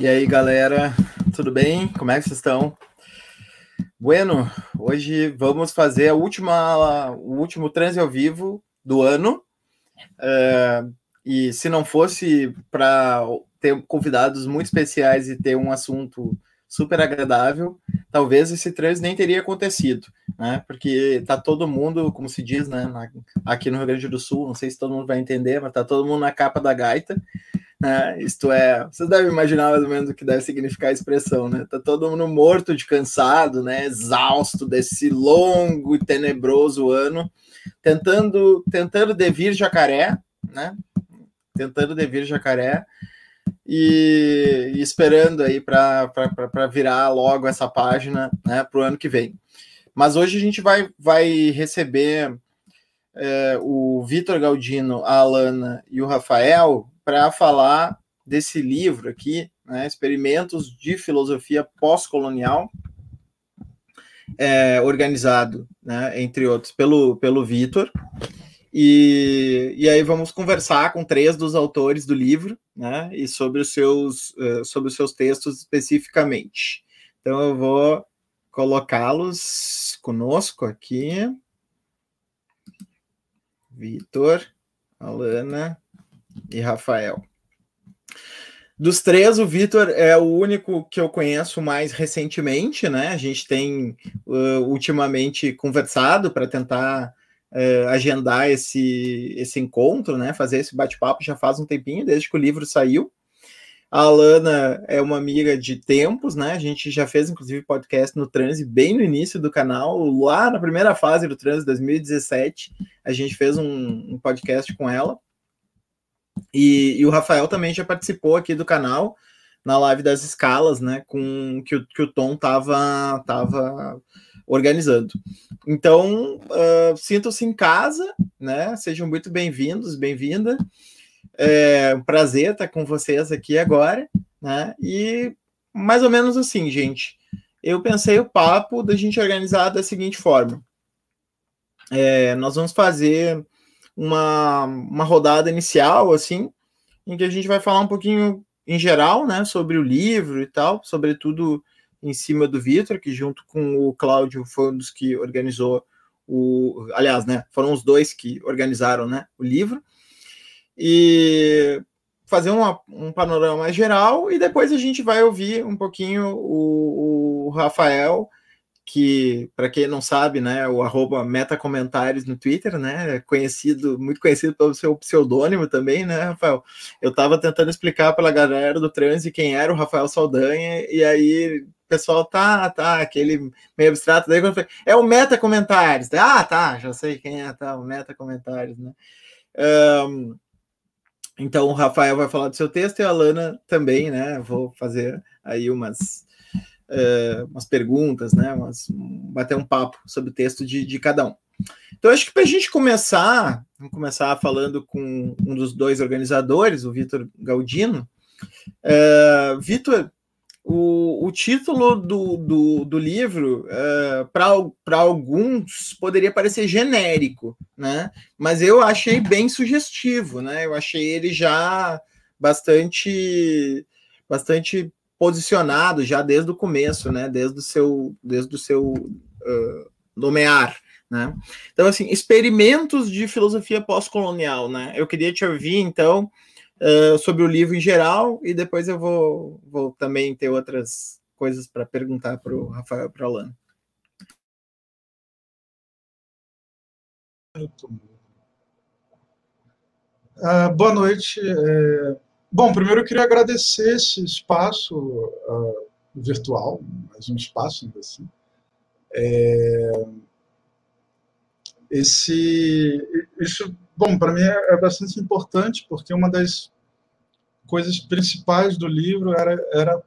E aí, galera, tudo bem? Como é que vocês estão? Bueno, hoje vamos fazer a última, o último transe ao vivo do ano. Uh, e se não fosse para ter convidados muito especiais e ter um assunto super agradável, talvez esse transe nem teria acontecido, né? Porque tá todo mundo, como se diz, né? Aqui no Rio Grande do Sul, não sei se todo mundo vai entender, mas tá todo mundo na capa da gaita né? Isto é, vocês devem imaginar mais ou menos o que deve significar a expressão, né? Tá todo mundo morto de cansado, né? Exausto desse longo e tenebroso ano, tentando tentando devir jacaré, né? Tentando devir jacaré e, e esperando aí para virar logo essa página, né? Para o ano que vem. Mas hoje a gente vai vai receber é, o Vitor Galdino, a Alana e o Rafael para falar desse livro aqui, né, Experimentos de Filosofia Pós-Colonial, é, organizado, né, entre outros, pelo, pelo Vitor. E, e aí vamos conversar com três dos autores do livro, né, e sobre os seus, uh, sobre os seus textos especificamente. Então eu vou colocá-los conosco aqui. Vitor, Alana e Rafael. Dos três, o Vitor é o único que eu conheço mais recentemente, né? A gente tem uh, ultimamente conversado para tentar uh, agendar esse, esse encontro, né? Fazer esse bate-papo já faz um tempinho, desde que o livro saiu. A Alana é uma amiga de tempos, né? A gente já fez, inclusive, podcast no Transe bem no início do canal, lá na primeira fase do Transe, 2017. A gente fez um, um podcast com ela. E, e, o Rafael também já participou aqui do canal na live das escalas, né? Com que o, que o Tom tava, tava organizando. Então, uh, sintam-se em casa, né? Sejam muito bem-vindos, bem-vinda. É um prazer estar com vocês aqui agora, né? E mais ou menos assim, gente. Eu pensei o papo da gente organizar da seguinte forma. É, nós vamos fazer uma, uma rodada inicial, assim, em que a gente vai falar um pouquinho em geral, né, sobre o livro e tal, sobretudo em cima do Vitor, que junto com o Cláudio foi um dos que organizou o, aliás, né, foram os dois que organizaram, né, o livro, e fazer uma, um panorama mais geral, e depois a gente vai ouvir um pouquinho o, o Rafael que, para quem não sabe, né, o arroba metacomentários no Twitter, né, é conhecido, muito conhecido pelo seu pseudônimo também, né, Rafael? Eu estava tentando explicar para a galera do transe quem era o Rafael Saldanha, e aí o pessoal, tá, tá, aquele meio abstrato, daí quando eu falei, é o metacomentários, ah, tá, já sei quem é, tá, o metacomentários, né. Um, então o Rafael vai falar do seu texto e a Lana também, né, vou fazer aí umas uh, umas perguntas, né? Umas, bater um papo sobre o texto de, de cada um. Então, acho que para a gente começar, vamos começar falando com um dos dois organizadores, o Vitor Galdino. Uh, Vitor, o, o, título do, do, do livro, uh, para alguns, poderia parecer genérico, né? Mas eu achei bem sugestivo, né? Eu achei ele já bastante, bastante posicionado já desde o começo, né? Desde o seu, desde o seu uh, nomear, né? Então, assim, experimentos de filosofia pós-colonial, né? Eu queria te ouvir, então, uh, sobre o livro em geral e depois eu vou, vou também ter outras coisas para perguntar para o Rafael para Lana. Uh, boa noite. É Bom, primeiro eu queria agradecer esse espaço uh, virtual, mais um espaço ainda assim. É, esse, isso, bom, para mim é, é, bastante importante porque uma das coisas principais do livro era, era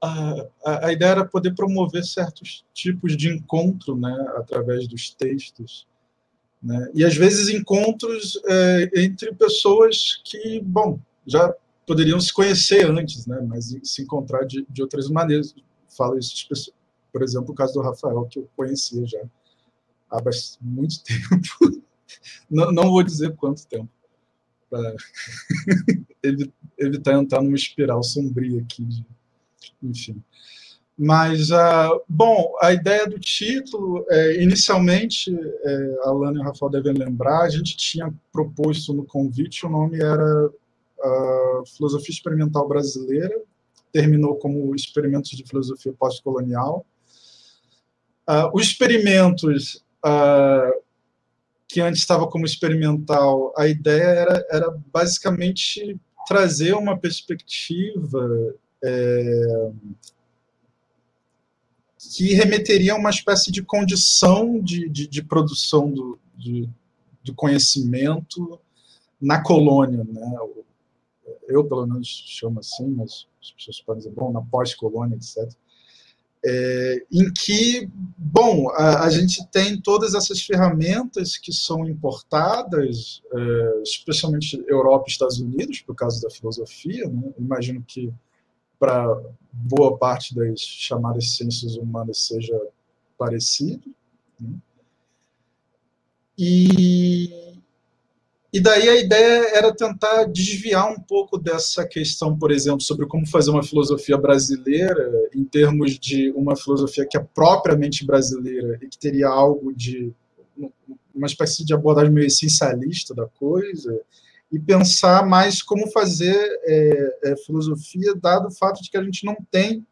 a, a, ideia era poder promover certos tipos de encontro, né, através dos textos. Né? E às vezes encontros é, entre pessoas que, bom, já poderiam se conhecer antes, né? mas se encontrar de, de outras maneiras. Falo isso, por exemplo, o caso do Rafael, que eu conhecia já há muito tempo. não, não vou dizer quanto tempo. para evitar entrar numa espiral sombria aqui, de, enfim. Mas, uh, bom, a ideia do título, é, inicialmente, é, a Lana e o Rafael devem lembrar, a gente tinha proposto no convite, o nome era uh, Filosofia Experimental Brasileira, terminou como Experimentos de Filosofia Pós-Colonial. Uh, os experimentos uh, que antes estava como experimental, a ideia era, era basicamente trazer uma perspectiva é, que remeteria a uma espécie de condição de, de, de produção do, de, do conhecimento na colônia, né? Eu, pelo menos, chamo assim, mas as pessoas podem dizer, bom, na pós-colônia, etc é, em que, bom, a, a, gente tem todas essas ferramentas que são importadas, é, especialmente Europa e Estados Unidos, por causa da filosofia. Né? Imagino que para boa parte das chamadas ciências humanas seja parecido. Né? E e daí a ideia era tentar desviar um pouco dessa questão, por exemplo, sobre como fazer uma filosofia brasileira, em termos de uma filosofia que é propriamente brasileira e que teria algo de uma espécie de abordagem meio essencialista da coisa, e pensar mais como fazer é, é, filosofia, dado o fato de que a gente não tem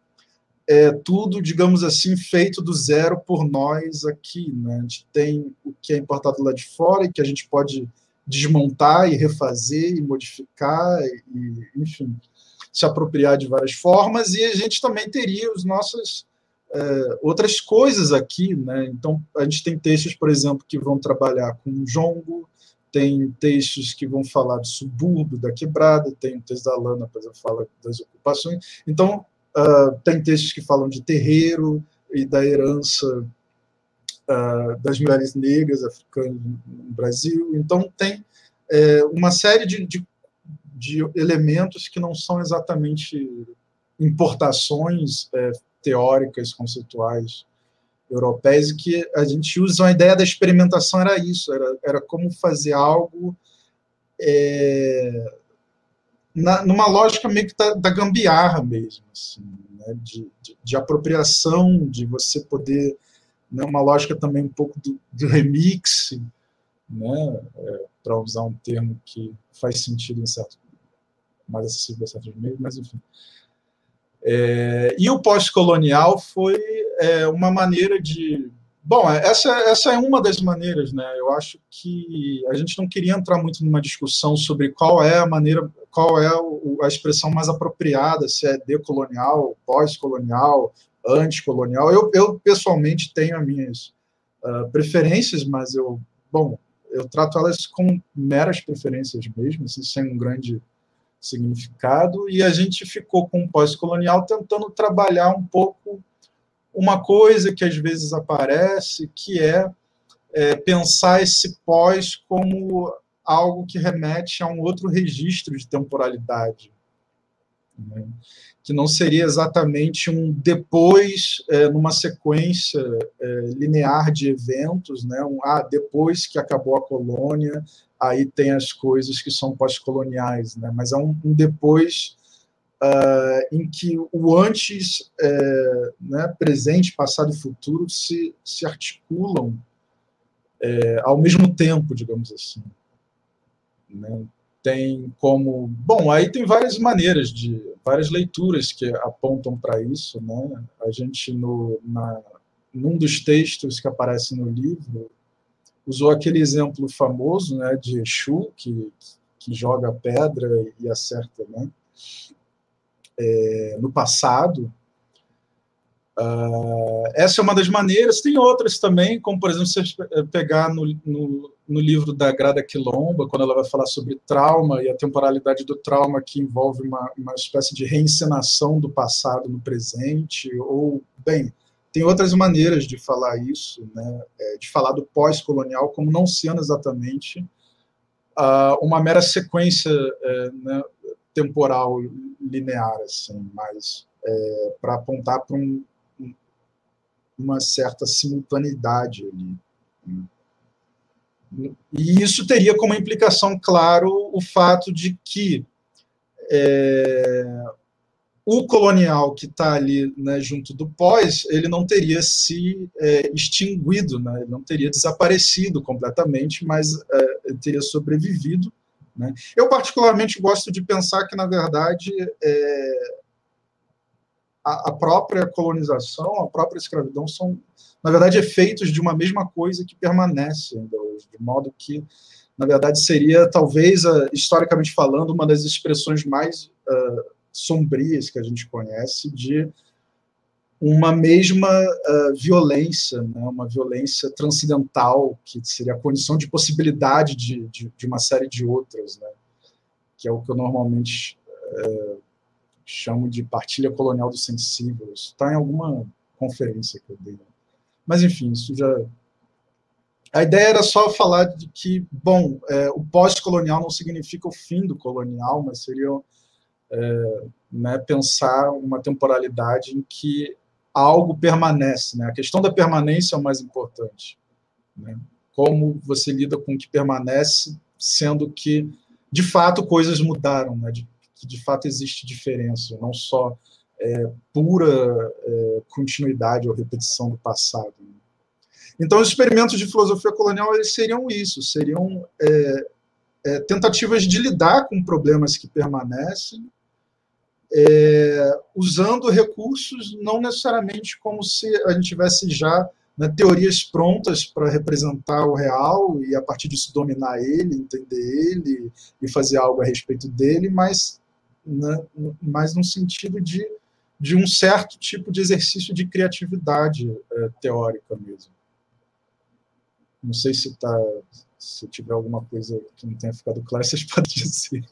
é, tudo, digamos assim, feito do zero por nós aqui. Né? A gente tem o que é importado lá de fora e que a gente pode desmontar e refazer e modificar e, enfim, se apropriar de várias formas e a gente também teria os nossos é, outras coisas aqui, né? Então a gente tem textos, por exemplo, que vão trabalhar com jongo, tem textos que vão falar de subúrbio da quebrada, tem o texto da Lana, por exemplo, fala das ocupações. Então uh, tem textos que falam de terreiro e da herança uh, das mulheres negras africanas no Brasil. Então, tem é, uma série de, de, de, elementos que não são exatamente importações é, teóricas, conceituais europeias, e que a gente usa a ideia da experimentação era isso, era, era como fazer algo é, na, numa lógica meio que da, da gambiarra mesmo, assim, né? de, de, de, apropriação, de você poder né, uma lógica também um pouco do, do remix, né, é, para usar um termo que faz sentido em certo, mais acessível a certos meios, mas enfim. É, e o pós-colonial foi é, uma maneira de. Bom, essa, essa é uma das maneiras, né? Eu acho que a gente não queria entrar muito numa discussão sobre qual é a maneira, qual é a expressão mais apropriada, se é decolonial, pós-colonial, anticolonial. Eu, eu pessoalmente tenho as minhas uh, preferências, mas eu, bom, eu trato elas como meras preferências mesmo, assim, sem um grande significado. E a gente ficou com o pós-colonial tentando trabalhar um pouco uma coisa que às vezes aparece, que é, é pensar esse pós como algo que remete a um outro registro de temporalidade. Né? que não seria exatamente um depois, é, numa sequência é, linear de eventos, né? um ah, depois que acabou a colônia, aí tem as coisas que são pós-coloniais, né? mas é um, um depois uh, em que o antes, é, né, presente, passado e futuro se, se articulam é, ao mesmo tempo, digamos assim. Né? Tem como. Bom, aí tem várias maneiras de. várias leituras que apontam para isso. Né? A gente, no, na, num dos textos que aparece no livro, usou aquele exemplo famoso né, de Exu, que, que joga pedra e acerta né? É, no passado. Uh, essa é uma das maneiras. Tem outras também, como, por exemplo, você pegar no, no, no, livro da Grada Quilomba, quando ela vai falar sobre trauma e a temporalidade do trauma, que envolve uma, uma espécie de reencenação do passado no presente, ou, bem, tem outras maneiras de falar isso, né? É, de falar do pós-colonial como não sendo exatamente uh, uma mera sequência uh, né, temporal linear, assim, mas é, para apontar para um uma certa simultaneidade ali. Né? E isso teria como implicação, claro, o fato de que é, o colonial que está ali né, junto do pós, ele não teria se é, extinguido, né, ele não teria desaparecido completamente, mas é, teria sobrevivido. Né. Eu, particularmente, gosto de pensar que, na verdade, é, a, própria colonização, a própria escravidão são, na verdade, efeitos de uma mesma coisa que permanece ainda hoje, de modo que, na verdade, seria, talvez, historicamente falando, uma das expressões mais. Uh, sombrias que a gente conhece de uma mesma uh, violência, né, uma violência transcendental, que seria a condição de possibilidade de, de, de uma série de outras, né, que é o que eu normalmente uh, chamo de partilha colonial do sensível. Isso está em alguma conferência que eu dei. Mas, enfim, isso já. A ideia era só falar de que, bom, é, o pós-colonial não significa o fim do colonial, mas seria é, né, pensar uma temporalidade em que algo permanece. Né? A questão da permanência é o mais importante. Né? Como você lida com o que permanece, sendo que, de fato, coisas mudaram, né? de, que de fato existe diferença, não só é, pura é, continuidade ou repetição do passado. Né? Então, os experimentos de filosofia colonial eles seriam isso, seriam é, é tentativas de lidar com problemas que permanecem é, usando recursos não necessariamente como se a gente tivesse já né, teorias prontas para representar o real e a partir disso dominar ele, entender ele e fazer algo a respeito dele, mas, né, mas no sentido de, de um certo tipo de exercício de criatividade é, teórica mesmo. Não sei se tá, se tiver alguma coisa que não tenha ficado claro, vocês podem dizer.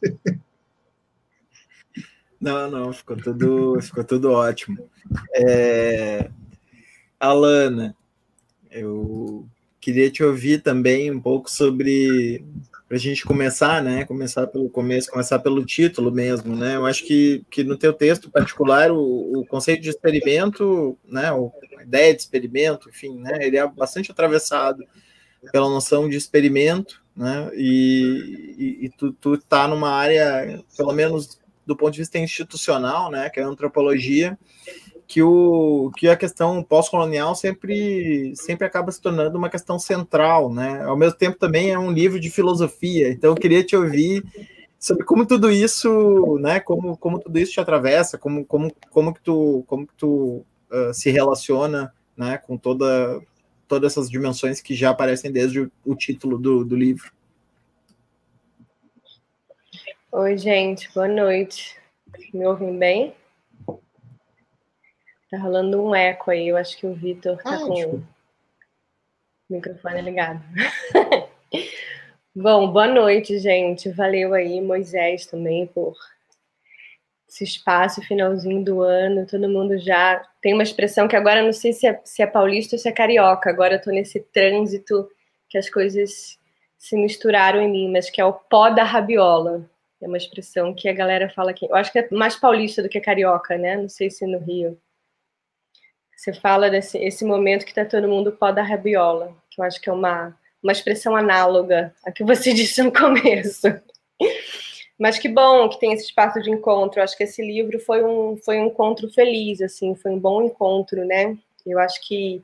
Não, não, ficou tudo, ficou tudo ótimo. É, Alana, eu queria te ouvir também um pouco sobre para a gente começar, né? Começar pelo começo, começar pelo título mesmo, né? Eu acho que, que no teu texto particular o, o conceito de experimento, né? a ideia de experimento, enfim, né? Ele é bastante atravessado pela noção de experimento, né? E, e, e tu, tu tá numa área, pelo menos do ponto de vista institucional, né, que é a antropologia, que, o, que a questão pós-colonial sempre, sempre acaba se tornando uma questão central, né? Ao mesmo tempo também é um livro de filosofia, então eu queria te ouvir sobre como tudo isso, né, como, como tudo isso te atravessa, como, como, como que tu, como que tu uh, se relaciona, né, com toda, todas essas dimensões que já aparecem desde o, o título do, do livro. Oi, gente, boa noite. Me ouvem bem? Tá rolando um eco aí, eu acho que o Vitor tá ah, com o microfone ligado. Bom, boa noite, gente. Valeu aí, Moisés, também, por esse espaço, finalzinho do ano. Todo mundo já tem uma expressão que agora não sei se é, se é paulista ou se é carioca. Agora eu tô nesse trânsito que as coisas se misturaram em mim, mas que é o pó da rabiola. É uma expressão que a galera fala aqui. Eu acho que é mais paulista do que carioca, né? Não sei se no Rio. Você fala desse esse momento que está todo mundo pó da rabiola, que eu acho que é uma, uma expressão análoga a que você disse no começo. Mas que bom que tem esse espaço de encontro. Eu acho que esse livro foi um, foi um encontro feliz, assim, foi um bom encontro, né? Eu acho que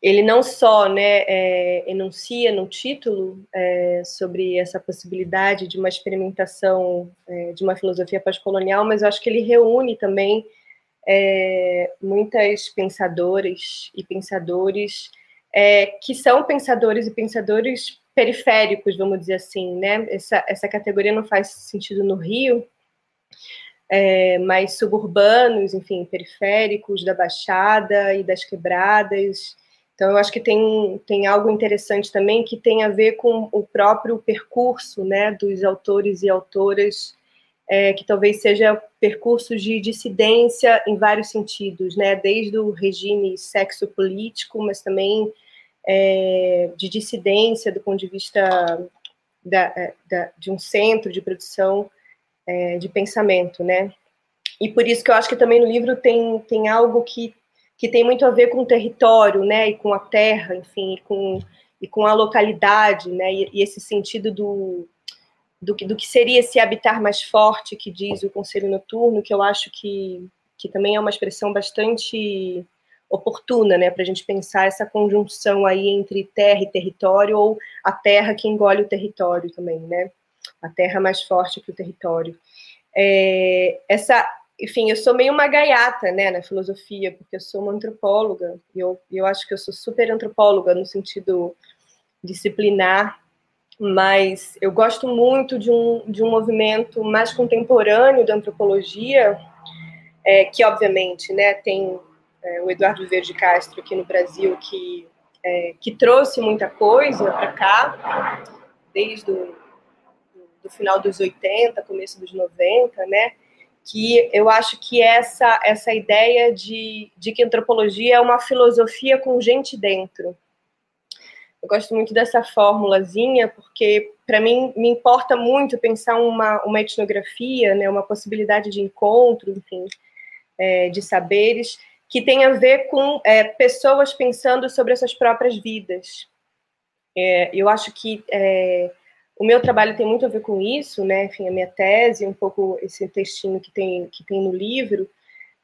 ele não só né, é, enuncia no título é, sobre essa possibilidade de uma experimentação é, de uma filosofia pós-colonial, mas eu acho que ele reúne também é, muitas pensadoras e pensadores é, que são pensadores e pensadores periféricos, vamos dizer assim, né? Essa, essa categoria não faz sentido no Rio, é, mais suburbanos, enfim, periféricos da Baixada e das Quebradas, então, eu acho que tem, tem algo interessante também que tem a ver com o próprio percurso né, dos autores e autoras, é, que talvez seja percurso de dissidência em vários sentidos, né, desde o regime sexo-político, mas também é, de dissidência do ponto de vista da, é, da, de um centro de produção é, de pensamento, né? E por isso que eu acho que também no livro tem, tem algo que que tem muito a ver com o território, né, e com a terra, enfim, com, e com a localidade, né, e, e esse sentido do, do, do, que seria esse habitar mais forte que diz o Conselho Noturno, que eu acho que, que também é uma expressão bastante oportuna, né, para a gente pensar essa conjunção aí entre terra e território, ou a terra que engole o território também, né, a terra mais forte que o território. É, essa, enfim, eu sou meio uma gaiata, né, na filosofia, porque eu sou uma antropóloga, e eu, eu acho que eu sou super antropóloga no sentido disciplinar, mas eu gosto muito de um, de um movimento mais contemporâneo da antropologia, é, que obviamente, né, tem é, o Eduardo Verde Castro aqui no Brasil, que, é, que trouxe muita coisa para cá, desde o do final dos 80, começo dos 90, né? Que eu acho que essa essa ideia de, de que antropologia é uma filosofia com gente dentro. Eu gosto muito dessa formulazinha porque para mim me importa muito pensar uma, uma etnografia, né, uma possibilidade de encontro, enfim, é, de saberes que tem a ver com é, pessoas pensando sobre as suas próprias vidas. É, eu acho que é, o meu trabalho tem muito a ver com isso, né? Enfim, a minha tese, um pouco esse textinho que tem, que tem no livro,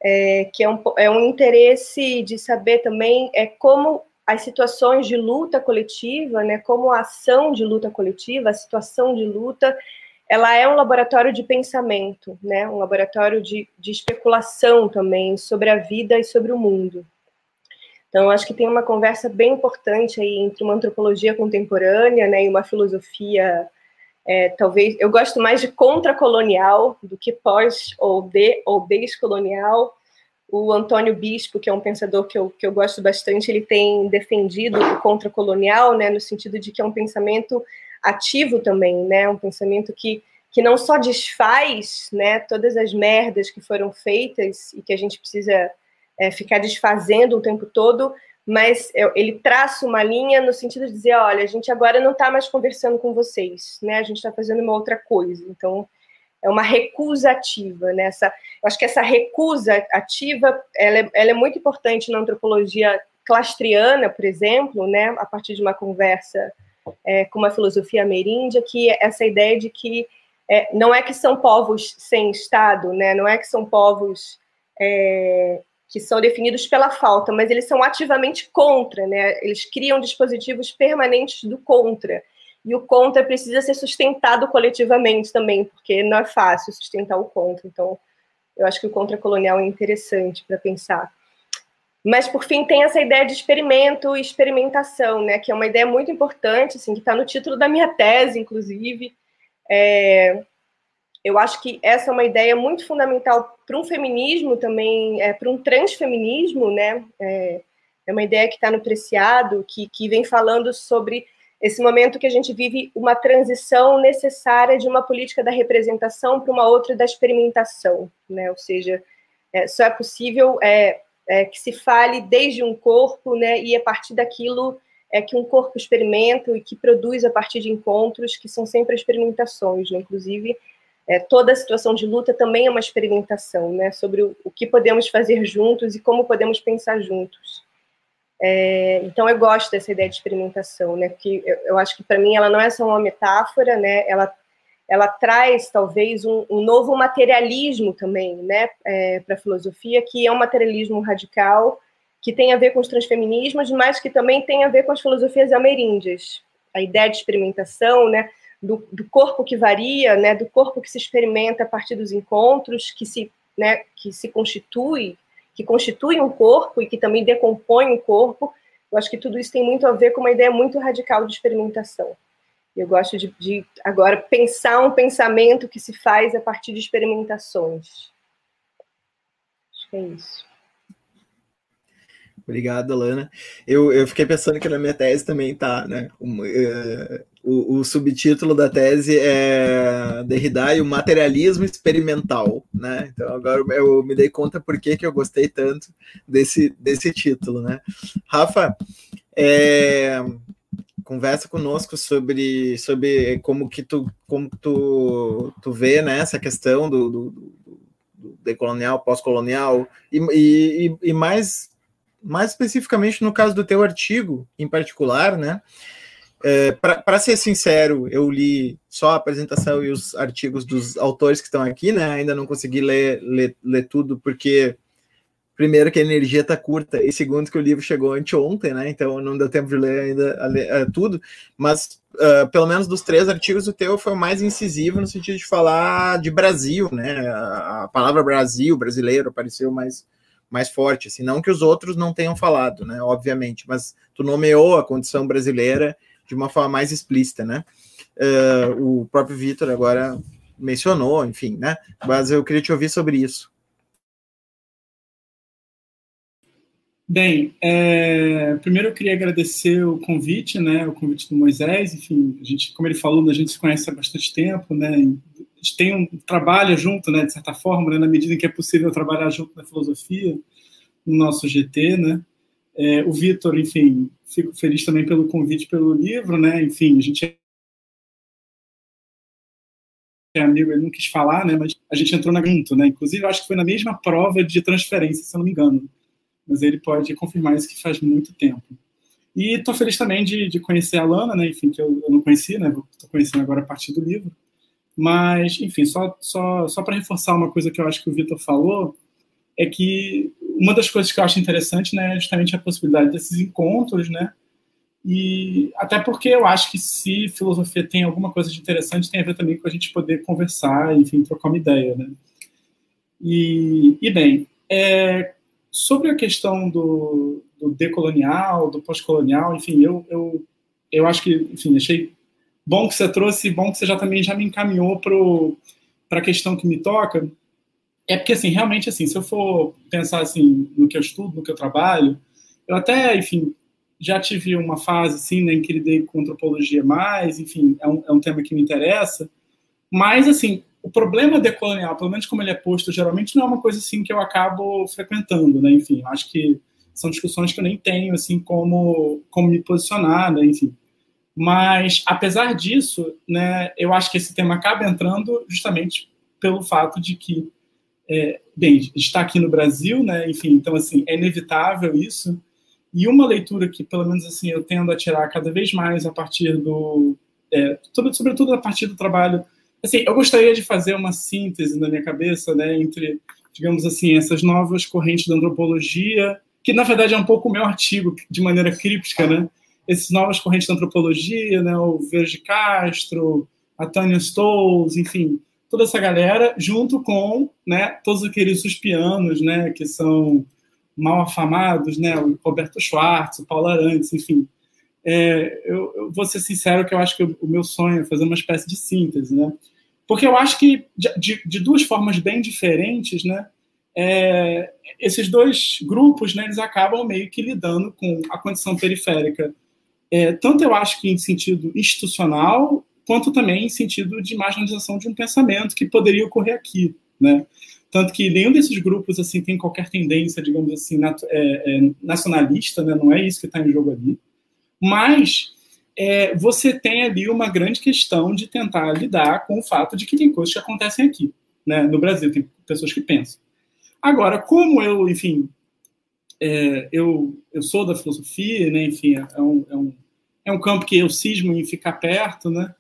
é, que é um, é um interesse de saber também é como as situações de luta coletiva, né? Como a ação de luta coletiva, a situação de luta, ela é um laboratório de pensamento, né? um laboratório de, de especulação também sobre a vida e sobre o mundo. Então, acho que tem uma conversa bem importante aí entre uma antropologia contemporânea né, e uma filosofia, é, talvez, eu gosto mais de contracolonial do que pós ou de ou descolonial. O Antônio Bispo, que é um pensador que eu, que eu gosto bastante, ele tem defendido o contracolonial, né, no sentido de que é um pensamento ativo também, né? Um pensamento que, que não só desfaz, né, todas as merdas que foram feitas e que a gente precisa é, ficar desfazendo o tempo todo, mas ele traça uma linha no sentido de dizer, olha, a gente agora não está mais conversando com vocês, né? A gente está fazendo uma outra coisa. Então, é uma recusa ativa, né? Essa, eu acho que essa recusa ativa, ela é, ela é muito importante na antropologia clastriana, por exemplo, né? A partir de uma conversa é, com uma filosofia ameríndia, que é essa ideia de que é, não é que são povos sem Estado, né? não é que são povos é, que são definidos pela falta, mas eles são ativamente contra, né? eles criam dispositivos permanentes do contra. E o contra precisa ser sustentado coletivamente também, porque não é fácil sustentar o contra. Então, eu acho que o contra colonial é interessante para pensar. Mas, por fim, tem essa ideia de experimento e experimentação, né, que é uma ideia muito importante, assim, que está no título da minha tese, inclusive. É, eu acho que essa é uma ideia muito fundamental para um feminismo também, é, para um transfeminismo, né? É, é uma ideia que está no Preciado, que, que vem falando sobre esse momento que a gente vive uma transição necessária de uma política da representação para uma outra da experimentação, né? Ou seja, é, só é possível é, é, que se fale desde um corpo, né, e a partir daquilo é que um corpo experimenta e que produz a partir de encontros que são sempre experimentações, né? inclusive é, toda a situação de luta também é uma experimentação, né, sobre o, o que podemos fazer juntos e como podemos pensar juntos. É, então eu gosto dessa ideia de experimentação, né, porque eu, eu acho que para mim ela não é só uma metáfora, né, ela ela traz talvez um, um novo materialismo também, né, é, para a filosofia, que é um materialismo radical que tem a ver com os transfeminismos, mas que também tem a ver com as filosofias ameríndias, a ideia de experimentação, né, do, do corpo que varia, né, do corpo que se experimenta a partir dos encontros, que se, né, que se constitui, que constitui um corpo e que também decompõe um corpo. Eu acho que tudo isso tem muito a ver com uma ideia muito radical de experimentação. Eu gosto de, de, agora pensar um pensamento que se faz a partir de experimentações. Acho que é isso. Obrigado, Alana. Eu, eu fiquei pensando que na minha tese também tá, né? Uh, o, o, subtítulo da tese é Derrida e o materialismo experimental, né? Então agora eu me dei conta por que, que eu gostei tanto desse, desse título, né? Rafa, é, conversa conosco sobre, sobre como que tu, como tu, tu vê né, essa questão do, do, do decolonial, pós-colonial, e, e, e, mais, mais especificamente no caso do teu artigo em particular, né? É, Para ser sincero, eu li só a apresentação e os artigos dos autores que estão aqui, né? Ainda não consegui ler, ler, ler tudo, porque primeiro que a energia está curta e segundo que o livro chegou anteontem, né? Então não deu tempo de ler ainda ler, uh, tudo, mas uh, pelo menos dos três artigos o teu foi o mais incisivo no sentido de falar de Brasil, né? A, a palavra Brasil, brasileiro apareceu mais mais forte, assim, não que os outros não tenham falado, né? Obviamente, mas tu nomeou a condição brasileira de uma forma mais explícita, né? Uh, o próprio Vitor agora mencionou, enfim, né? Mas eu queria te ouvir sobre isso. Bem, é, primeiro eu queria agradecer o convite, né, o convite do Moisés, enfim, a gente, como ele falou, a gente se conhece há bastante tempo, né, a gente tem um trabalho junto, né, de certa forma, né, na medida em que é possível trabalhar junto na filosofia, no nosso GT, né, é, o Vitor, enfim, fico feliz também pelo convite, pelo livro, né, enfim, a gente é amigo, ele não quis falar, né, mas a gente entrou na junto, né, inclusive acho que foi na mesma prova de transferência, se eu não me engano, mas ele pode confirmar isso que faz muito tempo. E estou feliz também de, de, conhecer a Lana, né? Enfim, que eu, eu não conhecia, né? Estou conhecendo agora a partir do livro. Mas, enfim, só, só, só para reforçar uma coisa que eu acho que o Vitor falou, é que uma das coisas que eu acho interessante né, é justamente a possibilidade desses encontros, né? E até porque eu acho que se filosofia tem alguma coisa de interessante, tem a ver também com a gente poder conversar, enfim, trocar uma ideia, né? E, e bem, é, Sobre a questão do, do decolonial, do pós-colonial, enfim, eu, eu, eu acho que, enfim, achei bom que você trouxe, bom que você já também já me encaminhou para a questão que me toca. É porque, assim, realmente, assim, se eu for pensar, assim, no que eu estudo, no que eu trabalho, eu até, enfim, já tive uma fase, assim, né, em que lidei com antropologia mais, enfim, é um, é um tema que me interessa, mas, assim, o problema decolonial, pelo menos como ele é posto, geralmente não é uma coisa assim que eu acabo frequentando, né? Enfim, acho que são discussões que eu nem tenho assim como como me posicionar, né? Enfim. Mas apesar disso, né, eu acho que esse tema acaba entrando justamente pelo fato de que é, bem, está aqui no Brasil, né? Enfim, então assim, é inevitável isso. E uma leitura que, pelo menos assim, eu tendo a tirar cada vez mais a partir do, é, sobretudo a partir do trabalho assim, eu gostaria de fazer uma síntese na minha cabeça, né, entre, digamos assim, essas novas correntes da antropologia, que na verdade é um pouco o meu artigo, de maneira críptica, né, essas novas correntes da antropologia, né, o Verde Castro, a Tânia Stolz, enfim, toda essa galera, junto com, né, todos aqueles suspianos, né, que são mal afamados, né, o Roberto Schwartz, o Paulo Arantes, enfim, é, eu, eu, vou ser sincero que eu acho que o, o, meu sonho é fazer uma espécie de síntese, né? Porque eu acho que de, de duas formas bem diferentes, né? É, esses dois grupos, né, eles acabam meio que lidando com a condição periférica. É, tanto eu acho que em sentido institucional, quanto também em sentido de marginalização de um pensamento que poderia ocorrer aqui, né? Tanto que nenhum desses grupos assim tem qualquer tendência, digamos assim, nat é, é, nacionalista, né? Não é isso que está em jogo ali. Mas é, você tem ali uma grande questão de tentar lidar com o fato de que tem coisas que acontecem aqui, né? No Brasil tem pessoas que pensam. Agora, como eu, enfim, é, eu, eu sou da filosofia, né? Enfim, é um, é um, é um campo que eu cismo em ficar perto, né?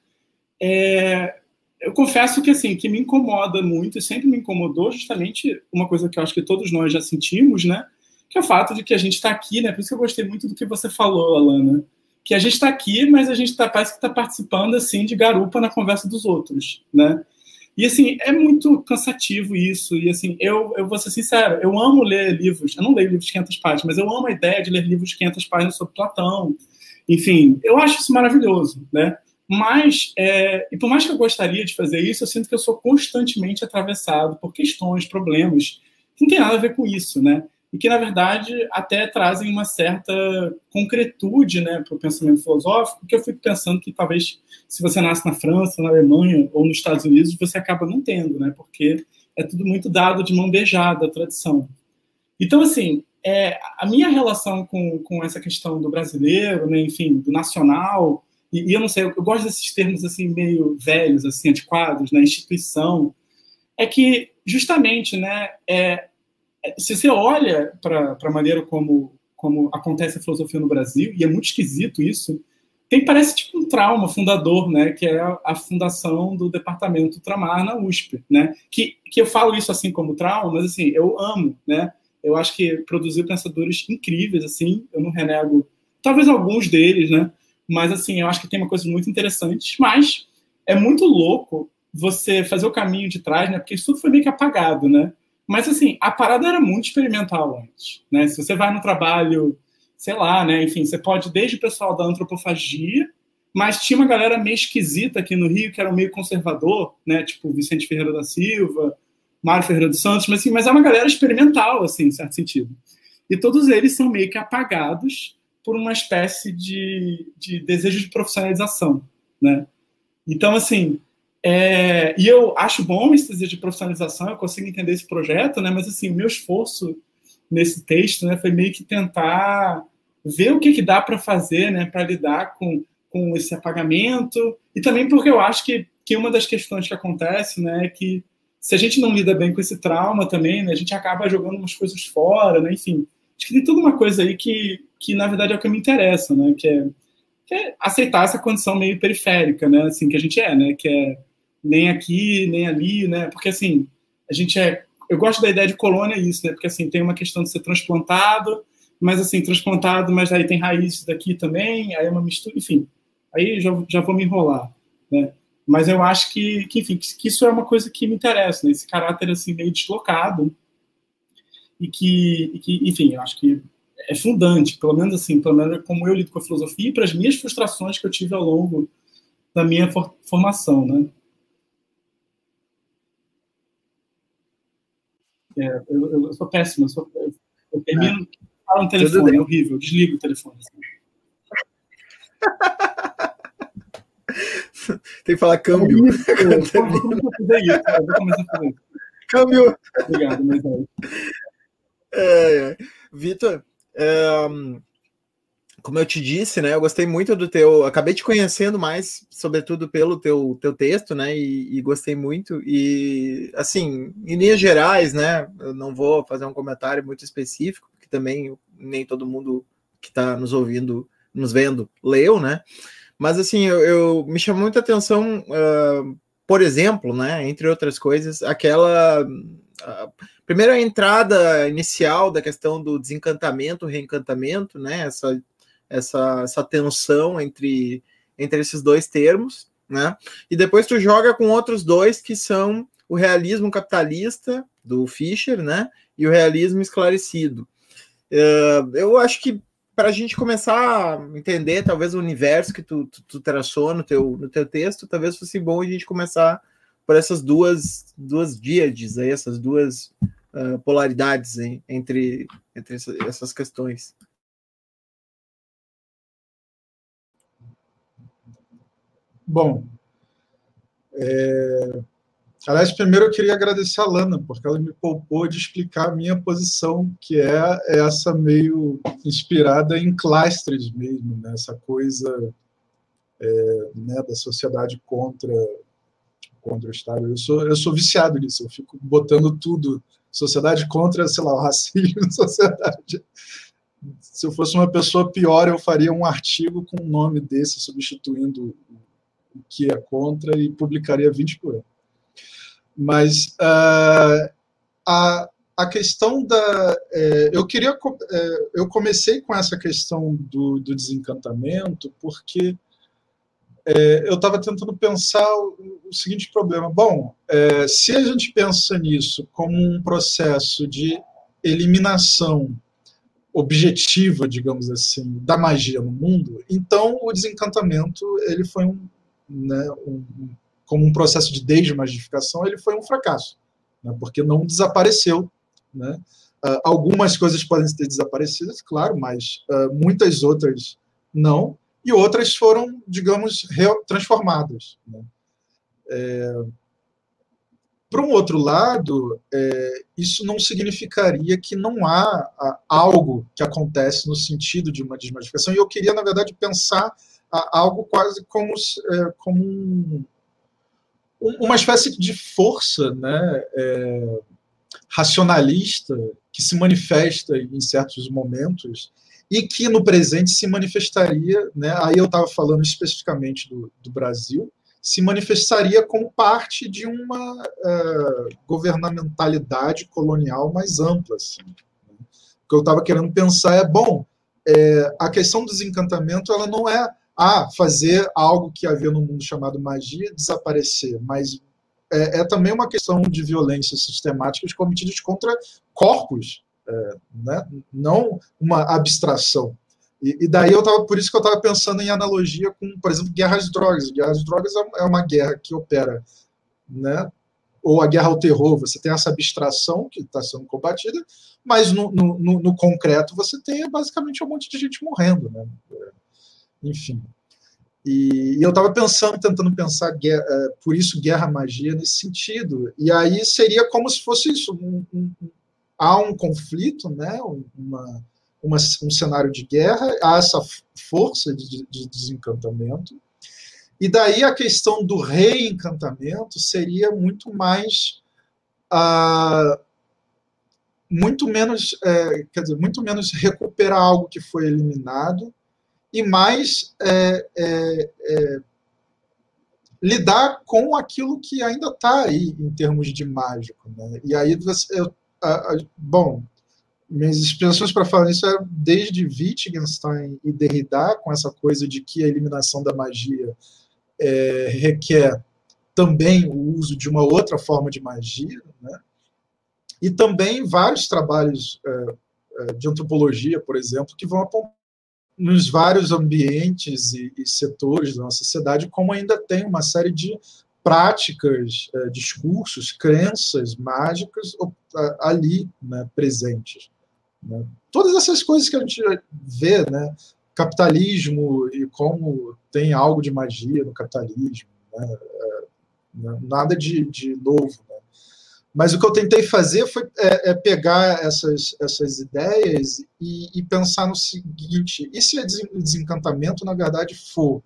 É, eu confesso que assim que me incomoda muito e sempre me incomodou justamente uma coisa que eu acho que todos nós já sentimos, né? que é o fato de que a gente está aqui, né? Por isso que eu gostei muito do que você falou, Alana. Que a gente está aqui, mas a gente tá, parece que está participando assim de garupa na conversa dos outros, né? E assim, é muito cansativo isso. E assim, eu, eu vou ser sincero, eu amo ler livros. Eu não leio livros de 500 páginas, mas eu amo a ideia de ler livros de 500 páginas sobre Platão. Enfim, eu acho isso maravilhoso, né? Mas, é, e por mais que eu gostaria de fazer isso, eu sinto que eu sou constantemente atravessado por questões, problemas que não tem nada a ver com isso, né? e que, na verdade, até trazem uma certa concretude né, para o pensamento filosófico, que eu fico pensando que talvez se você nasce na França, na Alemanha ou nos Estados Unidos, você acaba não tendo, né, porque é tudo muito dado de mão beijada, a tradição. Então, assim, é, a minha relação com, com essa questão do brasileiro, né, enfim, do nacional, e, e eu não sei, eu, eu, gosto desses termos assim meio velhos, assim, antiquados, né, instituição, é que justamente, né, é, se você olha para a maneira como, como acontece a filosofia no Brasil, e é muito esquisito isso, tem parece tipo um trauma fundador, né, que é a, a, fundação do departamento Ultramar na USP, né, que, que eu falo isso assim como trauma, mas assim, eu amo, né, eu acho que produziu pensadores incríveis, assim, eu não renego, talvez alguns deles, né, mas assim, eu acho que tem uma coisa muito interessante, mas é muito louco você fazer o caminho de trás, né, porque isso tudo foi meio que apagado, né, mas assim, a parada era muito experimental antes, né, se você vai no trabalho sei lá, né? Enfim, você pode desde o pessoal da antropofagia, mas tinha uma galera meio esquisita aqui no Rio que era meio conservador, né? Tipo Vicente Ferreira da Silva, Mário Ferreira dos Santos, mas assim, mas é uma galera experimental, assim, em certo sentido. E todos eles são meio que apagados por uma espécie de, de desejo de profissionalização, né? Então, assim, é, e eu acho bom esse desejo de profissionalização, eu consigo entender esse projeto, né? Mas, assim, o meu esforço nesse texto, né, foi meio que tentar ver o que, que dá para fazer, né, para lidar com, com esse apagamento, e também porque eu acho que, que uma das questões que acontece, né, é que se a gente não lida bem com esse trauma também, né, a gente acaba jogando umas coisas fora, né, enfim, acho que tem toda uma coisa aí que, que na verdade é o que me interessa, né, que é, que é aceitar essa condição meio periférica, né, assim, que a gente é, né, que é nem aqui, nem ali, né, porque assim, a gente é eu gosto da ideia de colônia isso, né? Porque assim, tem uma questão de ser transplantado, mas assim, transplantado, mas aí tem raízes daqui também, aí é uma mistura, enfim. Aí já, já vou me enrolar, né? Mas eu acho que, que enfim, que, que isso é uma coisa que me interessa, né? Esse caráter assim meio deslocado e que, e que, enfim, eu acho que é fundante, pelo menos assim, pelo menos como eu lido com a filosofia e para as minhas frustrações que eu tive ao longo da minha for formação, né? É, eu, eu, sou péssimo, eu, sou, eu termino, é. falo no telefone, é horrível, desligo o telefone. Assim. Tem que falar câmbio. Câmbio. Obrigado, mas é. É, Vitor, um, como eu te disse, né, eu gostei muito do teu, acabei te conhecendo mais, sobretudo pelo teu, teu texto, né, e, e, gostei muito, e, assim, em linhas gerais, né, eu não vou fazer um comentário muito específico, porque também nem todo mundo que está nos ouvindo, nos vendo, leu, né, mas, assim, eu, eu me chamou muita atenção, uh, por exemplo, né, entre outras coisas, aquela... Uh, primeiro a entrada inicial da questão do desencantamento, reencantamento, né, essa essa, essa tensão entre, entre esses dois termos, né? E depois tu joga com outros dois que são o realismo capitalista do Fischer, né? E o realismo esclarecido. Uh, eu acho que para a gente começar a entender talvez o universo que tu, tu, tu, traçou no teu, no teu texto, talvez fosse bom a gente começar por essas duas duas díades aí, essas duas uh, polaridades hein, entre, entre essas questões. Bom, é... aliás, primeiro eu queria agradecer a Lana, porque ela me poupou de explicar a minha posição, que é essa meio inspirada em Clastres mesmo, né? essa coisa é, né, da sociedade contra, contra o Estado. Eu sou, eu sou viciado nisso, eu fico botando tudo, sociedade contra, sei lá, o racismo, sociedade se eu fosse uma pessoa pior, eu faria um artigo com um nome desse, substituindo que é contra e publicaria 20 por ano. Mas uh, a, a questão da. É, eu queria. É, eu comecei com essa questão do, do desencantamento, porque é, eu estava tentando pensar o, o, seguinte problema. Bom, é, se a gente pensa nisso como um processo de eliminação objetiva, digamos assim, da magia no mundo, então o desencantamento ele foi um, né, um, como um processo de desmagificação, ele foi um fracasso, né, porque não desapareceu. Né? Uh, algumas coisas podem ter desaparecido, claro, mas uh, muitas outras não, e outras foram, digamos, transformadas. Né? É, por um outro lado, é, isso não significaria que não há, algo que acontece no sentido de uma desmodificação, e eu queria, na verdade, pensar algo quase como, é, como um, uma espécie de força né, é, racionalista que se manifesta em certos momentos e que no presente se manifestaria, né, aí eu estava falando especificamente do, do, Brasil, se manifestaria como parte de uma uh, governamentalidade colonial mais ampla. Assim. Né? O que eu estava querendo pensar é, bom, é, a questão do desencantamento ela não é ah, fazer algo que havia no mundo chamado magia desaparecer, mas é, é também uma questão de violências sistemáticas cometidas contra corpos né? não uma abstração. E, e, daí eu tava, por isso que eu estava pensando em analogia com, por exemplo, guerras de drogas. Guerras de drogas é, é uma guerra que opera, né? ou a guerra ao terror, você tem essa abstração que está sendo combatida, mas no, no, no, no, concreto você tem basicamente um monte de gente morrendo. Né? Enfim. E, eu estava pensando, tentando pensar, guerra, é, por isso, guerra-magia nesse sentido. E aí seria como se fosse isso, um, há um conflito, né, uma, uma, um cenário de guerra, há essa força de, de desencantamento, e daí a questão do reencantamento seria muito mais. Uh, muito menos, é, quer dizer, muito menos recuperar algo que foi eliminado e mais é, é, é lidar com aquilo que ainda está aí em termos de mágico. Né? E aí você, eu bom, minhas inspirações para falar isso eram desde Wittgenstein e Derrida, com essa coisa de que a eliminação da magia é, requer também o uso de uma outra forma de magia, né? e também vários trabalhos é, é de antropologia, por exemplo, que vão apontar nos vários ambientes e, e setores da nossa sociedade como ainda tem uma série de práticas, é, discursos, crenças mágicas ali né, presentes. Né? Todas essas coisas que a gente vê, né? capitalismo e como tem algo de magia no capitalismo, né? É, né, nada de, de novo. Né? Mas o que eu tentei fazer foi é, é pegar essas, essas ideias e, e, pensar no seguinte: e se o desencantamento, na verdade, for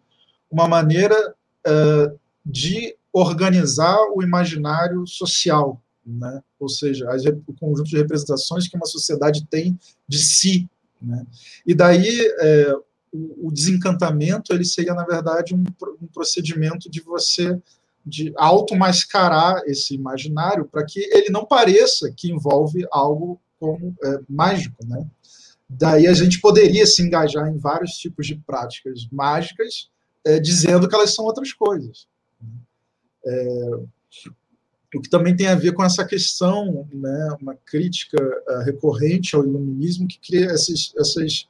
uma maneira uh, de organizar o imaginário social, né? ou seja, as, o conjunto de representações que uma sociedade tem de si. Né? E daí é, o, o, desencantamento ele seria, na verdade, um, um procedimento de você de auto-mascarar esse imaginário para que ele não pareça que envolve algo como é, mágico. Né? Daí a gente poderia se engajar em vários tipos de práticas mágicas, é, dizendo que elas são outras coisas. É, o que também tem a ver com essa questão, né, uma crítica uh, recorrente ao iluminismo que cria esses, esses,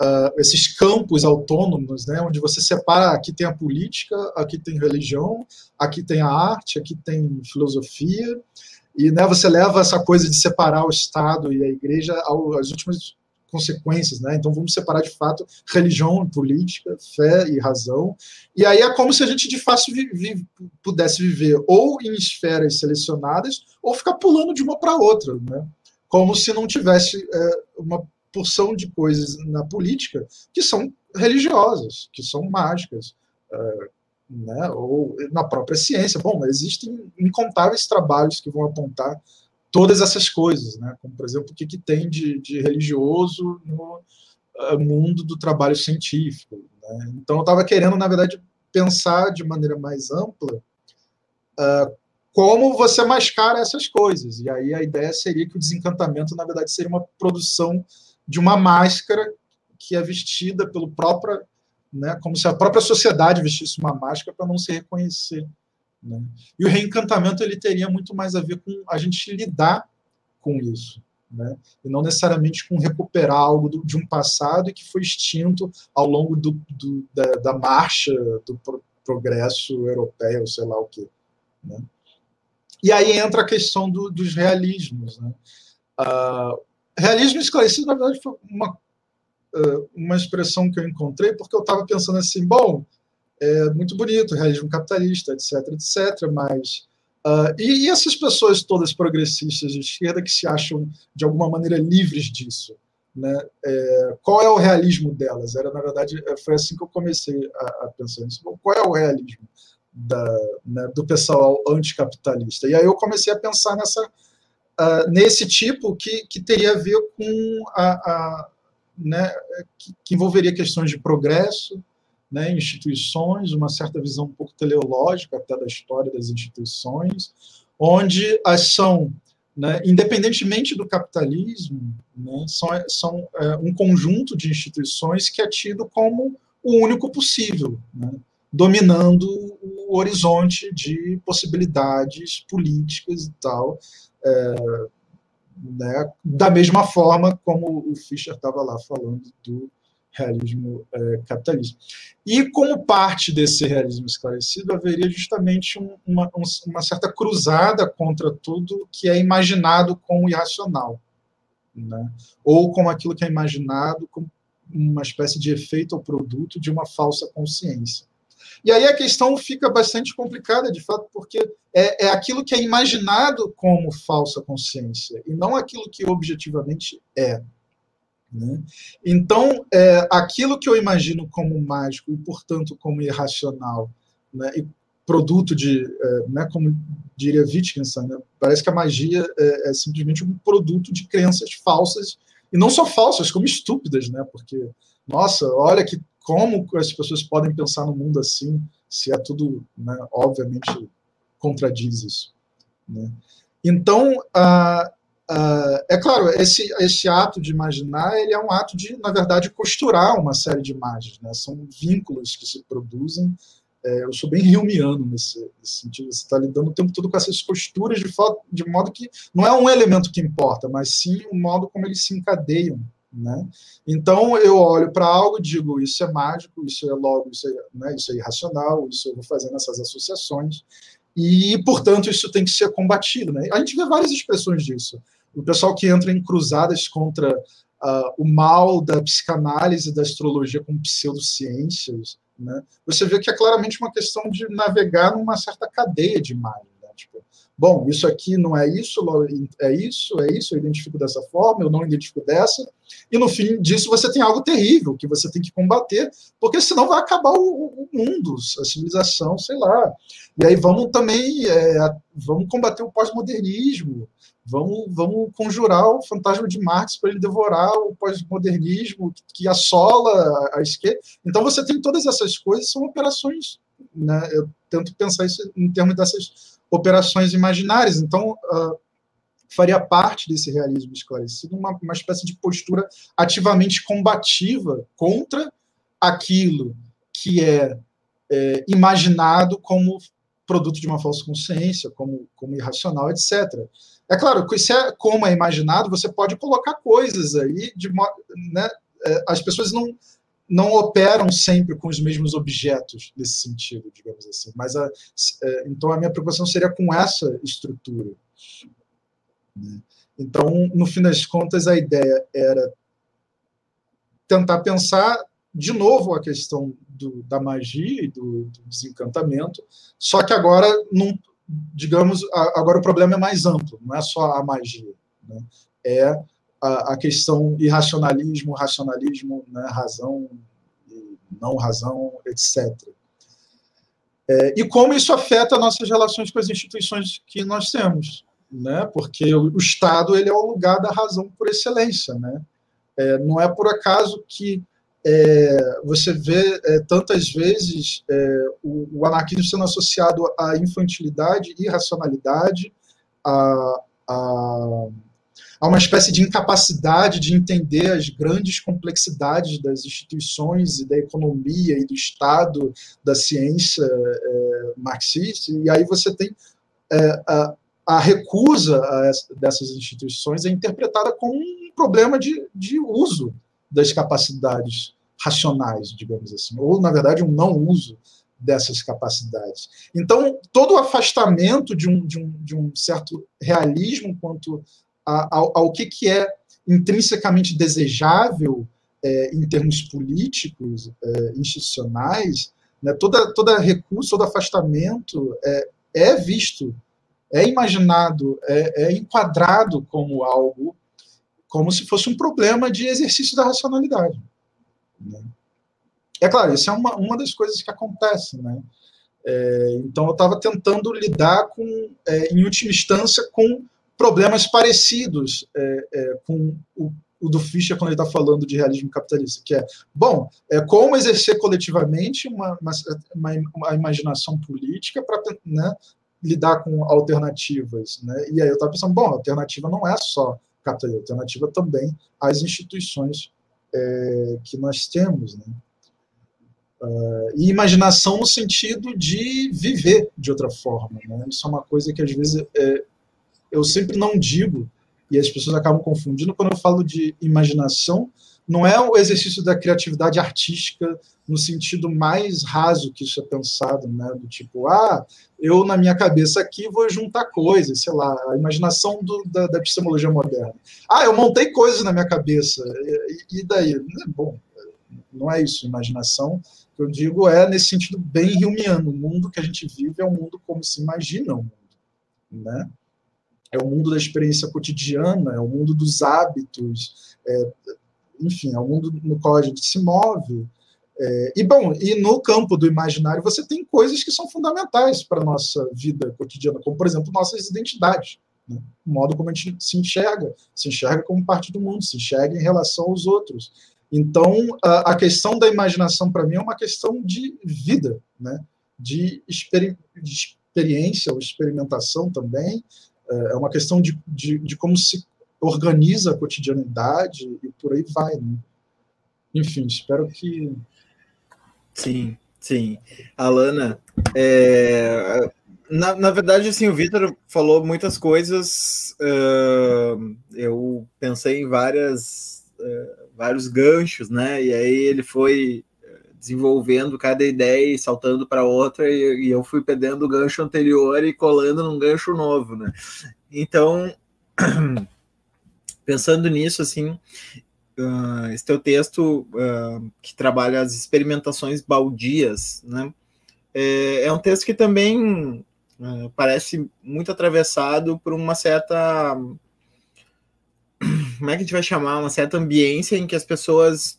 uh, esses campos autônomos, né, onde você separa, aqui tem a política, aqui tem religião, aqui tem a arte, aqui tem filosofia, e né, você leva essa coisa de separar o Estado e a Igreja às últimas consequências, né? Então vamos separar de fato religião, política, fé e razão. E aí é como se a gente de fato vi, vi, pudesse viver ou em esferas selecionadas ou ficar pulando de uma para outra, né? Como se não tivesse é, uma porção de coisas na política que são religiosas, que são mágicas, é, né? Ou na própria ciência. Bom, existem incontáveis trabalhos que vão apontar todas essas coisas, né? como, por exemplo, o que, que tem de, de religioso no uh, mundo do trabalho científico. Né? Então, eu estava querendo, na verdade, pensar de maneira mais ampla uh, como você mascara essas coisas. E aí a ideia seria que o desencantamento, na verdade, seria uma produção de uma máscara que é vestida pelo próprio, né, como se a própria sociedade vestisse uma máscara para não se reconhecer. Né? E o reencantamento ele teria muito mais a ver com a gente lidar com isso, né? e não necessariamente com recuperar algo do, de um passado que foi extinto ao longo do, do, da, da, marcha do pro, progresso europeu, sei lá o quê. Né? E aí entra a questão do, dos realismos. Né? Uh, realismo esclarecido, na verdade, foi uma, uh, uma expressão que eu encontrei, porque eu estava pensando assim, bom, é muito bonito, realismo capitalista, etc, etc, mas... Uh, e, e, essas pessoas todas progressistas de esquerda que se acham, de alguma maneira, livres disso? Né? É, qual é o realismo delas? Era, na verdade, é, foi assim que eu comecei a, a pensar nisso. Qual é o realismo da, né, do pessoal anticapitalista? E aí eu comecei a pensar nessa, uh, nesse tipo que, que teria a ver com a, a né, que, que envolveria questões de progresso, né, instituições, uma certa visão um pouco teleológica até da história das instituições, onde as são, né, independentemente do capitalismo, né, são, são é, um conjunto de instituições que é tido como o único possível, né, dominando o horizonte de possibilidades políticas e tal, é, né, da mesma forma como o Fischer estava lá falando do realismo é, capitalista. E como parte desse realismo esclarecido, haveria justamente um, uma, um, uma, certa cruzada contra tudo que é imaginado como irracional, né? ou como aquilo que é imaginado como uma espécie de efeito ou produto de uma falsa consciência. E aí a questão fica bastante complicada, de fato, porque é, é aquilo que é imaginado como falsa consciência, e não aquilo que objetivamente é. Né? Então, é, aquilo que eu imagino como mágico e, portanto, como irracional, né, e produto de, é, né, como diria Wittgenstein, né, parece que a magia é, é, simplesmente um produto de crenças falsas, e não só falsas, como estúpidas, né, porque, nossa, olha que como as pessoas podem pensar no mundo assim, se é tudo, né, obviamente, contradiz isso. Né? Então, Uh, é claro, esse, esse ato de imaginar ele é um ato de, na verdade, costurar uma série de imagens. Né? São vínculos que se produzem. É, eu sou bem riumiano nesse, nesse sentido. Você está lidando o tempo todo com essas costuras de, de modo que não é um elemento que importa, mas sim o modo como eles se encadeiam. Né? Então eu olho para algo e digo isso é mágico, isso é logo, isso é, né, isso é irracional, isso eu vou fazendo essas associações e portanto isso tem que ser combatido. Né? A gente vê várias expressões disso o pessoal que entra em cruzadas contra uh, o mal da psicanálise, da astrologia com pseudociências, né? você vê que é claramente uma questão de navegar numa certa cadeia de imagens. Né? Tipo, bom, isso aqui não é isso, é isso, é isso, eu identifico dessa forma, eu não identifico dessa, e no fim disso você tem algo terrível que você tem que combater, porque senão vai acabar o, o mundo, a civilização, sei lá. E aí vamos também é, vamos combater o pós-modernismo, Vamos, vamos conjurar o fantasma de Marx para ele devorar o pós-modernismo que assola a esquerda. Então você tem todas essas coisas, são operações. Né? Eu tento pensar isso em termos dessas operações imaginárias. Então, uh, faria parte desse realismo esclarecido uma, uma espécie de postura ativamente combativa contra aquilo que é, é imaginado como produto de uma falsa consciência, como, como irracional, etc. É claro se é como é imaginado, você pode colocar coisas aí de né, é, as pessoas não não operam sempre com os mesmos objetos nesse sentido, digamos assim. Mas a, é, então a minha preocupação seria com essa estrutura. Né? Então, no fim das contas, a ideia era tentar pensar de novo a questão do, da magia e do, do, desencantamento, só que agora num, digamos, agora o problema é mais amplo, não é só a magia, né? é a, a, questão irracionalismo, racionalismo, né? razão, não razão, etc. É, e como isso afeta nossas relações com as instituições que nós temos, né? porque o, o Estado ele é o lugar da razão por excelência. Né? É, não é por acaso que é, você vê é, tantas vezes é, o, o, anarquismo sendo associado à infantilidade, irracionalidade, a, a, a, uma espécie de incapacidade de entender as grandes complexidades das instituições e da economia e do Estado, da ciência é, marxista, e aí você tem é, a, a recusa dessas instituições é interpretada como um problema de, de uso das capacidades racionais, digamos assim, ou, na verdade, um não uso dessas capacidades. Então, todo o afastamento de um, de um, de um certo realismo quanto a, ao, ao que, que é intrinsecamente desejável é, em termos políticos, é, institucionais, né, toda, toda recurso, todo afastamento é, é visto, é imaginado, é, é enquadrado como algo como se fosse um problema de exercício da racionalidade. Né? É claro, isso é uma, uma das coisas que acontece. Né? É, então, eu estava tentando lidar com, é, em última instância, com problemas parecidos é, é com o, o do Fischer quando ele está falando de realismo capitalista, que é, bom, é como exercer coletivamente uma, uma, uma imaginação política para né, lidar com alternativas. Né? E aí eu estava pensando, bom, alternativa não é só capitalismo, a alternativa também às instituições é, que nós temos. Né? Uh, e imaginação no sentido de viver de outra forma. Né? Isso é uma coisa que às vezes é, eu sempre não digo, e as pessoas acabam confundindo quando eu falo de imaginação, não é o exercício da criatividade artística no sentido mais raso que isso é pensado, né? Do tipo, ah, eu na minha cabeça aqui vou juntar coisas, sei lá, a imaginação do, da, da, epistemologia moderna. Ah, eu montei coisas na minha cabeça, e, e daí? Bom, não é isso, imaginação. que eu digo é nesse sentido bem humiano. O mundo que a gente vive é um mundo como se imagina o mundo, né? é o mundo da experiência cotidiana, é o mundo dos hábitos, é, enfim, é mundo no qual a gente se move. É, e bom, e no campo do imaginário você tem coisas que são fundamentais para a nossa vida cotidiana, como por exemplo nossas identidades, né? o modo como a gente se enxerga, se enxerga como parte do mundo, se enxerga em relação aos outros. Então, a, a questão da imaginação para mim é uma questão de vida, né? de, experi de experiência ou experimentação também, é, é uma questão de, de, de, como se organiza a cotidianidade e por aí vai. Né? Enfim, espero que. Sim, sim. Alana, é, na, na verdade, assim, o Vitor falou muitas coisas. Uh, eu pensei em várias, uh, vários ganchos, né? E aí ele foi desenvolvendo cada ideia e saltando para outra, e, e, eu fui perdendo o gancho anterior e colando num gancho novo, né? Então, pensando nisso, assim, uh, esse teu texto uh, que trabalha as experimentações baldias, né? É, é um texto que também uh, parece muito atravessado por uma certa como é que a gente vai chamar? Uma certa ambiência em que as pessoas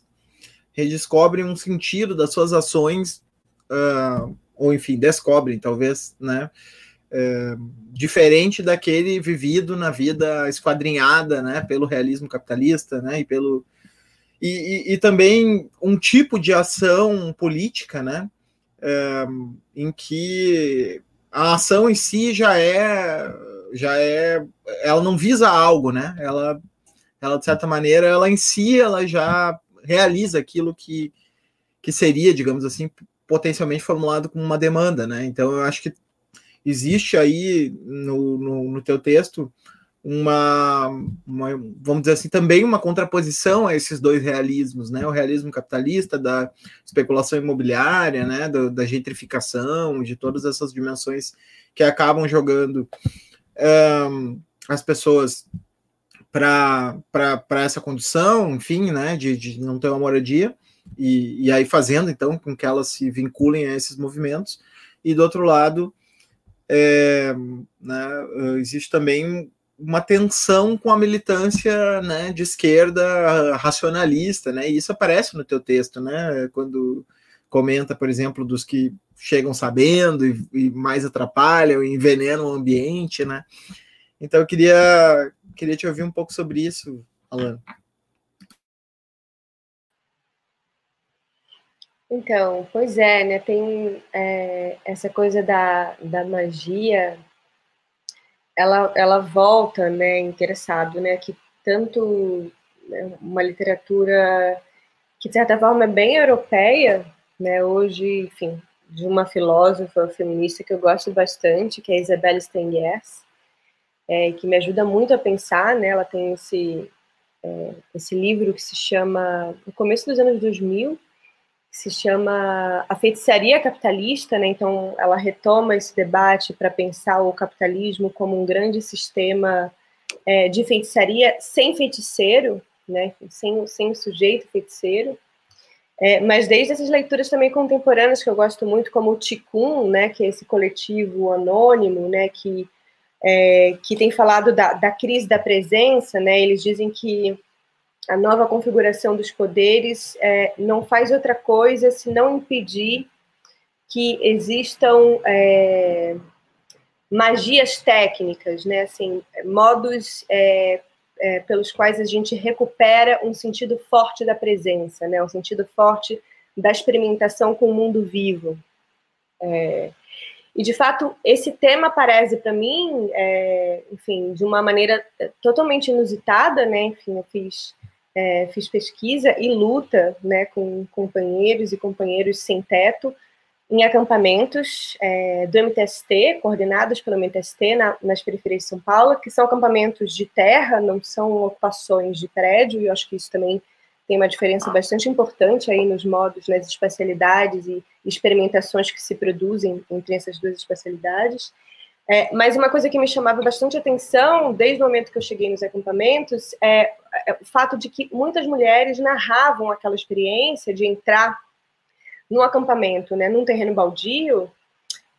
redescobrem um sentido das suas ações, ou enfim, descobrem, talvez, né? Uh, diferente daquele vivido na vida esquadrinhada, né, pelo realismo capitalista, né, e pelo e, e, e também um tipo de ação política, né, uh, em que a ação em si já é já é ela não visa algo, né, ela ela de certa maneira ela em si ela já realiza aquilo que, que seria, digamos assim, potencialmente formulado como uma demanda, né? Então eu acho que existe aí no, no, no teu texto uma, uma, vamos dizer assim, também uma contraposição a esses dois realismos, né? O realismo capitalista da especulação imobiliária, né? Do, da gentrificação, de todas essas dimensões que acabam jogando um, as pessoas para essa condição, enfim, né, de, de não ter uma moradia, e, e aí fazendo, então, com que elas se vinculem a esses movimentos, e do outro lado, é, né, existe também uma tensão com a militância né, de esquerda racionalista, né, e isso aparece no teu texto, né, quando comenta, por exemplo, dos que chegam sabendo e, e mais atrapalham e envenenam o ambiente, né, então eu queria queria te ouvir um pouco sobre isso, Alan. Então, pois é, né? Tem é, essa coisa da, da magia, ela, ela volta, né? Interessado, né? Que tanto né, uma literatura que de certa forma é bem europeia, né? Hoje, enfim, de uma filósofa feminista que eu gosto bastante, que é Isabelle Stengers, é, que me ajuda muito a pensar, né? Ela tem esse, é, esse livro que se chama, no começo dos anos 2000, que se chama A Feitiçaria Capitalista, né? Então, ela retoma esse debate para pensar o capitalismo como um grande sistema é, de feitiçaria sem feiticeiro, né? Sem, sem o sujeito feiticeiro. É, mas desde essas leituras também contemporâneas que eu gosto muito, como o Ticum, né, que é esse coletivo anônimo, né, que é, que tem falado da, da crise da presença, né? Eles dizem que a nova configuração dos poderes é, não faz outra coisa senão impedir que existam é, magias técnicas, né? Assim, modos é, é, pelos quais a gente recupera um sentido forte da presença, né? um sentido forte da experimentação com o mundo vivo. É, e, de fato, esse tema aparece para mim, é, enfim, de uma maneira totalmente inusitada, né? Enfim, eu fiz, é, fiz pesquisa e luta né, com companheiros e companheiros sem teto em acampamentos é, do MTST, coordenados pelo MTST na, nas periferias de São Paulo, que são acampamentos de terra, não são ocupações de prédio, e eu acho que isso também tem uma diferença bastante importante aí nos modos, nas especialidades e experimentações que se produzem entre essas duas especialidades. É, mas uma coisa que me chamava bastante atenção, desde o momento que eu cheguei nos acampamentos, é, o fato de que muitas mulheres narravam aquela experiência de entrar no acampamento, né, num terreno baldio,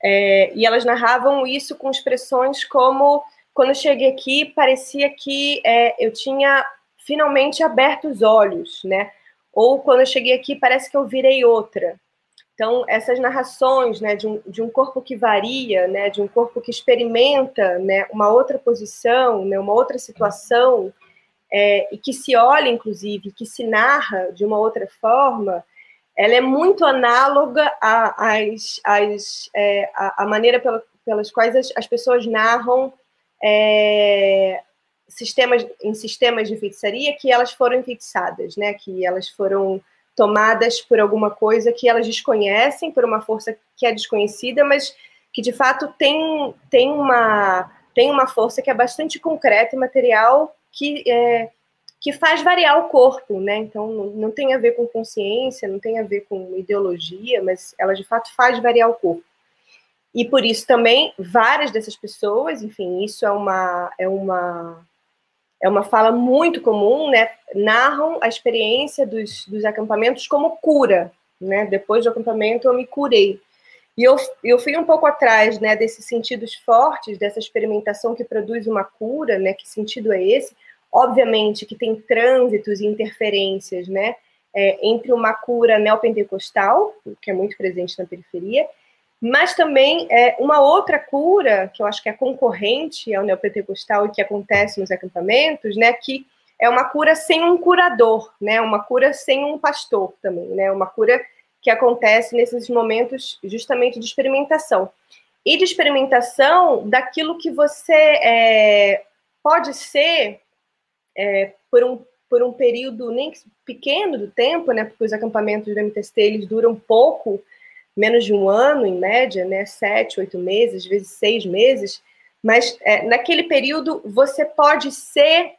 é, e elas narravam isso com expressões como quando eu cheguei aqui parecia que é, eu tinha finalmente aberto os olhos, né? Ou quando eu cheguei aqui parece que eu virei outra. Então essas narrações, né, de um, de um corpo que varia, né, de um corpo que experimenta, né, uma outra posição, né, uma outra situação é, e que se olha, inclusive, que se narra de uma outra forma, ela é muito análoga às, às, é, à, maneira pela, pelas quais as, as pessoas narram é, sistemas, em sistemas de feitiçaria que elas foram enfeitiçadas, né? que elas foram tomadas por alguma coisa que elas desconhecem, por uma força que é desconhecida, mas que de fato tem, tem, uma, tem uma força que é bastante concreta e material que é, que faz variar o corpo, né? Então não, não, tem a ver com consciência, não tem a ver com ideologia, mas ela de fato faz variar o corpo. E por isso também várias dessas pessoas, enfim, isso é uma é uma é uma fala muito comum, né? Narram a experiência dos, dos acampamentos como cura, né? Depois do acampamento eu me curei. E eu, eu fui um pouco atrás, né, desses sentidos fortes, dessa experimentação que produz uma cura, né? Que sentido é esse? Obviamente que tem trânsitos e interferências, né, é, entre uma cura neopentecostal, que é muito presente na periferia, mas também é, uma outra cura, que eu acho que é concorrente ao neopentecostal e que acontece nos acampamentos, né, que é uma cura sem um curador, né, uma cura sem um pastor também, né, uma cura que acontece nesses momentos justamente de experimentação. E de experimentação daquilo que você é, pode ser é, por, um, por um período nem pequeno do tempo, né, porque os acampamentos do MTST eles duram pouco, menos de um ano em média, né, sete, oito meses, às vezes seis meses, mas é, naquele período você pode ser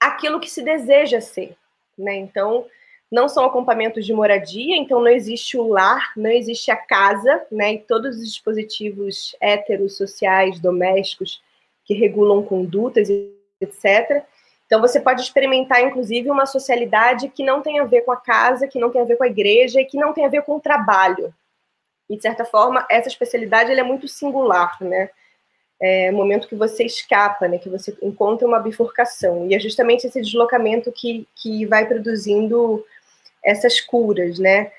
aquilo que se deseja ser, né? Então não são acampamentos de moradia, então não existe o lar, não existe a casa, né? E todos os dispositivos heterossociais, domésticos que regulam condutas, etc. Então, você pode experimentar, inclusive, uma socialidade que não tem a ver com a casa, que não tem a ver com a igreja e que não tem a ver com o trabalho. E, de certa forma, essa especialidade é muito singular, né? É o momento que você escapa, né? Que você encontra uma bifurcação. E é justamente esse deslocamento que, que vai produzindo essas curas, né?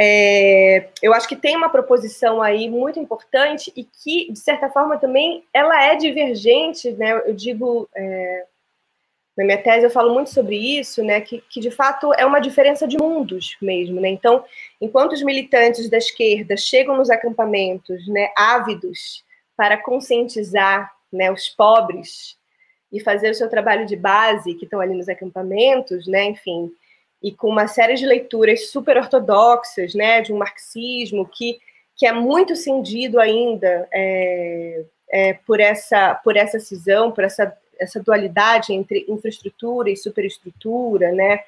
É, eu acho que tem uma proposição aí muito importante e que, de certa forma, também ela é divergente, né? Eu digo... É, na minha tese eu falo muito sobre isso, né, que, que de fato é uma diferença de mundos mesmo, né? Então, enquanto os militantes da esquerda chegam nos acampamentos, né, ávidos para conscientizar, né, os pobres e fazer o seu trabalho de base que estão ali nos acampamentos, né, enfim, e com uma série de leituras super ortodoxas, né, de um marxismo que que é muito cindido ainda é, é, por essa por essa cisão, por essa essa dualidade entre infraestrutura e superestrutura, né?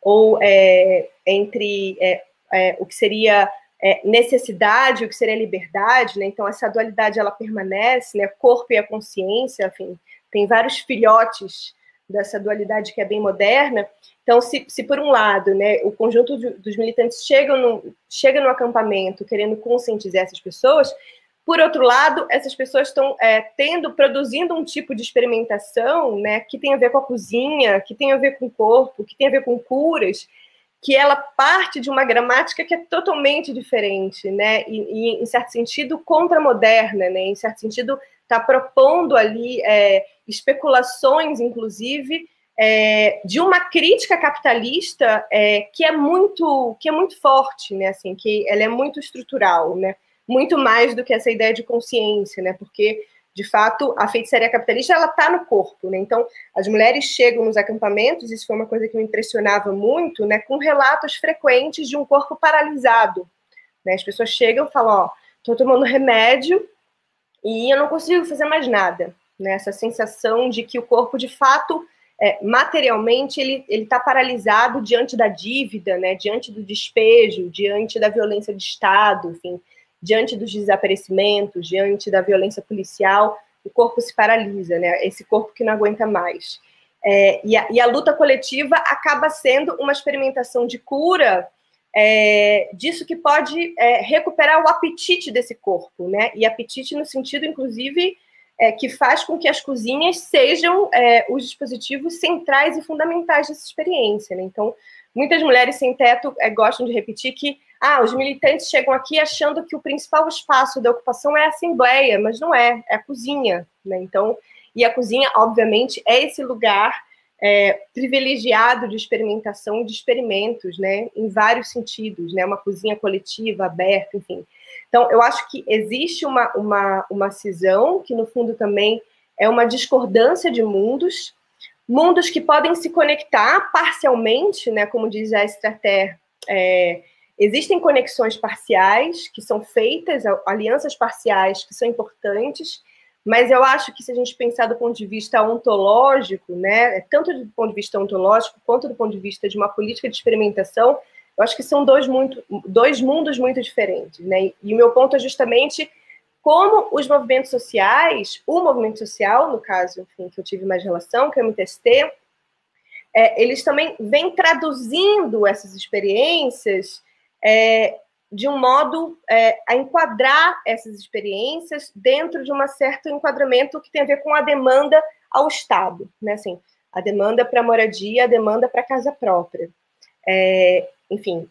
Ou é, entre é, é, o que seria é, necessidade o que seria liberdade, né? Então essa dualidade ela permanece, né? Corpo e a consciência, enfim, tem vários filhotes dessa dualidade que é bem moderna. Então, se, se por um lado, né, o conjunto de, dos militantes chegam no, chega no acampamento querendo conscientizar essas pessoas, por outro lado, essas pessoas estão é, tendo, produzindo um tipo de experimentação, né, que tem a ver com a cozinha, que tem a ver com o corpo, que tem a ver com curas, que ela parte de uma gramática que é totalmente diferente, né, e, e em certo sentido contramoderna, né, em certo sentido está propondo ali é, especulações, inclusive, é, de uma crítica capitalista é, que é muito que é muito forte, né? Assim, que ela é muito estrutural, né? Muito mais do que essa ideia de consciência, né? Porque de fato a feitiçaria capitalista ela está no corpo, né? Então as mulheres chegam nos acampamentos, isso foi uma coisa que me impressionava muito, né? Com relatos frequentes de um corpo paralisado, né? As pessoas chegam e falam, ó, tô tomando remédio e eu não consigo fazer mais nada, né? Essa sensação de que o corpo de fato é, materialmente ele está paralisado diante da dívida, né, diante do despejo, diante da violência de Estado, enfim, diante dos desaparecimentos, diante da violência policial, o corpo se paralisa, né, esse corpo que não aguenta mais. É, e, a, e, a, luta coletiva acaba sendo uma experimentação de cura é, disso que pode é, recuperar o apetite desse corpo, né, e apetite no sentido, inclusive, é, que faz com que as cozinhas sejam é, os dispositivos centrais e fundamentais dessa experiência. Né? Então, muitas mulheres sem teto é, gostam de repetir que ah, os militantes chegam aqui achando que o principal espaço da ocupação é a assembleia, mas não é, é a cozinha. Né? Então, e a cozinha, obviamente, é esse lugar é, privilegiado de experimentação, de experimentos, né, em vários sentidos, né, uma cozinha coletiva, aberta, enfim. Então, eu acho que existe uma, uma, uma cisão, que no fundo também é uma discordância de mundos, mundos que podem se conectar parcialmente, né, como diz a Estratégia, é, existem conexões parciais que são feitas, alianças parciais que são importantes, mas eu acho que se a gente pensar do ponto de vista ontológico, né, tanto do ponto de vista ontológico quanto do ponto de vista de uma política de experimentação, eu acho que são dois, muito, dois mundos muito diferentes, né? E o meu ponto é justamente como os movimentos sociais, o movimento social, no caso, enfim, que eu tive mais relação, que é o MTST, é, eles também vêm traduzindo essas experiências é, de um modo é, a enquadrar essas experiências dentro de um certo enquadramento que tem a ver com a demanda ao Estado, né? Assim, a demanda para moradia, a demanda para casa própria. É, enfim,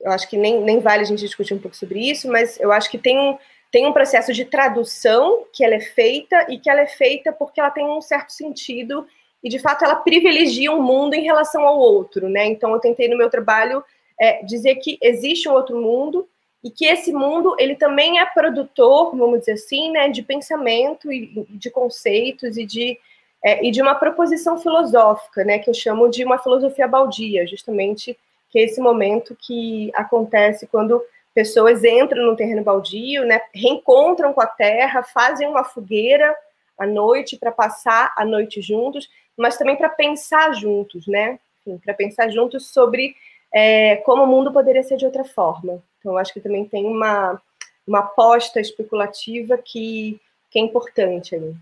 eu acho que nem, nem vale a gente discutir um pouco sobre isso, mas eu acho que tem um, tem um processo de tradução que ela é feita e que ela é feita porque ela tem um certo sentido e, de fato, ela privilegia um mundo em relação ao outro, né? Então, eu tentei no meu trabalho é, dizer que existe um outro mundo e que esse mundo, ele também é produtor, vamos dizer assim, né, de pensamento e de conceitos e de, é, e de uma proposição filosófica, né, que eu chamo de uma filosofia baldia, justamente que é esse momento que acontece quando pessoas entram no terreno baldio, né, reencontram com a terra, fazem uma fogueira à noite para passar a noite juntos, mas também para pensar juntos, né, para pensar juntos sobre é, como o mundo poderia ser de outra forma. Então, acho que também tem uma, uma aposta especulativa que, que é importante aí.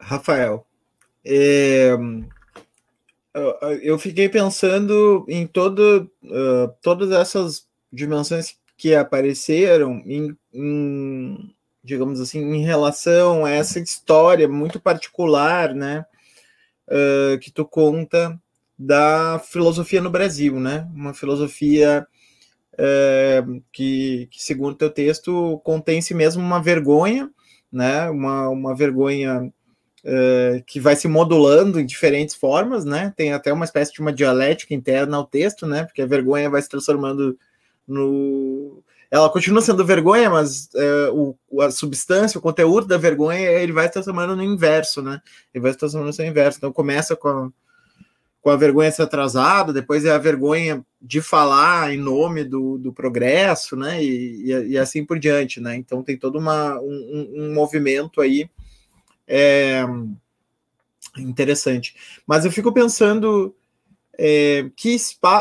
Rafael, é, eu fiquei pensando em todo, uh, todas essas dimensões que apareceram em, em, digamos assim, em relação a essa história muito particular, né, uh, que tu conta da filosofia no Brasil, né, uma filosofia uh, que, que, segundo teu texto, contém em si mesmo uma vergonha, né, uma, uma vergonha Uh, que vai se modulando em diferentes formas, né? Tem até uma espécie de uma dialética interna ao texto, né? Porque a vergonha vai se transformando no. Ela continua sendo vergonha, mas uh, o, a substância, o conteúdo da vergonha, ele vai se transformando no inverso, né? Ele vai se transformando no seu inverso. Então começa com a, com a vergonha ser atrasado, depois é a vergonha de falar em nome do, do progresso, né? E, e, e assim por diante, né? Então tem todo uma, um, um movimento aí é interessante. Mas eu fico pensando é, que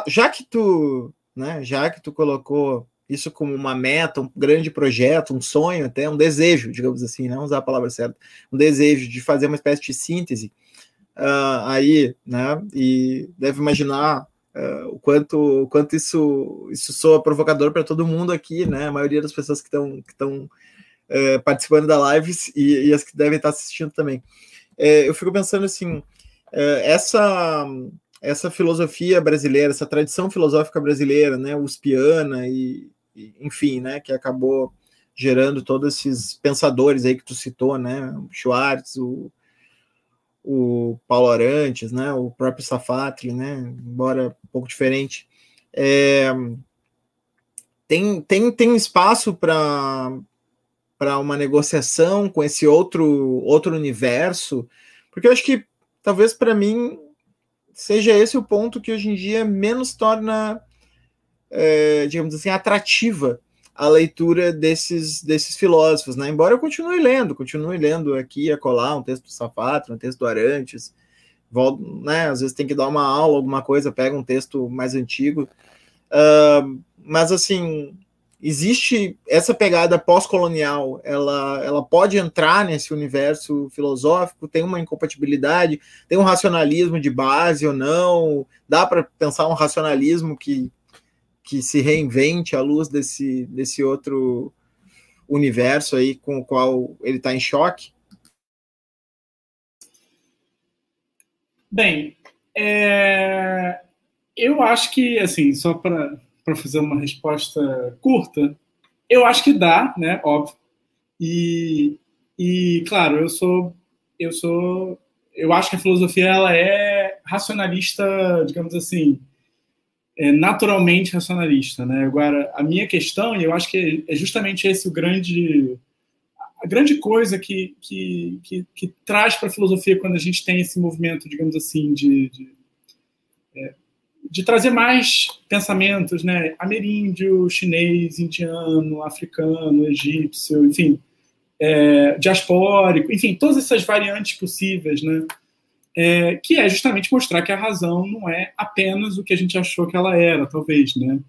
já que tu, né, já que tu colocou isso como uma meta, um grande projeto, um sonho, até um desejo, digamos assim, não usar a palavra certa, um desejo de fazer uma espécie de síntese uh, aí, né? E deve imaginar uh, o quanto, o quanto isso, isso soa provocador para todo mundo aqui, né? A maioria das pessoas que estão que estão é, participando da live e, e, as que devem estar assistindo também. É, eu fico pensando assim, é, essa essa filosofia brasileira, essa tradição filosófica brasileira, né, uspiana e, enfim, né, que acabou gerando todos esses pensadores aí que tu citou, né? O Schwartz, o, o Paulo Arantes, né? O próprio Safatli, né? Embora um pouco diferente. É, tem, tem, tem espaço para para uma negociação com esse outro outro universo, porque eu acho que talvez para mim seja esse o ponto que hoje em dia menos torna, é, digamos assim, atrativa a leitura desses, desses filósofos, né? Embora eu continue lendo, continue lendo aqui a colar um texto do Safatro, um texto do Arantes, volto, né? Às vezes tem que dar uma aula, alguma coisa, pega um texto mais antigo, uh, mas assim existe essa pegada pós-colonial, ela, ela pode entrar nesse universo filosófico, tem uma incompatibilidade, tem um racionalismo de base ou não, dá para pensar um racionalismo que, que se reinvente à luz desse, desse outro universo aí com o qual ele está em choque? Bem, é... eu acho que, assim, só para fazer uma resposta curta, eu acho que dá, né? Óbvio. E, e claro, eu sou, eu sou, eu acho que a filosofia ela é racionalista, digamos assim, é naturalmente racionalista, né? Agora, a minha questão, e eu acho que é justamente esse o grande a grande coisa que, que, que, que traz para a filosofia quando a gente tem esse movimento, digamos assim, de, de é, de trazer mais pensamentos, né? Ameríndio, chinês, indiano, africano, egípcio, enfim, é, diaspórico, enfim, todas essas variantes possíveis, né? É, que é justamente mostrar que a razão não é apenas o que a gente achou que ela era, talvez, né?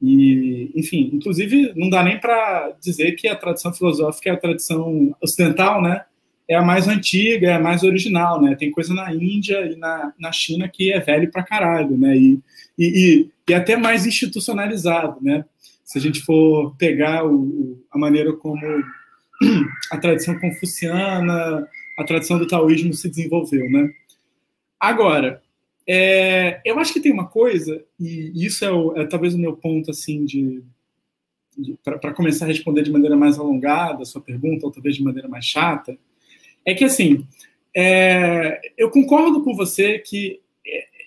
E, enfim, inclusive, não dá nem para dizer que a tradição filosófica é a tradição ocidental, né? é a mais antiga, é a mais original, né? Tem coisa na Índia e na, na China que é velho pra caralho, né? E, e, e, até mais institucionalizado, né? Se a gente for pegar o, a maneira como a tradição confuciana, a tradição do taoísmo se desenvolveu, né? Agora, é, eu acho que tem uma coisa, e isso é, o, é talvez o meu ponto, assim, de, de para começar a responder de maneira mais alongada a sua pergunta, ou talvez de maneira mais chata, é que, assim, é, eu concordo com você que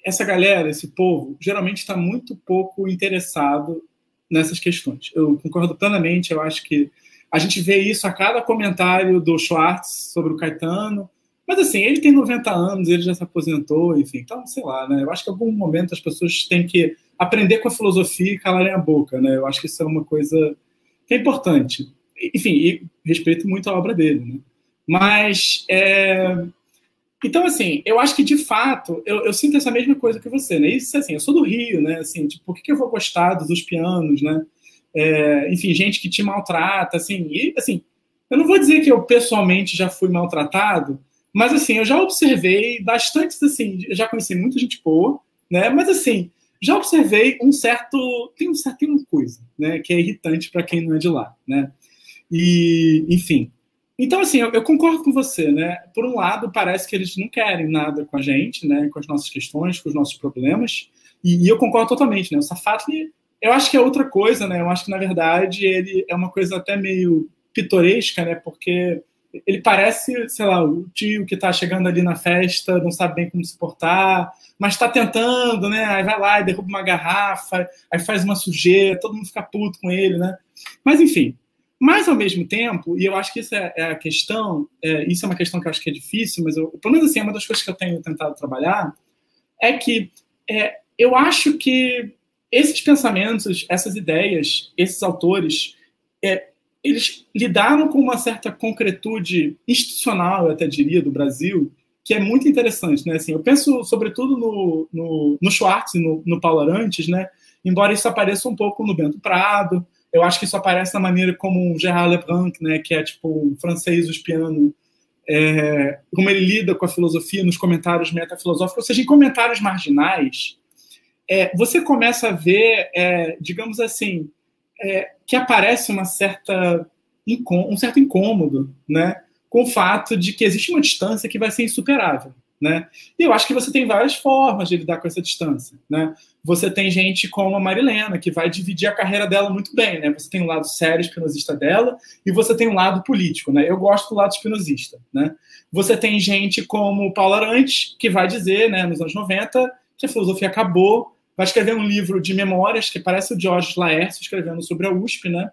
essa galera, esse povo, geralmente está muito pouco interessado nessas questões. Eu concordo plenamente, eu acho que a gente vê isso a cada comentário do Schwartz sobre o Caetano, mas assim, ele tem 90 anos, ele já se aposentou, enfim, então, sei lá, né? Eu acho que em algum momento as pessoas têm que aprender com a filosofia e calarem a boca, né? Eu acho que isso é uma coisa que é importante. Enfim, e respeito muito a obra dele, né? Mas, é... então, assim, eu acho que, de fato, eu, eu, sinto essa mesma coisa que você, né? Isso, assim, eu sou do Rio, né? Assim, tipo, por que, eu vou gostar dos pianos, né? É, enfim, gente que te maltrata, assim, e, assim, eu não vou dizer que eu pessoalmente já fui maltratado, mas, assim, eu já observei bastante, assim, já conheci muita gente boa, né? Mas, assim, já observei um certo, tem um certo tem uma coisa, né? Que é irritante para quem não é de lá, né? E, enfim, então, assim, eu, eu, concordo com você, né? Por um lado, parece que eles não querem nada com a gente, né? Com as nossas questões, com os nossos problemas. E, e eu concordo totalmente, né? O Safatli, eu acho que é outra coisa, né? Eu acho que, na verdade, ele é uma coisa até meio pitoresca, né? Porque ele parece, sei lá, o tio que está chegando ali na festa, não sabe bem como se portar, mas está tentando, né? Aí vai lá e derruba uma garrafa, aí faz uma sujeira, todo mundo fica puto com ele, né? Mas, enfim, mas, ao mesmo tempo, e eu acho que isso é, é a questão, é, isso é uma questão que eu acho que é difícil, mas eu, pelo menos assim, é uma das coisas que eu tenho tentado trabalhar, é que é, eu acho que esses pensamentos, essas ideias, esses autores, é, eles lidaram com uma certa concretude institucional, eu até diria, do Brasil, que é muito interessante, né? Assim, eu penso sobretudo no, no, no Schwartz e no, no Paulo Arantes, né? Embora isso apareça um pouco no Bento Prado, eu acho que isso aparece na maneira como um Gerard Lebrun, né, que é tipo um francês uspiano, é, como ele lida com a filosofia nos comentários metafilosóficos, ou seja, em comentários marginais, é, você começa a ver, é, digamos assim, é, que aparece uma certa um certo incômodo, né, com o fato de que existe uma distância que vai ser insuperável, Né? E eu acho que você tem várias formas de lidar com essa distância. Né? Você tem gente como a Marilena, que vai dividir a carreira dela muito bem. Né? Você tem um lado sério espinosista dela e você tem um lado político. Né? Eu gosto do lado espinosista. Né? Você tem gente como Paulo Arantes, que vai dizer, né, nos anos 90, que a filosofia acabou, vai escrever um livro de memórias, que parece o George Laércio escrevendo sobre a USP, né?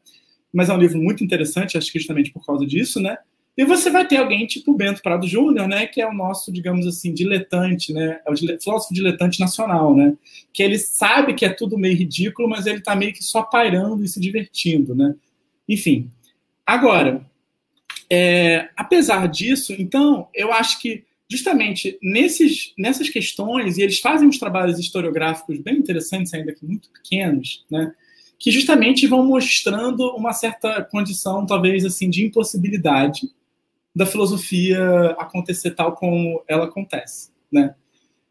mas é um livro muito interessante, acho que justamente por causa disso, né? E você vai ter alguém tipo Bento Prado Júnior, né, que é o nosso, digamos assim, diletante, né, é o filósofo diletante nacional, né, que ele sabe que é tudo meio ridículo, mas ele está meio que só pairando e se divertindo, né. Enfim, agora, é, apesar disso, então, eu acho que justamente nesses, nessas questões, e eles fazem uns trabalhos historiográficos bem interessantes, ainda que muito pequenos, né, que justamente vão mostrando uma certa condição, talvez assim, de impossibilidade da filosofia acontecer tal como ela acontece, né?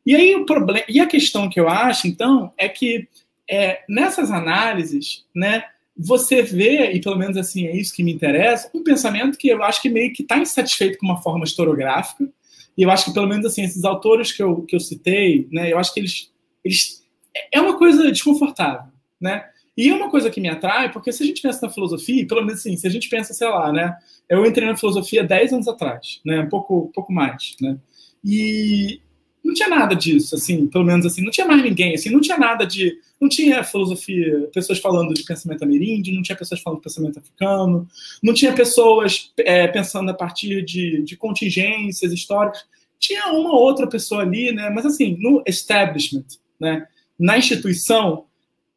E aí o problema e a questão que eu acho então é que é, nessas análises, né, você vê e pelo menos assim é isso que me interessa, um pensamento que eu acho que meio que está insatisfeito com uma forma historiográfica e eu acho que pelo menos assim esses autores que eu, que eu citei, né, eu acho que eles, eles é uma coisa desconfortável, né? E é uma coisa que me atrai, porque se a gente pensa na filosofia, pelo menos assim, se a gente pensa, sei lá, né? Eu entrei na filosofia 10 anos atrás, né? Um pouco, pouco mais, né? E não tinha nada disso, assim, pelo menos assim, não tinha mais ninguém, assim, não tinha nada de. Não tinha filosofia, pessoas falando de pensamento ameríndio, não tinha pessoas falando de pensamento africano, não tinha pessoas é, pensando a partir de, de contingências históricas. Tinha uma ou outra pessoa ali, né? Mas assim, no establishment, né? Na instituição,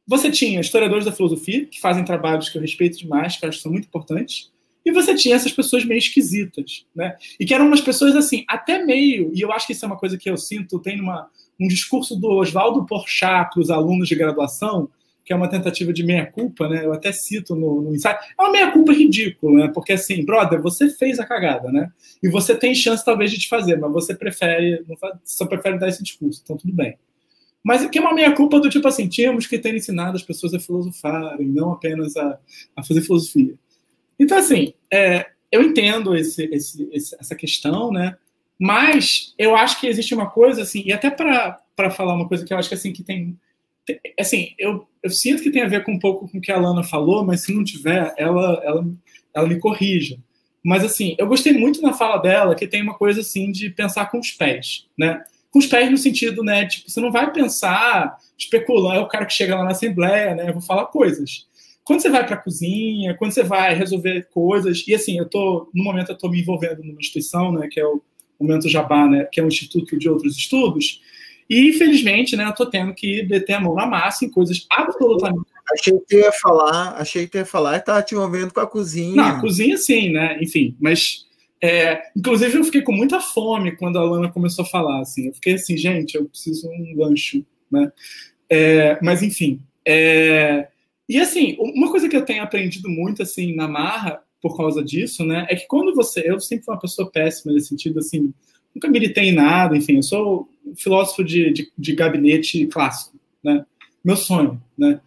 você tinha historiadores da filosofia, que fazem trabalhos que eu respeito demais, que eu acho que são muito importantes, e você tinha essas pessoas meio esquisitas, né? E que eram umas pessoas, assim, até meio, e eu acho que isso é uma coisa que eu sinto, tem uma, um discurso do Oswaldo Porchat para os alunos de graduação, que é uma tentativa de meia-culpa, né? Eu até cito no, no ensaio. É uma meia-culpa ridícula, né? Porque, assim, brother, você fez a cagada, né? E você tem chance, talvez, de te fazer, mas você prefere, não faz, só prefere dar esse discurso, então tudo bem. Mas que é uma meia-culpa do tipo assim, tínhamos que ter ensinado as pessoas a filosofarem, não apenas a, a fazer filosofia. Então, assim, é, eu entendo esse, esse, essa questão, né? Mas eu acho que existe uma coisa, assim, e até para falar uma coisa que eu acho que, assim, que tem... tem assim, eu, eu sinto que tem a ver com um pouco com o que a Lana falou, mas se não tiver, ela, ela, ela me corrija. Mas, assim, eu gostei muito na fala dela que tem uma coisa, assim, de pensar com os pés, né? com os pés no sentido, né? Tipo, você não vai pensar, especular, é o cara que chega lá na Assembleia, né? Eu vou falar coisas. Quando você vai para a cozinha, quando você vai resolver coisas, e assim, eu tô, no momento eu tô me envolvendo numa instituição, né, que é o Momento Jabá, né, que é um instituto de outros estudos, e infelizmente, né, eu tô tendo que meter a mão na massa em coisas absolutamente Achei que ia falar, achei que ia falar e tá te envolvendo com a cozinha. Não, a cozinha sim, né? Enfim, mas é, inclusive, eu fiquei com muita fome quando a Lana começou a falar. Assim. Eu fiquei assim, gente, eu preciso um lanche. Né? É, mas, enfim. É, e, assim, uma coisa que eu tenho aprendido muito assim na marra por causa disso, né, é que quando você. Eu sempre fui uma pessoa péssima nesse sentido, assim, nunca militei em nada, enfim, eu sou filósofo de, de, de gabinete clássico, né? Meu sonho, né?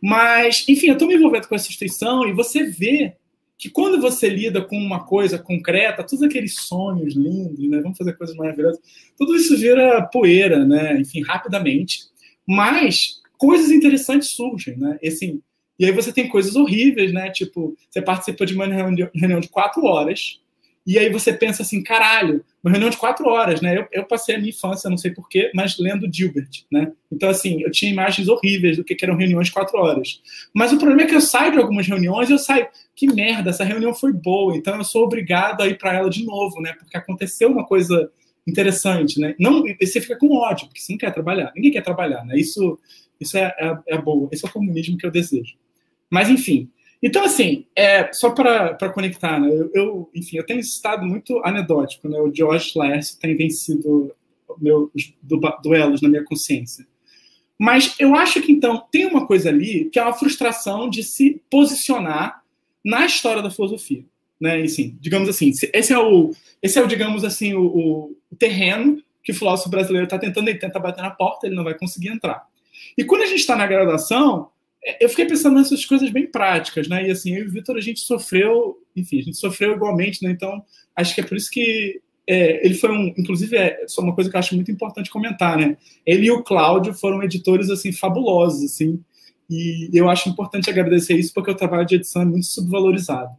Mas, enfim, eu estou me envolvendo com essa instituição e você vê que quando você lida com uma coisa concreta, todos aqueles sonhos lindos, né, vamos fazer coisas maravilhosas, tudo isso vira poeira, né, enfim, rapidamente. Mas coisas interessantes surgem, né? E, assim, e aí você tem coisas horríveis, né? Tipo, você participa de uma reunião de quatro horas e aí você pensa assim, caralho, uma reunião de quatro horas, né? Eu, eu passei a minha infância, não sei porquê, mas lendo Gilbert, né? Então, assim, eu tinha imagens horríveis do que eram reuniões de quatro horas. Mas o problema é que eu saio de algumas reuniões e eu saio, que merda, essa reunião foi boa, então eu sou obrigado a ir para ela de novo, né? Porque aconteceu uma coisa interessante, né? Não, você fica com ódio, porque você não quer trabalhar. Ninguém quer trabalhar, né? Isso, isso é, é, é boa. Esse é o comunismo que eu desejo. Mas, enfim, então, assim, é, só para conectar, né, eu, eu, enfim, eu tenho estado muito anedótico, né? O George Laércio tem vencido meus duelos na minha consciência. Mas eu acho que, então, tem uma coisa ali que é uma frustração de se posicionar na história da filosofia. Né? Assim, digamos assim, esse é o, esse é o digamos assim, o, o terreno que o filósofo brasileiro está tentando, ele tenta bater na porta, ele não vai conseguir entrar. E quando a gente está na graduação, é, eu fiquei pensando nessas coisas bem práticas, né? E assim, eu e o Vitor, a gente sofreu, enfim, a gente sofreu igualmente, né? Então, acho que é por isso que é, ele foi um, inclusive, é só uma coisa que eu acho muito importante comentar, né? Ele e o Cláudio foram editores assim fabulosos, assim, e eu acho importante agradecer isso porque o trabalho de edição é muito subvalorizado.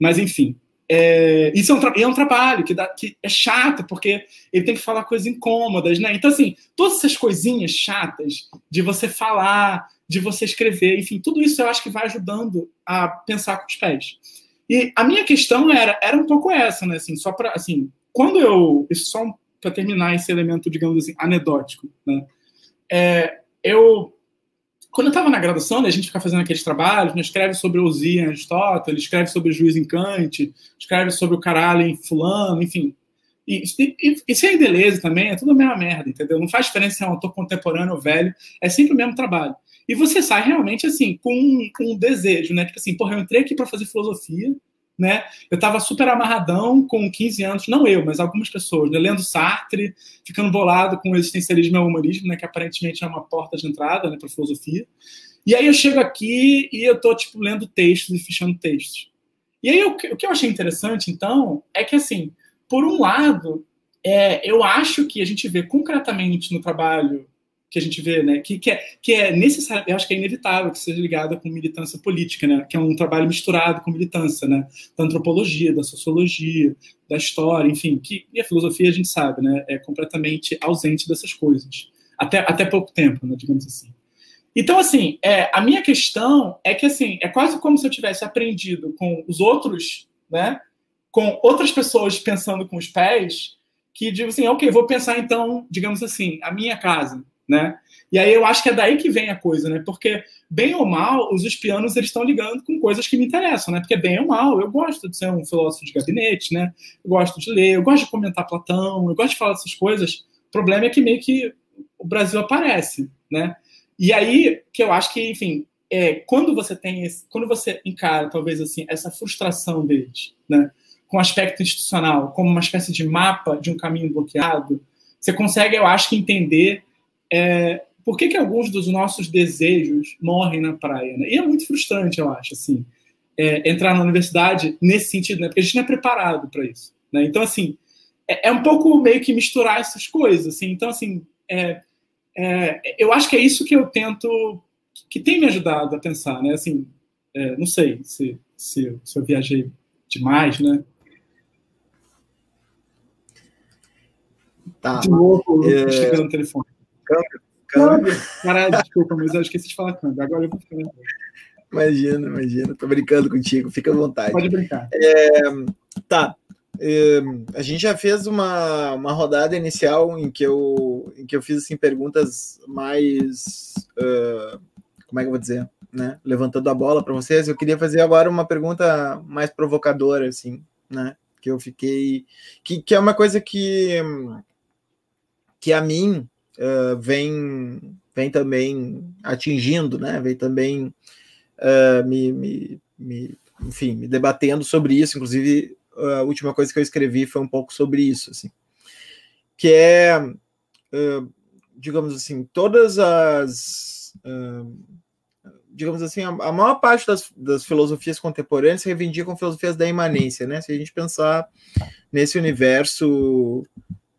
Mas enfim, é, isso é um, é um trabalho que, dá, que é chato porque ele tem que falar coisas incômodas, né? Então assim, todas essas coisinhas chatas de você falar, de você escrever, enfim, tudo isso eu acho que vai ajudando a pensar com os pés. E a minha questão era, era um pouco essa, né? Assim, só para assim, quando eu. Isso só para terminar esse elemento, digamos assim, anedótico, né? É, eu. Quando eu estava na graduação, né, a gente fica fazendo aqueles trabalhos, né, escreve sobre em Aristóteles, escreve sobre o juiz em Kant, escreve sobre o caralho em fulano, enfim. E, e, e se é beleza também, é tudo a mesma merda, entendeu? Não faz diferença se é um autor contemporâneo ou velho, é sempre o mesmo trabalho. E você sai realmente assim, com, com um desejo, né? Tipo assim, porra, eu entrei aqui para fazer filosofia, né? Eu estava super amarradão com 15 anos, não eu, mas algumas pessoas, né? lendo Sartre, ficando bolado com o existencialismo e o humorismo, né? que aparentemente é uma porta de entrada né? para filosofia. E aí eu chego aqui e eu tô tipo lendo textos e fechando textos. E aí o que eu achei interessante, então, é que assim, por um lado, é, eu acho que a gente vê concretamente no trabalho que a gente vê, né, que, que, é, que é necessário, eu acho que é inevitável que seja ligada com militância política, né, que é um trabalho misturado com militância, né, da antropologia, da sociologia, da história, enfim, que e a filosofia a gente sabe, né, é completamente ausente dessas coisas, até, até pouco tempo, né, digamos assim. Então, assim, é, a minha questão é que, assim, é quase como se eu tivesse aprendido com os outros, né, com outras pessoas pensando com os pés, que digo assim, ok, vou pensar então, digamos assim, a minha casa, né? E aí eu acho que é daí que vem a coisa, né? Porque, bem ou mal, os espianos eles estão ligando com coisas que me interessam, né? Porque, bem ou mal, eu gosto de ser um filósofo de gabinete, né? Eu gosto de ler, eu gosto de comentar Platão, eu gosto de falar dessas coisas. O problema é que meio que o Brasil aparece, né? E aí que eu acho que, enfim, é, quando você tem esse, quando você encara, talvez assim, essa frustração deles, né? Com o aspecto institucional, como uma espécie de mapa de um caminho bloqueado, você consegue, eu acho que, entender é, por que, que alguns dos nossos desejos morrem na praia? Né? E é muito frustrante, eu acho, assim, é, entrar na universidade nesse sentido, né? porque a gente não é preparado para isso. Né? Então, assim, é, é, um pouco meio que misturar essas coisas. Assim. Então, assim, é, é, eu acho que é isso que eu tento, que tem me ajudado a pensar, né? Assim, é, não sei se, se, se eu viajei demais, né? Tá. De novo, é... no telefone. Câmbio. Câmbio. Caralho, desculpa, mas eu esqueci de falar câmbio. Agora eu vou ficar. Imagina, imagina. Tô brincando contigo, fica à vontade. Pode brincar. É, tá. É, a gente já fez uma, uma rodada inicial em que eu, em que eu fiz assim, perguntas mais. Uh, como é que eu vou dizer? Né? Levantando a bola para vocês. Eu queria fazer agora uma pergunta mais provocadora, assim, né? Que eu fiquei. Que, que é uma coisa que, que a mim uh, vem, vem também atingindo, né? Vem também uh, me, me, me, enfim, me debatendo sobre isso. Inclusive, a última coisa que eu escrevi foi um pouco sobre isso, assim, que é, uh, digamos assim, todas as digamos assim, a, a maior parte das, das, filosofias contemporâneas reivindicam filosofias da imanência, né? Se a gente pensar nesse universo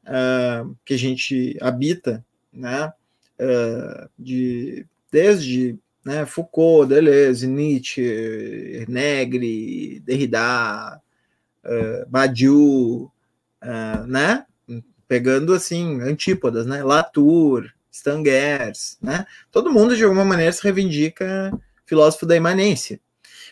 uh, que a gente habita, né? Uh, de, desde né, Foucault, Deleuze, Nietzsche, Negri, Derrida, uh, Badiou, né? Pegando assim antípodas, né? Latour, Stangers, né? Todo mundo de alguma maneira se reivindica filósofo da imanência.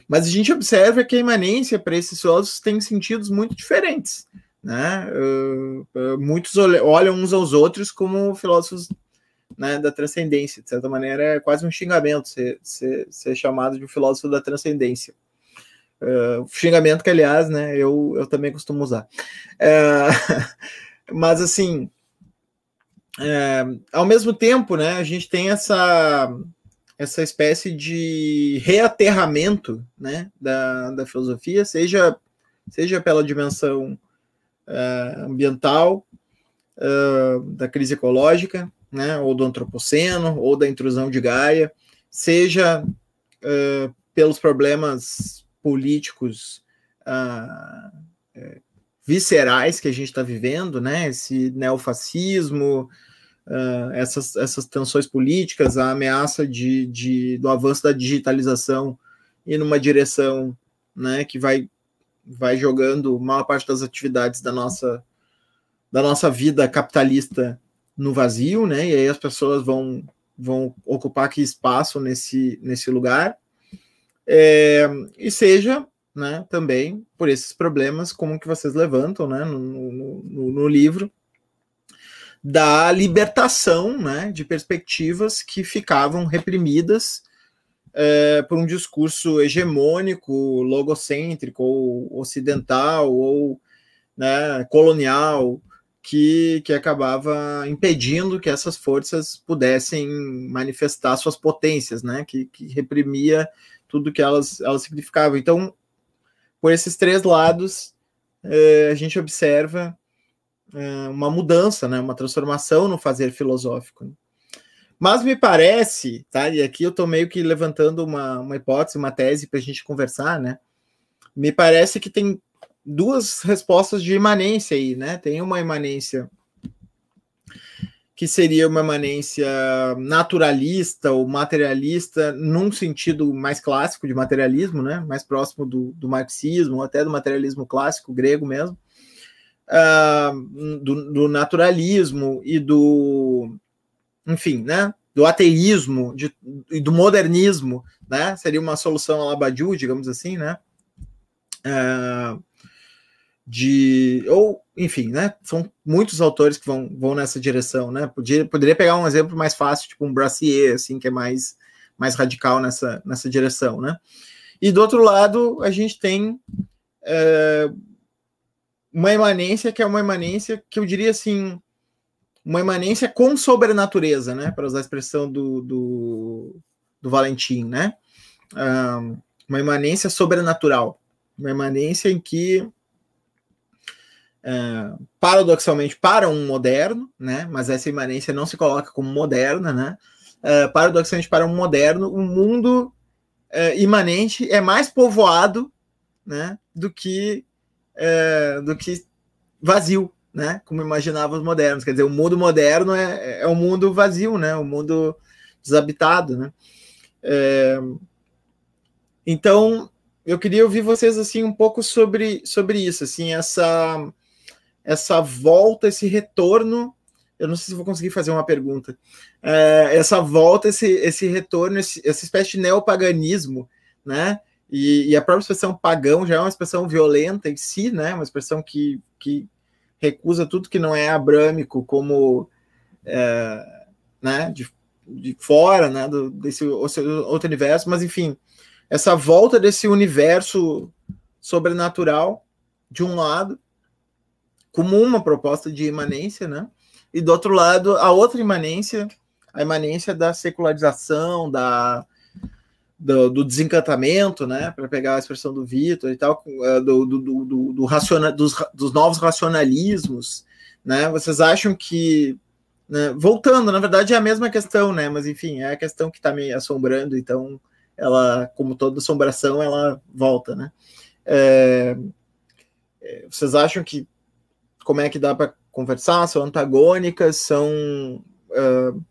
Mas a gente observa que a imanência para esses filósofos tem sentidos muito diferentes né? Uh, muitos olham uns aos outros como filósofos né, da transcendência. De certa maneira, é quase um xingamento ser, ser, ser chamado de um filósofo da transcendência. Uh, xingamento que, aliás, né, eu, eu também costumo usar. mas, assim, ao mesmo tempo, né, a gente tem essa, essa espécie de reaterramento né, da, da filosofia, seja, seja pela dimensão uh, ambiental, uh, da crise ecológica, né, ou do antropoceno, ou da intrusão de Gaia, seja uh, pelos problemas políticos viscerais que a gente está vivendo, né? Esse neofascismo, uh, essas, essas tensões políticas, a ameaça de, de, do avanço da digitalização e numa direção né, que vai, vai jogando maior parte das atividades da nossa, da nossa vida capitalista no vazio, né? E aí as pessoas vão, vão ocupar que espaço nesse, nesse lugar. É, e seja né, também por esses problemas como que vocês levantam né, no, no, no, livro da libertação né, de perspectivas que ficavam reprimidas é, por um discurso hegemônico, logocêntrico, ou ocidental, ou né, colonial, que, que acabava impedindo que essas forças pudessem manifestar suas potências, né, que, que reprimia tudo que elas, elas significavam. Então, por esses três lados, é, a gente observa é, uma mudança, né, uma transformação no fazer filosófico. Né. Mas me parece, tá? E aqui eu estou meio que levantando uma, uma hipótese, uma tese para a gente conversar, né? Me parece que tem duas respostas de imanência aí, né? Tem uma imanência que seria uma imanência naturalista ou materialista, num sentido mais clássico de materialismo, né? Mais próximo do, do marxismo, até do materialismo clássico grego mesmo, uh, do, do naturalismo e do enfim, né? Do ateísmo e do modernismo, né? Seria uma solução a Badiou, digamos assim, né? Uh, de ou enfim, né? São muitos autores que vão, vão nessa direção, né? Podia, poderia pegar um exemplo mais fácil, tipo um Brassier, assim, que é mais mais radical nessa nessa direção, né? E do outro lado, a gente tem é, uma imanência que é uma imanência que eu diria assim uma imanência com sobrenatureza, né? Para usar a expressão do, do, do Valentim, né? Um, uma imanência sobrenatural, uma imanência em que uh, paradoxalmente para um moderno, né? Mas essa imanência não se coloca como moderna, né? Uh, paradoxalmente para um moderno, o um mundo uh, imanente é mais povoado, né? Do que do que vazio, né? Como imaginavam os modernos. Quer dizer, o mundo moderno é, é um mundo vazio, né? Um mundo desabitado, né? É... Então, eu queria ouvir vocês assim um pouco sobre, sobre isso, assim, essa essa volta, esse retorno. Eu não sei se vou conseguir fazer uma pergunta. É, essa volta, esse, esse retorno, esse, essa espécie de neopaganismo, né? E, e, a própria expressão pagão já é uma expressão violenta em si, né? Uma expressão que, que recusa tudo que não é abrâmico, como é, né, de, de fora né, do, desse outro universo, mas enfim, essa volta desse universo sobrenatural, de um lado, como uma proposta de imanência, né? E do outro lado, a outra imanência, a imanência da secularização, da, do, do, desencantamento, né, para pegar a expressão do Vitor e tal, eh, do, do, do, do raciona, dos, dos, novos racionalismos, né, vocês acham que, né, voltando, na verdade é a mesma questão, né, mas enfim, é a questão que está me assombrando, então ela, como toda assombração, ela volta, né. É, é vocês acham que, como é que dá para conversar, são antagônicas, são, uh,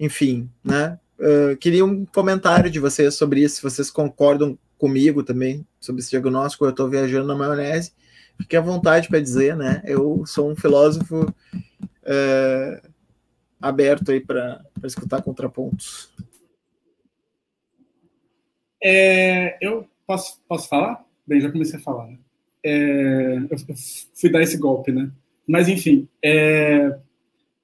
enfim, né, Uh, queria um comentário de vocês sobre isso, se vocês concordam comigo também sobre esse diagnóstico. Eu estou viajando na maionese. Fique à vontade para dizer, né? Eu sou um filósofo uh, aberto aí para escutar contrapontos. É, eu posso, posso falar? Bem, já comecei a falar. Né? É, eu fui dar esse golpe, né? Mas, enfim, é,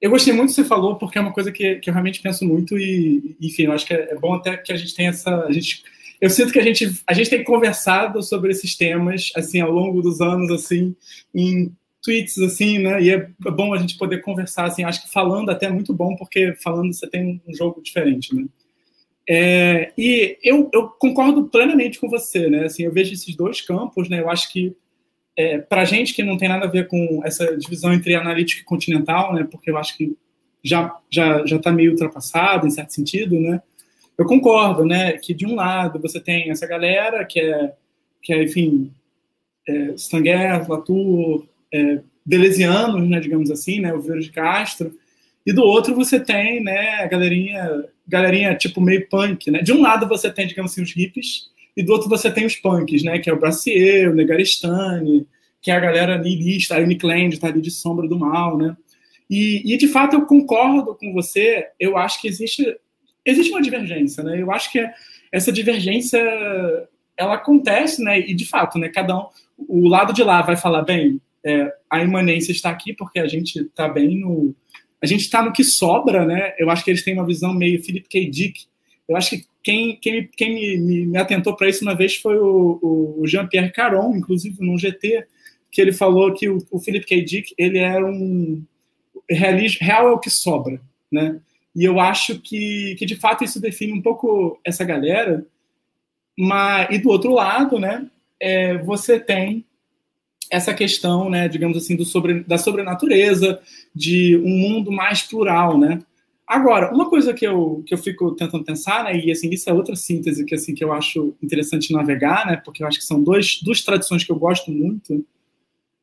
eu gostei muito do que você falou, porque é uma coisa que, que eu realmente penso muito e, enfim, eu acho que é, é bom até que a gente tenha essa... A gente, eu sinto que a gente, a gente tem conversado sobre esses temas, assim, ao longo dos anos, assim, em tweets, assim, né? E é bom a gente poder conversar, assim, acho que falando até é muito bom, porque falando você tem um jogo diferente, né? É, e eu, eu concordo plenamente com você, né? Assim, eu vejo esses dois campos, né? Eu acho que é, para a gente que não tem nada a ver com essa divisão entre analítico e continental, né, porque eu acho que já já já está meio ultrapassado em certo sentido, né? Eu concordo, né, que de um lado você tem essa galera que é que é, enfim, é, Stanguer, Latour, é, né, digamos assim, né, o Vieira de Castro, e do outro você tem, né, a galerinha, galerinha tipo meio punk, né? De um lado você tem, digamos assim, os hippies, e do outro você tem os punks, né, que é o Brassier, o Negarestani, que é a galera niilista, a Klein tá ali de sombra do mal, né? E, e, de fato eu concordo com você, eu acho que existe existe uma divergência, né? Eu acho que essa divergência ela acontece, né? E de fato, né? Cada um, o lado de lá vai falar bem, é, a imanência está aqui porque a gente está bem no a gente está no que sobra, né? Eu acho que eles têm uma visão meio Philip K. Dick. Eu acho que quem, quem, quem me, me, me atentou para isso uma vez foi o, o Jean-Pierre Caron, inclusive no GT, que ele falou que o, o Philip K. Dick ele era um real é o que sobra, né? E eu acho que, que de fato isso define um pouco essa galera. Mas, e do outro lado, né, é, você tem essa questão, né, digamos assim, do sobre, da sobrenatureza, de um mundo mais plural, né? Agora, uma coisa que eu, que eu fico tentando pensar, né, e assim, isso é outra síntese que assim que eu acho interessante navegar, né, porque eu acho que são dois, duas tradições que eu gosto muito.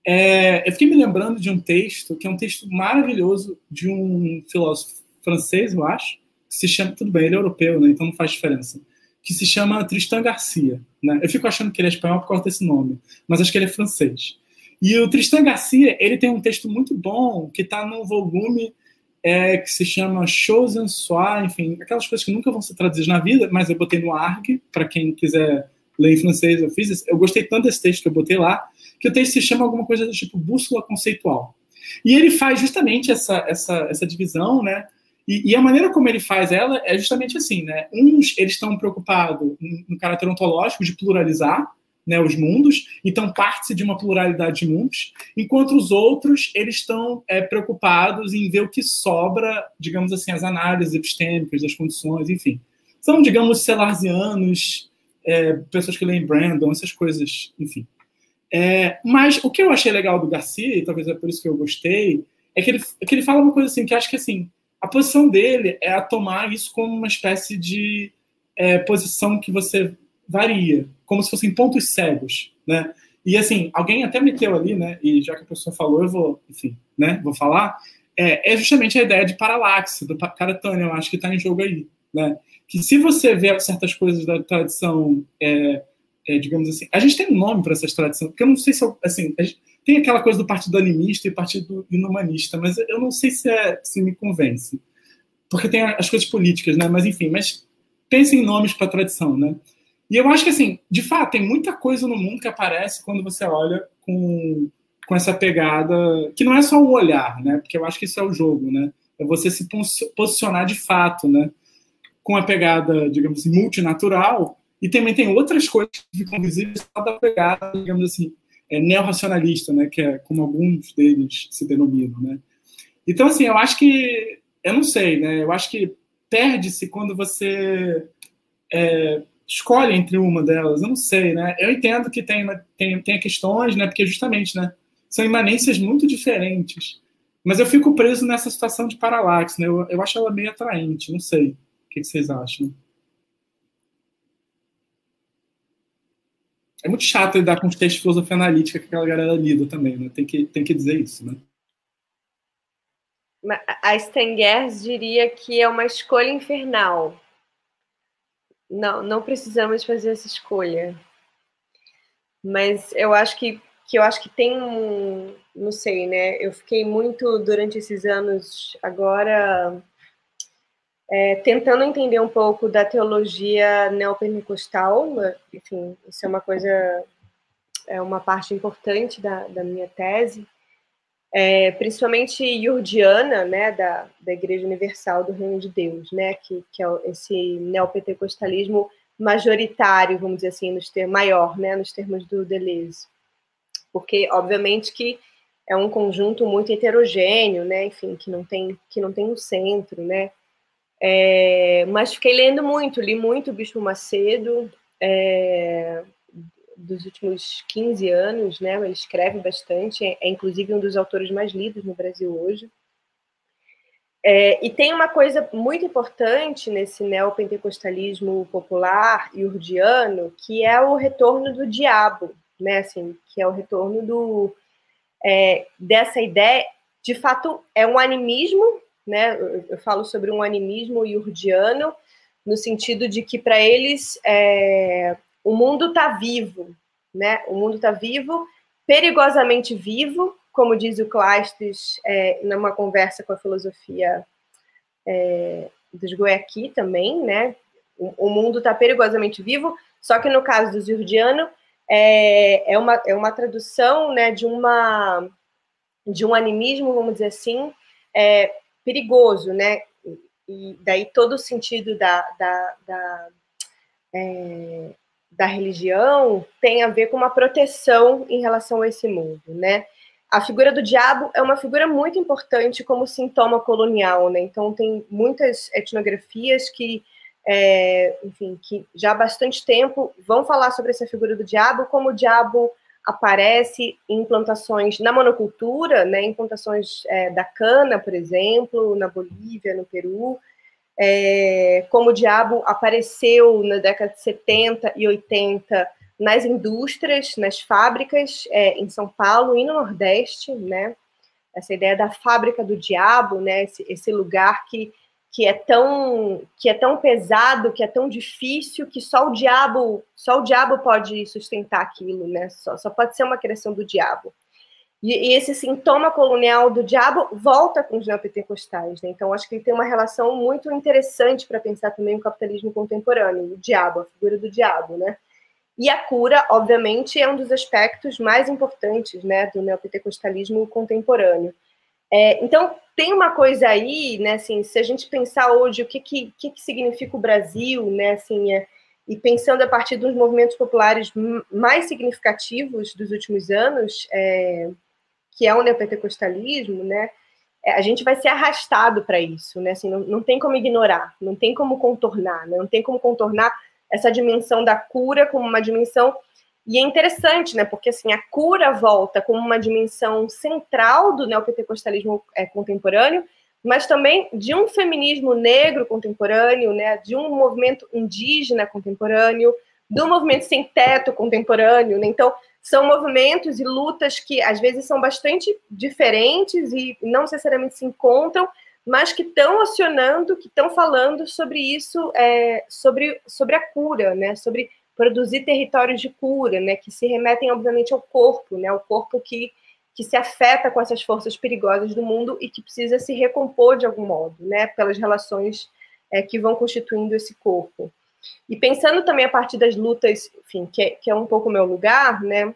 É, eu fiquei me lembrando de um texto, que é um texto maravilhoso de um filósofo francês, eu acho, que se chama, tudo bem, ele é europeu, né, então não faz diferença, que se chama Tristan Garcia. Né? Eu fico achando que ele é espanhol por causa desse nome, mas acho que ele é francês. E o Tristan Garcia, ele tem um texto muito bom que está num volume é, que se chama Choses en Soi, enfim, aquelas coisas que nunca vão ser traduzidas na vida, mas eu botei no ARG, para quem quiser ler em francês, eu fiz isso. Eu gostei tanto desse texto que eu botei lá, que o texto se chama alguma coisa do tipo bússola conceitual. E ele faz justamente essa, essa, essa divisão, né? E, e, a maneira como ele faz ela é justamente assim, né? Uns eles estão preocupados no caráter ontológico de pluralizar, né, os mundos, então parte-se de uma pluralidade de mundos, enquanto os outros eles estão é, preocupados em ver o que sobra, digamos assim, as análises epistêmicas das condições, enfim. São, digamos, celarzianos, é, pessoas que leem Brandon, essas coisas, enfim. É, mas o que eu achei legal do Garcia, e talvez é por isso que eu gostei, é que ele, é que ele fala uma coisa assim, que acho que assim, a posição dele é a tomar isso como uma espécie de é, posição que você varia, como se fossem pontos cegos, né? E assim, alguém até meteu ali, né? E já que a pessoa falou, eu vou, enfim, né? Vou falar. É, é justamente a ideia de paralaxe do Caratânia, eu acho que está em jogo aí, né? Que se você vê certas coisas da tradição, é, é, digamos assim, a gente tem um nome para essas tradições, porque eu não sei se eu, assim, gente, tem aquela coisa do partido animista e partido inumanista, mas eu não sei se, é, se me convence, porque tem as coisas políticas, né? Mas enfim, mas pense em nomes para tradição, né? E eu acho que, assim, de fato, tem muita coisa no mundo que aparece quando você olha com, com essa pegada, que não é só o olhar, né? Porque eu acho que isso é o jogo, né? É você se posicionar de fato, né? Com a pegada, digamos assim, multinatural, e também tem outras coisas que ficam visíveis só da pegada, digamos assim, é, neorracionalista, né? Que é como alguns deles se denominam, né? Então, assim, eu acho que, eu não sei, né? Eu acho que perde-se quando você é, escolhe entre uma delas, eu não sei, né? Eu entendo que tem, tem, tem questões, né? Porque justamente, né? São imanências muito diferentes. Mas eu fico preso nessa situação de paralaxe, né? Eu, eu acho ela meio atraente, não sei. O que, vocês acham? É muito chato lidar com os textos de filosofia analítica que aquela galera lida também, né? Tem que, tem que dizer isso, né? A Stengers diria que é uma escolha infernal não, não precisamos fazer essa escolha. Mas eu acho que, que eu acho que tem um, não sei, né? Eu fiquei muito durante esses anos agora é, tentando entender um pouco da teologia neopentecostal, enfim, isso é uma coisa, é uma parte importante da, da minha tese é, principalmente iurdiana, né, da, da Igreja Universal do Reino de Deus, né, que, que é esse neopentecostalismo majoritário, vamos dizer assim, nos termos, maior, né, nos termos do Deleuze. Porque, obviamente, que é um conjunto muito heterogêneo, né, enfim, que não tem, que não tem um centro, né, é, mas fiquei lendo muito, li muito Bispo Macedo, é, dos últimos 15 anos, né? Ele escreve bastante, é, inclusive um dos autores mais lidos no Brasil hoje. É, e tem uma coisa muito importante nesse neopentecostalismo popular e urdiano, que é o retorno do diabo, né? Assim, que é o retorno do é, dessa ideia. De fato, é um animismo, né? Eu, eu falo sobre um animismo iurdiano no sentido de que para eles é, o mundo está vivo, né? O mundo está vivo, perigosamente vivo, como diz o Clastes é, numa conversa com a filosofia é, dos Goiaqui também, né? O, o mundo está perigosamente vivo, só que no caso do Zurdiano é, é, uma, é uma tradução né, de, uma, de um animismo, vamos dizer assim, é, perigoso, né? E daí todo o sentido da, da, da, é, da religião tem a ver com uma proteção em relação a esse mundo, né? A figura do diabo é uma figura muito importante como sintoma colonial, né? Então tem muitas etnografias que, é, enfim, que já há bastante tempo vão falar sobre essa figura do diabo, como o diabo aparece em plantações na monocultura, né? Em plantações é, da cana, por exemplo, na Bolívia, no Peru. É, como o diabo apareceu na década de 70 e 80 nas indústrias, nas fábricas é, em São Paulo e no Nordeste, né? Essa ideia da fábrica do diabo, né? Esse, esse lugar que, que é tão que é tão pesado, que é tão difícil, que só o diabo só o diabo pode sustentar aquilo, né? Só, só pode ser uma criação do diabo. E, e esse sintoma colonial do diabo volta com os neopentecostais, né? Então acho que ele tem uma relação muito interessante para pensar também o capitalismo contemporâneo, o diabo, a figura do diabo, né? E a cura, obviamente, é um dos aspectos mais importantes né, do neopentecostalismo contemporâneo. É, então, tem uma coisa aí, né, assim, se a gente pensar hoje o que, que, que, significa o Brasil, né, assim, é, e pensando a partir dos movimentos populares mais significativos dos últimos anos, é, que é o neopentecostalismo, né, é, a gente vai ser arrastado para isso, né, assim, não, não tem como ignorar, não tem como contornar, né, não tem como contornar essa dimensão da cura como uma dimensão e é interessante, né? Porque assim, a cura volta como uma dimensão central do neopentecostalismo é, contemporâneo, mas também de um feminismo negro contemporâneo, né? De um movimento indígena contemporâneo, do movimento sem teto contemporâneo, né? Então, são movimentos e lutas que às vezes são bastante diferentes e não necessariamente se encontram, mas que estão acionando, que estão falando sobre isso, é, sobre, sobre a cura, né? Sobre produzir territórios de cura, né? Que se remetem, obviamente, ao corpo, né? O corpo que, que se afeta com essas forças perigosas do mundo e que precisa se recompor de algum modo, né? Pelas relações é, que vão constituindo esse corpo. E pensando também a partir das lutas, enfim, que é, que é um pouco o meu lugar, né?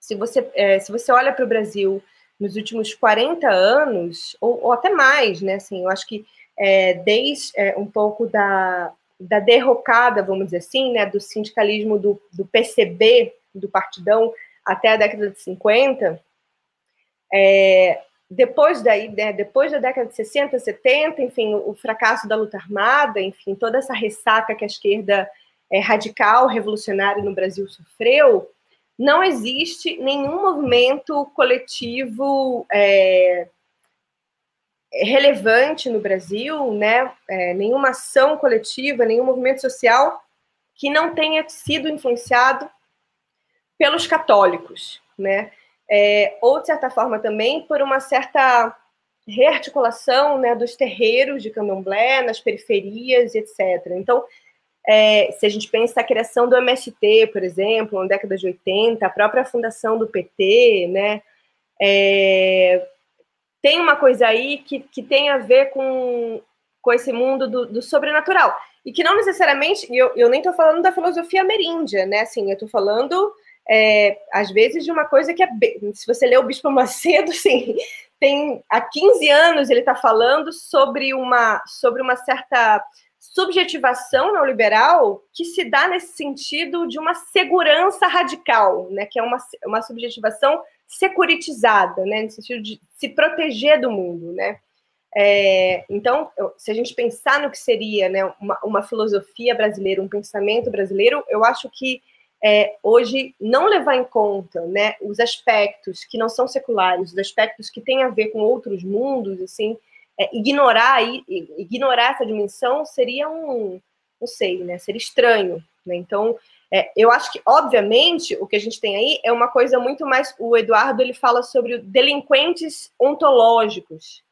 Se você, é, se você olha para o Brasil nos últimos 40 anos, ou, ou até mais, né? Assim, eu acho que é, desde é, um pouco da, da derrocada, vamos dizer assim, né, do sindicalismo do, do PCB, do Partidão, até a década de 50, é, depois daí, né, depois da década de 60, 70, enfim, o, fracasso da luta armada, enfim, toda essa ressaca que a esquerda é, radical, revolucionária no Brasil sofreu, não existe nenhum movimento coletivo é, relevante no Brasil, né? É, nenhuma ação coletiva, nenhum movimento social que não tenha sido influenciado pelos católicos, né? É, ou de certa forma também por uma certa rearticulação né, dos terreiros de candomblé nas periferias, etc. Então, é, se a gente pensa a criação do MST, por exemplo, na década de 80, a própria fundação do PT, né? É, tem uma coisa aí que, que tem a ver com, com esse mundo do, do sobrenatural. E que não necessariamente, eu, eu nem estou falando da filosofia ameríndia, né? Assim, eu estou falando, é, às vezes, de uma coisa que é. Se você lê o Bispo Macedo, tem há 15 anos ele está falando sobre uma, sobre uma certa subjetivação neoliberal que se dá nesse sentido de uma segurança radical, né, que é uma, uma subjetivação securitizada, né, no sentido de se proteger do mundo, né. É, então, se a gente pensar no que seria né, uma, uma, filosofia brasileira, um pensamento brasileiro, eu acho que é, hoje não levar em conta né, os aspectos que não são seculares, os aspectos que têm a ver com outros mundos, assim, é, ignorar, ignorar essa dimensão seria um, não sei, né, seria estranho. Né? Então, É, eu acho que, obviamente, o que a gente tem aí é uma coisa muito mais. O Eduardo ele fala sobre delinquentes ontológicos.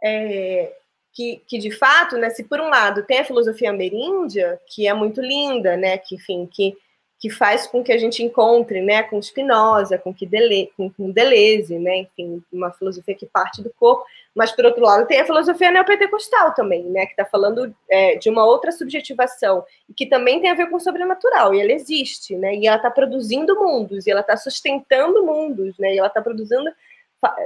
É, que, que, de fato, né, se por um lado tem a filosofia ameríndia, que é muito linda, né, que, enfim, que que faz com que a gente encontre, né, com Spinoza, com, que com, com Deleuze, né, enfim, uma filosofia que parte do corpo, mas por outro lado tem a filosofia neopentecostal também, né, que está falando é, de uma outra subjetivação e que também tem a ver com o sobrenatural e ela existe, né, e ela está produzindo mundos e ela está sustentando mundos, né, e ela está produzindo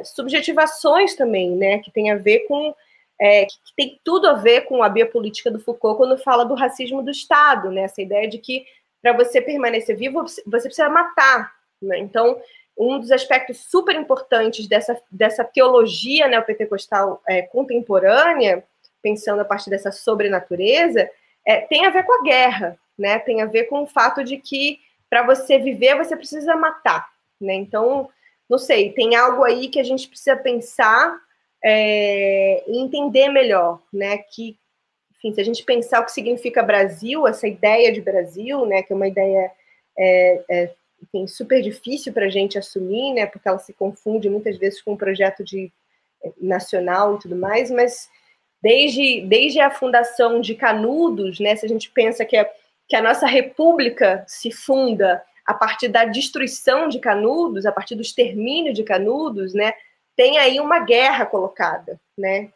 subjetivações também, né, que tem a ver com é, que tem tudo a ver com a biopolítica do Foucault quando fala do racismo do Estado, né? Essa ideia de que para você permanecer vivo, você precisa matar. Né? Então, um dos aspectos super importantes dessa, dessa teologia neopentecostal é, contemporânea, pensando a partir dessa sobrenatureza, é, tem a ver com a guerra, né? tem a ver com o fato de que para você viver, você precisa matar. Né? Então, não sei, tem algo aí que a gente precisa pensar é, e entender melhor, né? Que enfim, se a gente pensar o que significa Brasil, essa ideia de Brasil, né, que é uma ideia é, é, enfim, super difícil para a gente assumir, né, porque ela se confunde muitas vezes com um projeto de é, nacional e tudo mais, mas desde, desde a fundação de Canudos, né, se a gente pensa que, é, que a nossa república se funda a partir da destruição de Canudos, a partir do extermínio de Canudos, né, tem aí uma guerra colocada, né,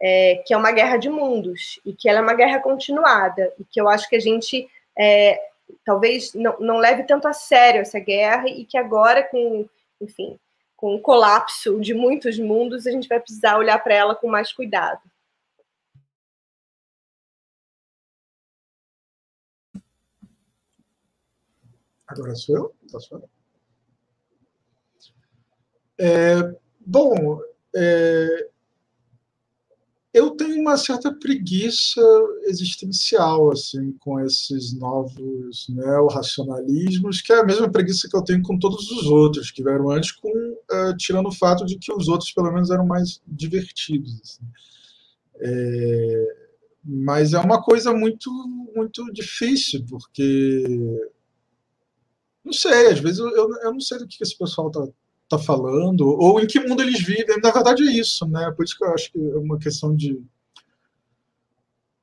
é, que é uma guerra de mundos e que ela é uma guerra continuada e que eu acho que a gente é, talvez não, não leve tanto a sério essa guerra e que agora com, enfim, com o colapso de muitos mundos a gente vai precisar olhar para ela com mais cuidado. Agora sou eu? Posso falar? É, bom, é, eu tenho uma certa preguiça existencial assim com esses novos neo-racionalismos, que é a mesma preguiça que eu tenho com todos os outros que vieram antes, com uh, tirando o fato de que os outros pelo menos eram mais divertidos. Assim. É, mas é uma coisa muito muito difícil porque não sei, às vezes eu, eu, eu não sei do que esse pessoal está está falando, ou em que mundo eles vivem. Na verdade, é isso, né? Por isso que eu acho que é uma questão de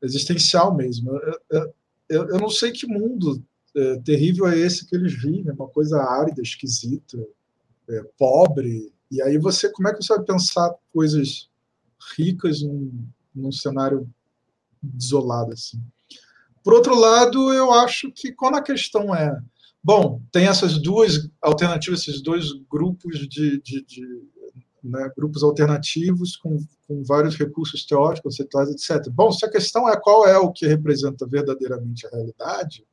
existencial mesmo. Eu, eu, eu não sei que mundo é, terrível é esse que eles vivem, uma coisa árida, esquisita, é, pobre. E aí você, como é que você vai pensar coisas ricas num, num cenário desolado assim? Por outro lado, eu acho que quando a questão é Bom, tem essas duas alternativas, esses dois grupos de, de, de né, grupos alternativos com, com, vários recursos teóricos, conceituais, etc. Bom, se a questão é qual é o que representa verdadeiramente a realidade,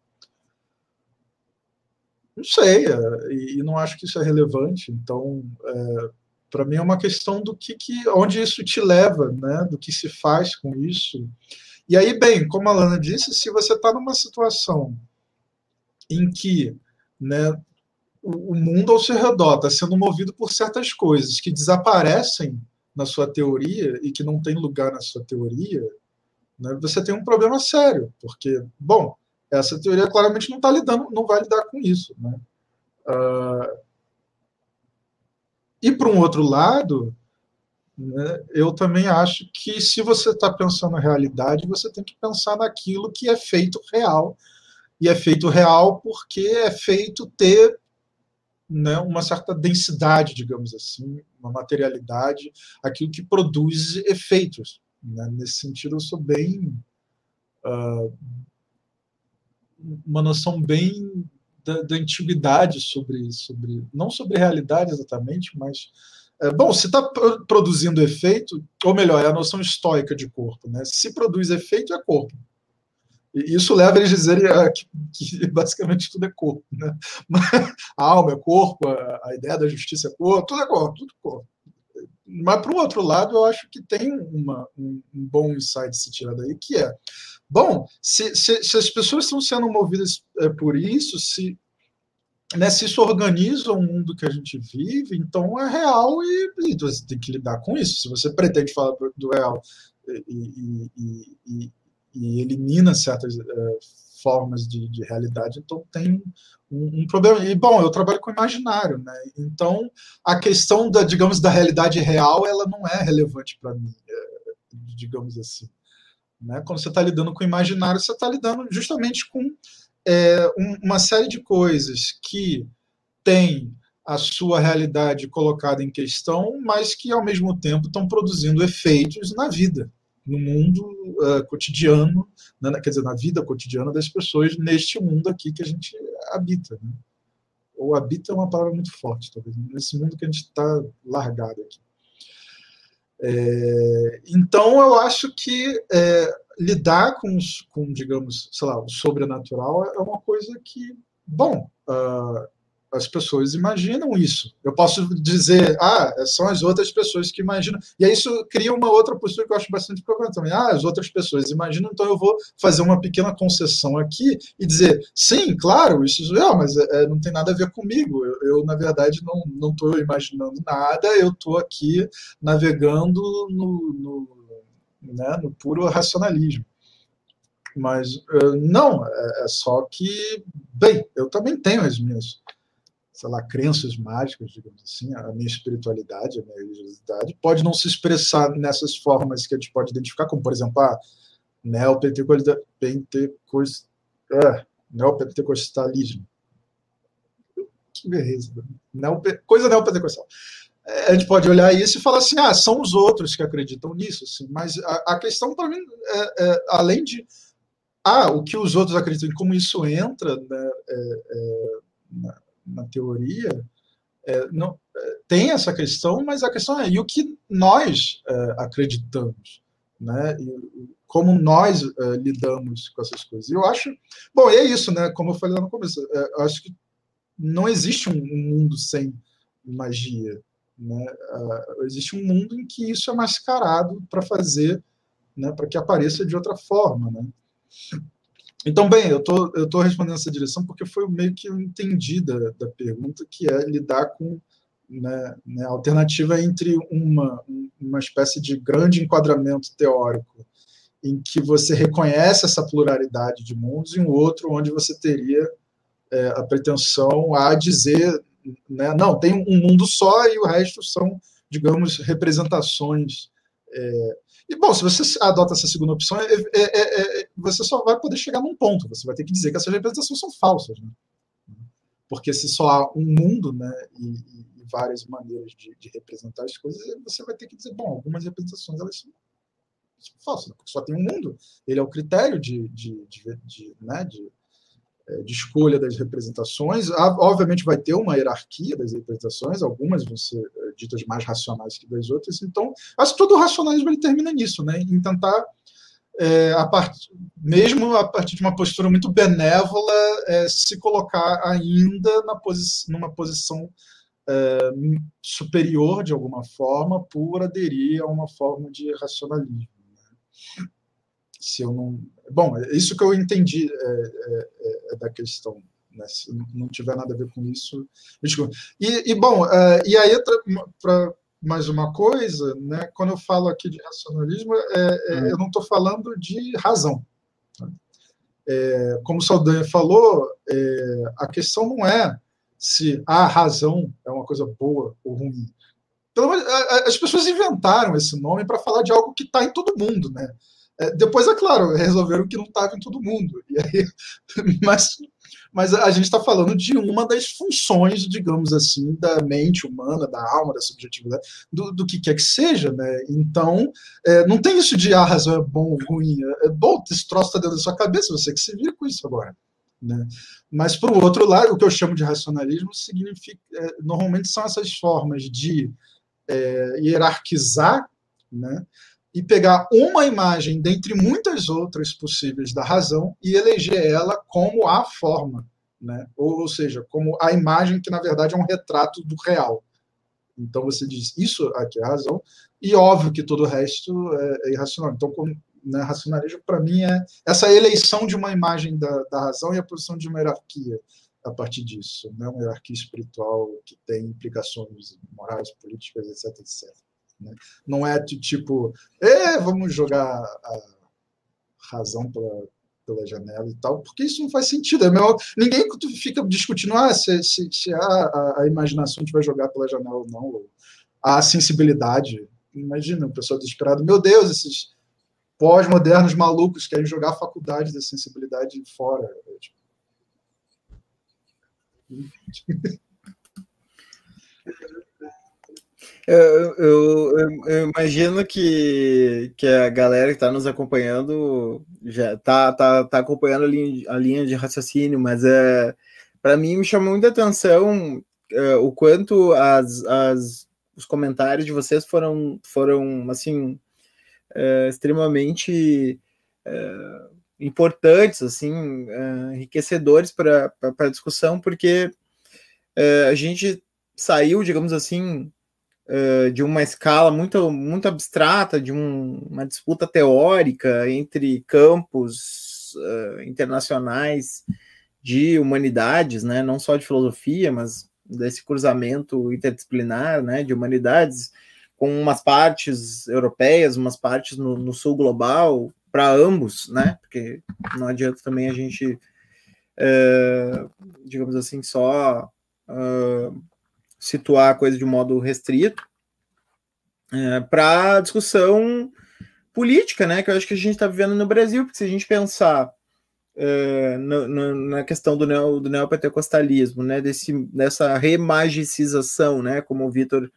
não sei, é, e, não acho que isso é relevante. Então, é, para mim é uma questão do que, que, onde isso te leva, né, do que se faz com isso. E aí, bem, como a Lana disse, se você está numa situação em que né, o mundo ao seu redor está sendo movido por certas coisas que desaparecem na sua teoria e que não tem lugar na sua teoria, né, você tem um problema sério, porque, bom, essa teoria claramente não está lidando, não vai lidar com isso. Né? Uh, e, por um outro lado, né, eu também acho que se você está pensando na realidade, você tem que pensar naquilo que é feito real e é feito real porque é feito ter né, uma certa densidade, digamos assim, uma materialidade, aquilo que produz efeitos. Né? Nesse sentido, eu sou bem. Uh, uma noção bem da, da, antiguidade sobre, sobre. não sobre realidade exatamente, mas. É, bom, se está produzindo efeito, ou melhor, é a noção estoica de corpo. Né? Se produz efeito, é corpo. E isso leva eles a dizerem ah, que, que, basicamente tudo é corpo. Né? A alma é corpo, a, a, ideia da justiça é corpo, tudo é corpo, tudo é corpo. Mas, por um outro lado, eu acho que tem uma, um, um bom insight se tirar daí, que é, bom, se, se, se as pessoas estão sendo movidas é, por isso, se, né, se isso organiza o mundo que a gente vive, então é real e, e você tem que lidar com isso. Se você pretende falar do real e, e, e, elimina certas uh, formas de, de realidade, então tem um, um, problema. E, bom, eu trabalho com imaginário, né? Então, a questão da, digamos, da realidade real, ela não é relevante para mim, é, digamos assim. Né? Quando você está lidando com imaginário, você está lidando justamente com é, um, uma série de coisas que tem a sua realidade colocada em questão, mas que ao mesmo tempo estão produzindo efeitos na vida, no mundo uh, cotidiano, né? quer dizer, na vida cotidiana das pessoas neste mundo aqui que a gente habita. Né? Ou habita é uma palavra muito forte, talvez, nesse mundo que a gente está largado aqui. É, então, eu acho que é, lidar com, com, digamos, sei lá, o sobrenatural é uma coisa que, bom, uh, as pessoas imaginam isso. Eu posso dizer, ah, são as outras pessoas que imaginam. E aí isso cria uma outra postura que eu acho bastante problema também. Ah, as outras pessoas imaginam, então eu vou fazer uma pequena concessão aqui e dizer, sim, claro, isso é, mas é, não tem nada a ver comigo. Eu, eu na verdade, não estou imaginando nada, eu estou aqui navegando no, no, né, no puro racionalismo. Mas uh, não, é, é só que, bem, eu também tenho as minhas sei lá, crenças mágicas, digamos assim, a minha espiritualidade, a minha religiosidade, pode não se expressar nessas formas que a gente pode identificar, como, por exemplo, a neopentecostal, é, neopentecostalismo. Que beleza. Neope, coisa neopentecostal. É, a gente pode olhar isso e falar assim, ah, são os outros que acreditam nisso, assim, mas a, a questão para mim, é, é, além de ah, o que os outros acreditam, como isso entra né, é, é na teoria, é, não, é, tem essa questão, mas a questão é e o que nós é, acreditamos, né? E, como nós é, lidamos com essas coisas. E eu acho, bom, é isso, né? Como eu falei lá no começo, eu acho que não existe um, um mundo sem magia, né? Uh, existe um mundo em que isso é mascarado para fazer, né? Para que apareça de outra forma, né? Então, bem, eu tô, estou tô respondendo essa direção porque foi meio que eu entendi da, da pergunta, que é lidar com né, né, a alternativa entre uma, uma espécie de grande enquadramento teórico em que você reconhece essa pluralidade de mundos e um outro onde você teria é, a pretensão a dizer, né, não, tem um mundo só e o resto são, digamos, representações é, e, bom, se você adota essa segunda opção, é, é, é, é, você só vai poder chegar num ponto. Você vai ter que dizer que essas representações são falsas. Né? Porque se só há um mundo né, e, e várias maneiras de, de, representar as coisas, você vai ter que dizer, bom, algumas representações elas são, são falsas, porque só tem um mundo. Ele é o critério de, de, de, de né, de de escolha das representações. Obviamente vai ter uma hierarquia das representações, algumas vão ser é, ditas mais racionais que das outras. Então, acho que todo o racionalismo ele termina nisso, né? em tentar, é, a part... mesmo a partir de uma postura muito benévola, é, se colocar ainda na posi... numa posição é, superior, de alguma forma, por aderir a uma forma de racionalismo. Né? Se eu não Bom, é isso que eu entendi é, é, é, é da questão. Né? Se não tiver nada a ver com isso. E, e bom, é, e aí, para mais uma coisa, né? quando eu falo aqui de racionalismo, hum. eu não estou falando de razão. Né? como o Saldanha falou, a questão não é se a razão é uma coisa boa ou ruim. As pessoas inventaram esse nome para falar de algo que está em todo mundo, né? É, depois, é claro, resolveram que não estava em todo mundo. E aí, mas, mas a gente está falando de uma das funções, digamos assim, da mente humana, da alma, da subjetividade, do, do que quer que seja. Né? Então, é, não tem isso de ah, a razão é bom ou ruim. É, é bom, esse troço está dentro da sua cabeça, você que se vira com isso agora. Né? Mas, por outro lado, o que eu chamo de racionalismo significa, é, normalmente são essas formas de é, hierarquizar né, e pegar uma imagem dentre muitas outras possíveis da razão e eleger ela como a forma, né? ou, ou seja, como a imagem que na verdade é um retrato do real. Então você diz isso aqui é a razão e óbvio que todo o resto é, é irracional. Então como, né, racionalismo para mim é essa eleição de uma imagem da, da razão e a posição de uma hierarquia a partir disso, né? uma hierarquia espiritual que tem implicações morais, políticas, etc, etc. Né? Não é de tipo, vamos jogar a razão pela janela e tal, porque isso não faz sentido. É melhor, ninguém fica discutindo ah, se, se, se a, a, a imaginação vai jogar pela janela ou não, ou a sensibilidade. Imagina, o pessoal desesperado, meu Deus, esses pós-modernos malucos querem jogar a faculdade da sensibilidade fora. É, tipo... Eu, eu, imagino que, que a galera que está nos acompanhando já está tá, tá acompanhando a linha, a linha de raciocínio, mas é, para mim me chamou muita atenção é, o quanto as, as, os comentários de vocês foram, foram assim, é, extremamente é, importantes, assim, enriquecedores para a discussão, porque a gente saiu, digamos assim, de uma escala muito, muito abstrata, de um, uma disputa teórica entre campos uh, internacionais de humanidades, né, não só de filosofia, mas desse cruzamento interdisciplinar né, de humanidades, com umas partes europeias, umas partes no, no sul global, para ambos, né? Porque não adianta também a gente, uh, digamos assim, só uh, situar a coisa de um modo restrito é, para discussão política, né? Que eu acho que a gente está vivendo no Brasil, porque se a gente pensar é, no, no, na questão do, neo, do neopentecostalismo, né? Desse, dessa remagicização, né? Como o Vitor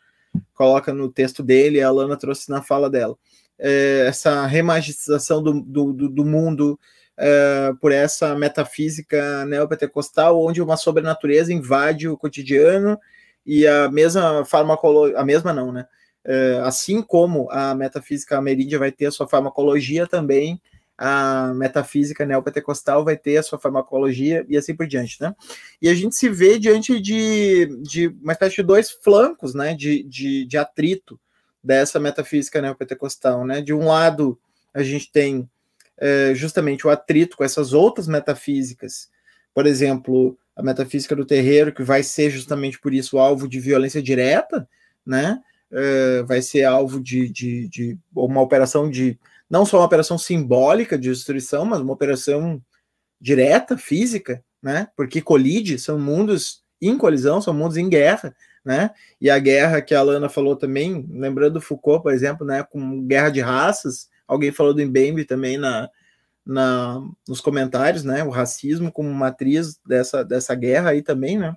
coloca no texto dele, a Alana trouxe na fala dela. É, essa remagicização do, do, do mundo é, por essa metafísica neopentecostal, onde uma sobrenatureza invade o cotidiano e a mesma farmacologia, a mesma não, né? É, assim como a metafísica ameríndia vai ter a sua farmacologia também, a metafísica neopentecostal vai ter a sua farmacologia e assim por diante, né? E a gente se vê diante de, de uma espécie de dois flancos, né, de, de, de atrito dessa metafísica neopentecostal, né? De um lado, a gente tem é, justamente o atrito com essas outras metafísicas, por exemplo, a metafísica do terreiro, que vai ser justamente por isso alvo de violência direta, né? Uh, vai ser alvo de, de, de, uma operação de não só uma operação simbólica de destruição, mas uma operação direta, física, né? Porque colide, são mundos em colisão, são mundos em guerra, né? E a guerra que a Lana falou também, lembrando Foucault, por exemplo, né? Com guerra de raças, alguém falou do Mbembe também na, na, nos comentários, né? O racismo como matriz dessa, dessa guerra aí também, né?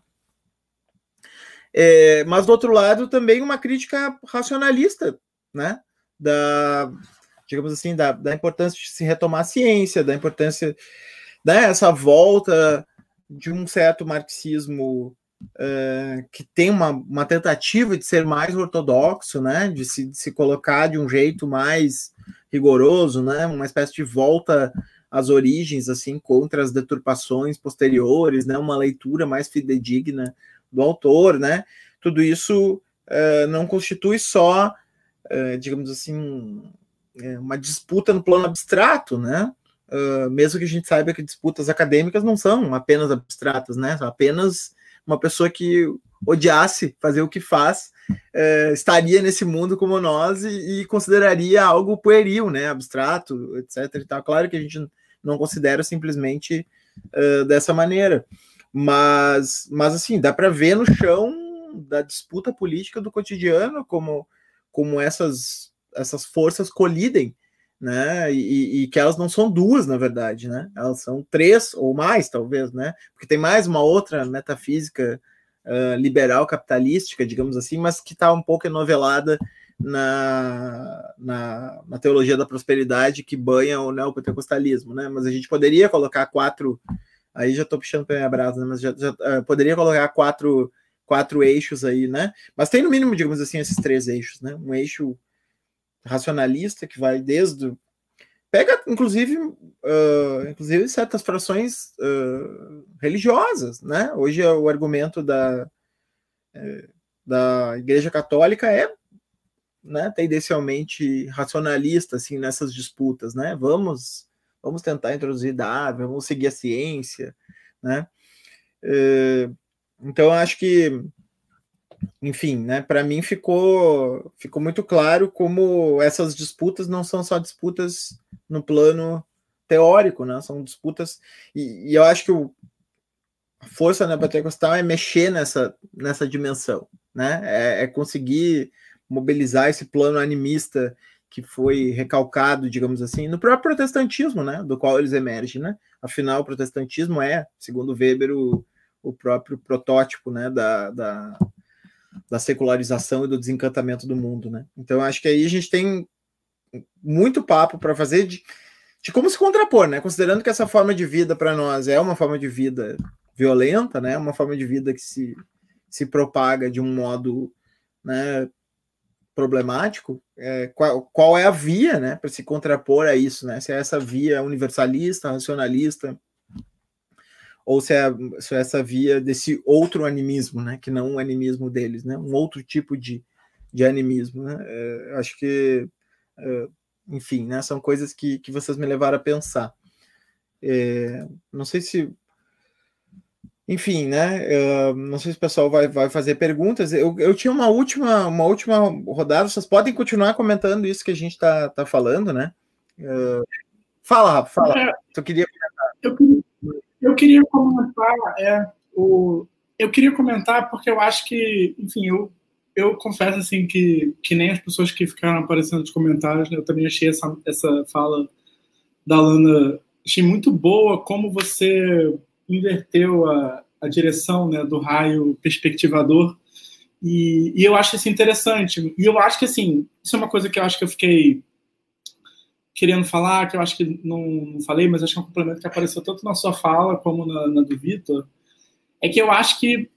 É, mas do outro lado também uma crítica racionalista, né? Da, digamos assim, da, da importância de se retomar a ciência, da importância dessa né, volta de um certo marxismo uh, que tem uma, uma tentativa de ser mais ortodoxo, né? De se, de se colocar de um jeito mais rigoroso, né? Uma espécie de volta às origens, assim, contra as deturpações posteriores, né? Uma leitura mais fidedigna do autor, né? Tudo isso uh, não constitui só, uh, digamos assim, é, uma disputa no plano abstrato, né? Uh, mesmo que a gente saiba que disputas acadêmicas não são apenas abstratas, né? São apenas uma pessoa que odiasse fazer o que faz é, estaria nesse mundo como nós e, e, consideraria algo pueril, né, abstrato, etc. E tal. Claro que a gente não considera simplesmente uh, dessa maneira, mas, mas assim dá para ver no chão da disputa política do cotidiano como como essas essas forças colidem, né? E, e, que elas não são duas, na verdade, né? Elas são três ou mais, talvez, né? Porque tem mais uma outra metafísica uh, liberal capitalística, digamos assim, mas que está um pouco enovelada na, na, na, teologia da prosperidade que banha o neopentecostalismo, né? Mas a gente poderia colocar quatro, aí já estou puxando para minha brasa, né? mas já, já uh, poderia colocar quatro, quatro eixos aí, né? Mas tem no mínimo, digamos assim, esses três eixos, né? Um eixo racionalista que vai desde pega inclusive uh, inclusive certas frações uh, religiosas né? Hoje é o argumento da é, da igreja católica é né tendencialmente racionalista assim nessas disputas né? Vamos vamos tentar introduzir dados vamos seguir a ciência né? Uh, então acho que enfim, né, para mim ficou, ficou muito claro como essas disputas não são só disputas no plano teórico, né? São disputas e, e eu acho que o, a força neopentecostal é mexer nessa, nessa dimensão, né? É, é, conseguir mobilizar esse plano animista que foi recalcado, digamos assim, no próprio protestantismo, né? Do qual eles emergem, né? Afinal, o protestantismo é, segundo Weber, o, o próprio protótipo, né? Da, da, da secularização e do desencantamento do mundo, né? Então, acho que aí a gente tem muito papo para fazer de, de como se contrapor, né? Considerando que essa forma de vida para nós é uma forma de vida violenta, né? Uma forma de vida que se, se propaga de um modo né, problemático. É, qual, qual é a via, né, para se contrapor a isso, né? Se é essa via universalista, racionalista, ou se é, se é essa via desse outro animismo, né? Que não o animismo deles, né? Um outro tipo de, de animismo, né? É, acho que, é, enfim, né? São coisas que, que vocês me levaram a pensar. É, não sei se enfim, né? Eu não sei se o pessoal vai, vai fazer perguntas. Eu, eu tinha uma última, uma última rodada. Vocês podem continuar comentando isso que a gente está tá falando, né? Uh, fala, Rafa, fala. É, eu queria comentar. Eu, eu queria comentar, é, o, eu queria comentar porque eu acho que, enfim, eu, eu confesso assim que, que nem as pessoas que ficaram aparecendo nos comentários, eu também achei essa, essa fala da Lana, achei muito boa como você inverteu a, a direção né, do raio perspectivador. E, e, eu acho isso interessante. E eu acho que, assim, isso é uma coisa que eu acho que eu fiquei querendo falar, que eu acho que não, não falei, mas acho que é um complemento que apareceu tanto na sua fala como na, na do Vitor, é que eu acho que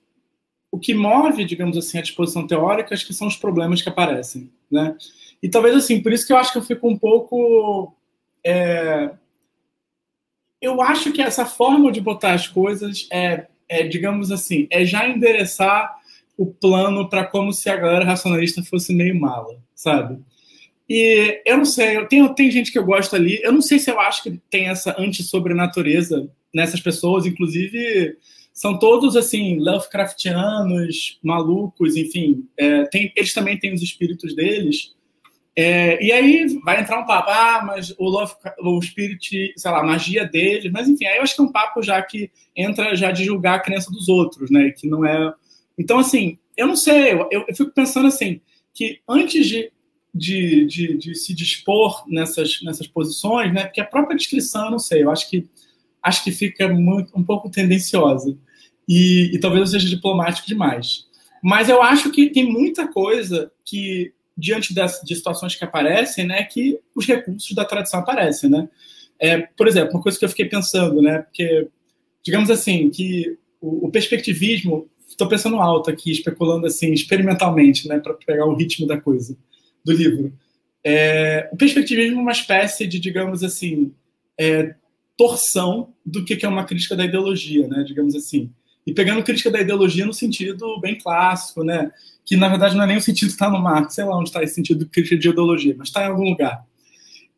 o que move, digamos assim, a disposição teórica, acho que são os problemas que aparecem, né? E talvez, assim, por isso que eu acho que eu fico um pouco... É, eu acho que essa forma de botar as coisas é, é digamos assim, é já endereçar o plano para como se a galera racionalista fosse meio mala, sabe? E eu não sei, eu tenho, tem gente que eu gosto ali, eu não sei se eu acho que tem essa anti-sobrenatureza nessas pessoas, inclusive são todos assim, Lovecraftianos, malucos, enfim, é, tem, eles também têm os espíritos deles, é, e aí vai entrar um papo, ah, mas o, Love, o Spirit, sei lá, a magia dele, mas enfim, aí eu acho que é um papo já que entra já de julgar a crença dos outros, né? Que não é. Então, assim, eu não sei, eu, eu fico pensando assim, que antes de, de, de, de, se dispor nessas, nessas posições, né? Porque a própria descrição, eu não sei, eu acho que acho que fica muito, um pouco tendenciosa. E, e talvez eu seja diplomático demais. Mas eu acho que tem muita coisa que diante das, de situações que aparecem, né, que os recursos da tradição aparecem, né? É, por exemplo, uma coisa que eu fiquei pensando, né, porque, digamos assim, que o, o perspectivismo, estou pensando alto aqui, especulando assim, experimentalmente, né, para pegar o ritmo da coisa, do livro. É, o perspectivismo é uma espécie de, digamos assim, é, torção do que é uma crítica da ideologia, né, digamos assim. E pegando crítica da ideologia no sentido bem clássico, né, que na verdade não é nem o sentido que está no Marx, sei lá onde está esse sentido de crítica de ideologia, mas está em algum lugar.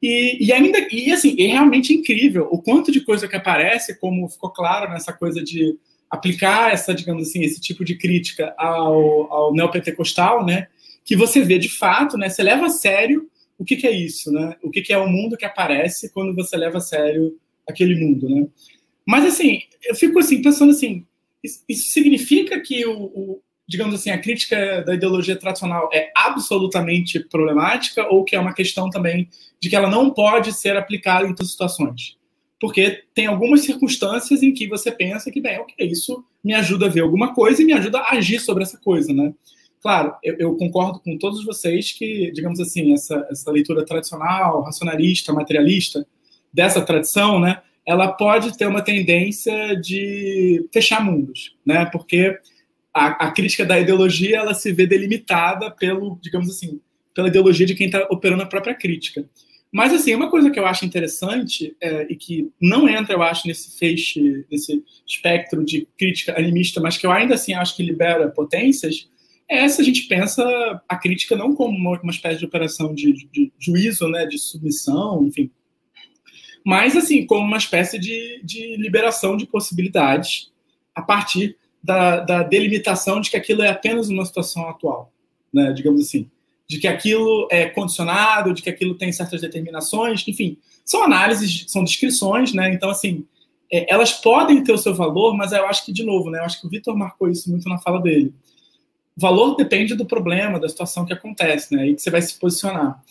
E, e, ainda, e assim, é realmente incrível o quanto de coisa que aparece, como ficou claro nessa coisa de aplicar essa, digamos assim, esse tipo de crítica ao, ao neopentecostal, né? Que você vê de fato, né? Você leva a sério o que, que é isso, né? O que, que é o mundo que aparece quando você leva a sério aquele mundo, né? Mas assim, eu fico assim pensando assim, isso, significa que o, o digamos assim, a crítica da ideologia tradicional é absolutamente problemática ou que é uma questão também de que ela não pode ser aplicada em todas as situações? Porque tem algumas circunstâncias em que você pensa que, bem, ok, isso me ajuda a ver alguma coisa e me ajuda a agir sobre essa coisa, né? Claro, eu, eu concordo com todos vocês que, digamos assim, essa, essa leitura tradicional, racionalista, materialista, dessa tradição, né, ela pode ter uma tendência de fechar mundos, né? Porque a, a, crítica da ideologia ela se vê delimitada pelo, digamos assim, pela ideologia de quem está operando a própria crítica. Mas assim, uma coisa que eu acho interessante é, e que não entra, eu acho, nesse feixe, nesse espectro de crítica animista, mas que eu ainda assim acho que libera potências, é se a gente pensa a crítica não como uma, uma espécie de operação de, de, de, juízo, né, de submissão, enfim, mas assim como uma espécie de, de liberação de possibilidades a partir da, da, delimitação de que aquilo é apenas uma situação atual, né, digamos assim. de que aquilo é condicionado, de que aquilo tem certas determinações, enfim, são análises, são descrições, né? Então, assim, é, elas podem ter o seu valor, mas eu acho que, de novo, né? Eu acho que o Vitor marcou isso muito na fala dele. Valor depende do problema, da situação que acontece, né? E que você vai se posicionar.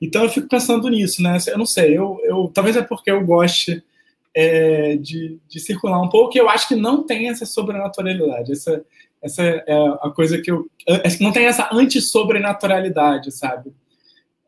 Então, eu fico pensando nisso, né? Eu não sei, eu, eu talvez é porque eu goste é, de, de, circular um pouco, e eu acho que não tem essa sobrenaturalidade. Essa, essa é a coisa que eu. Não tem essa antissobrenaturalidade, sabe?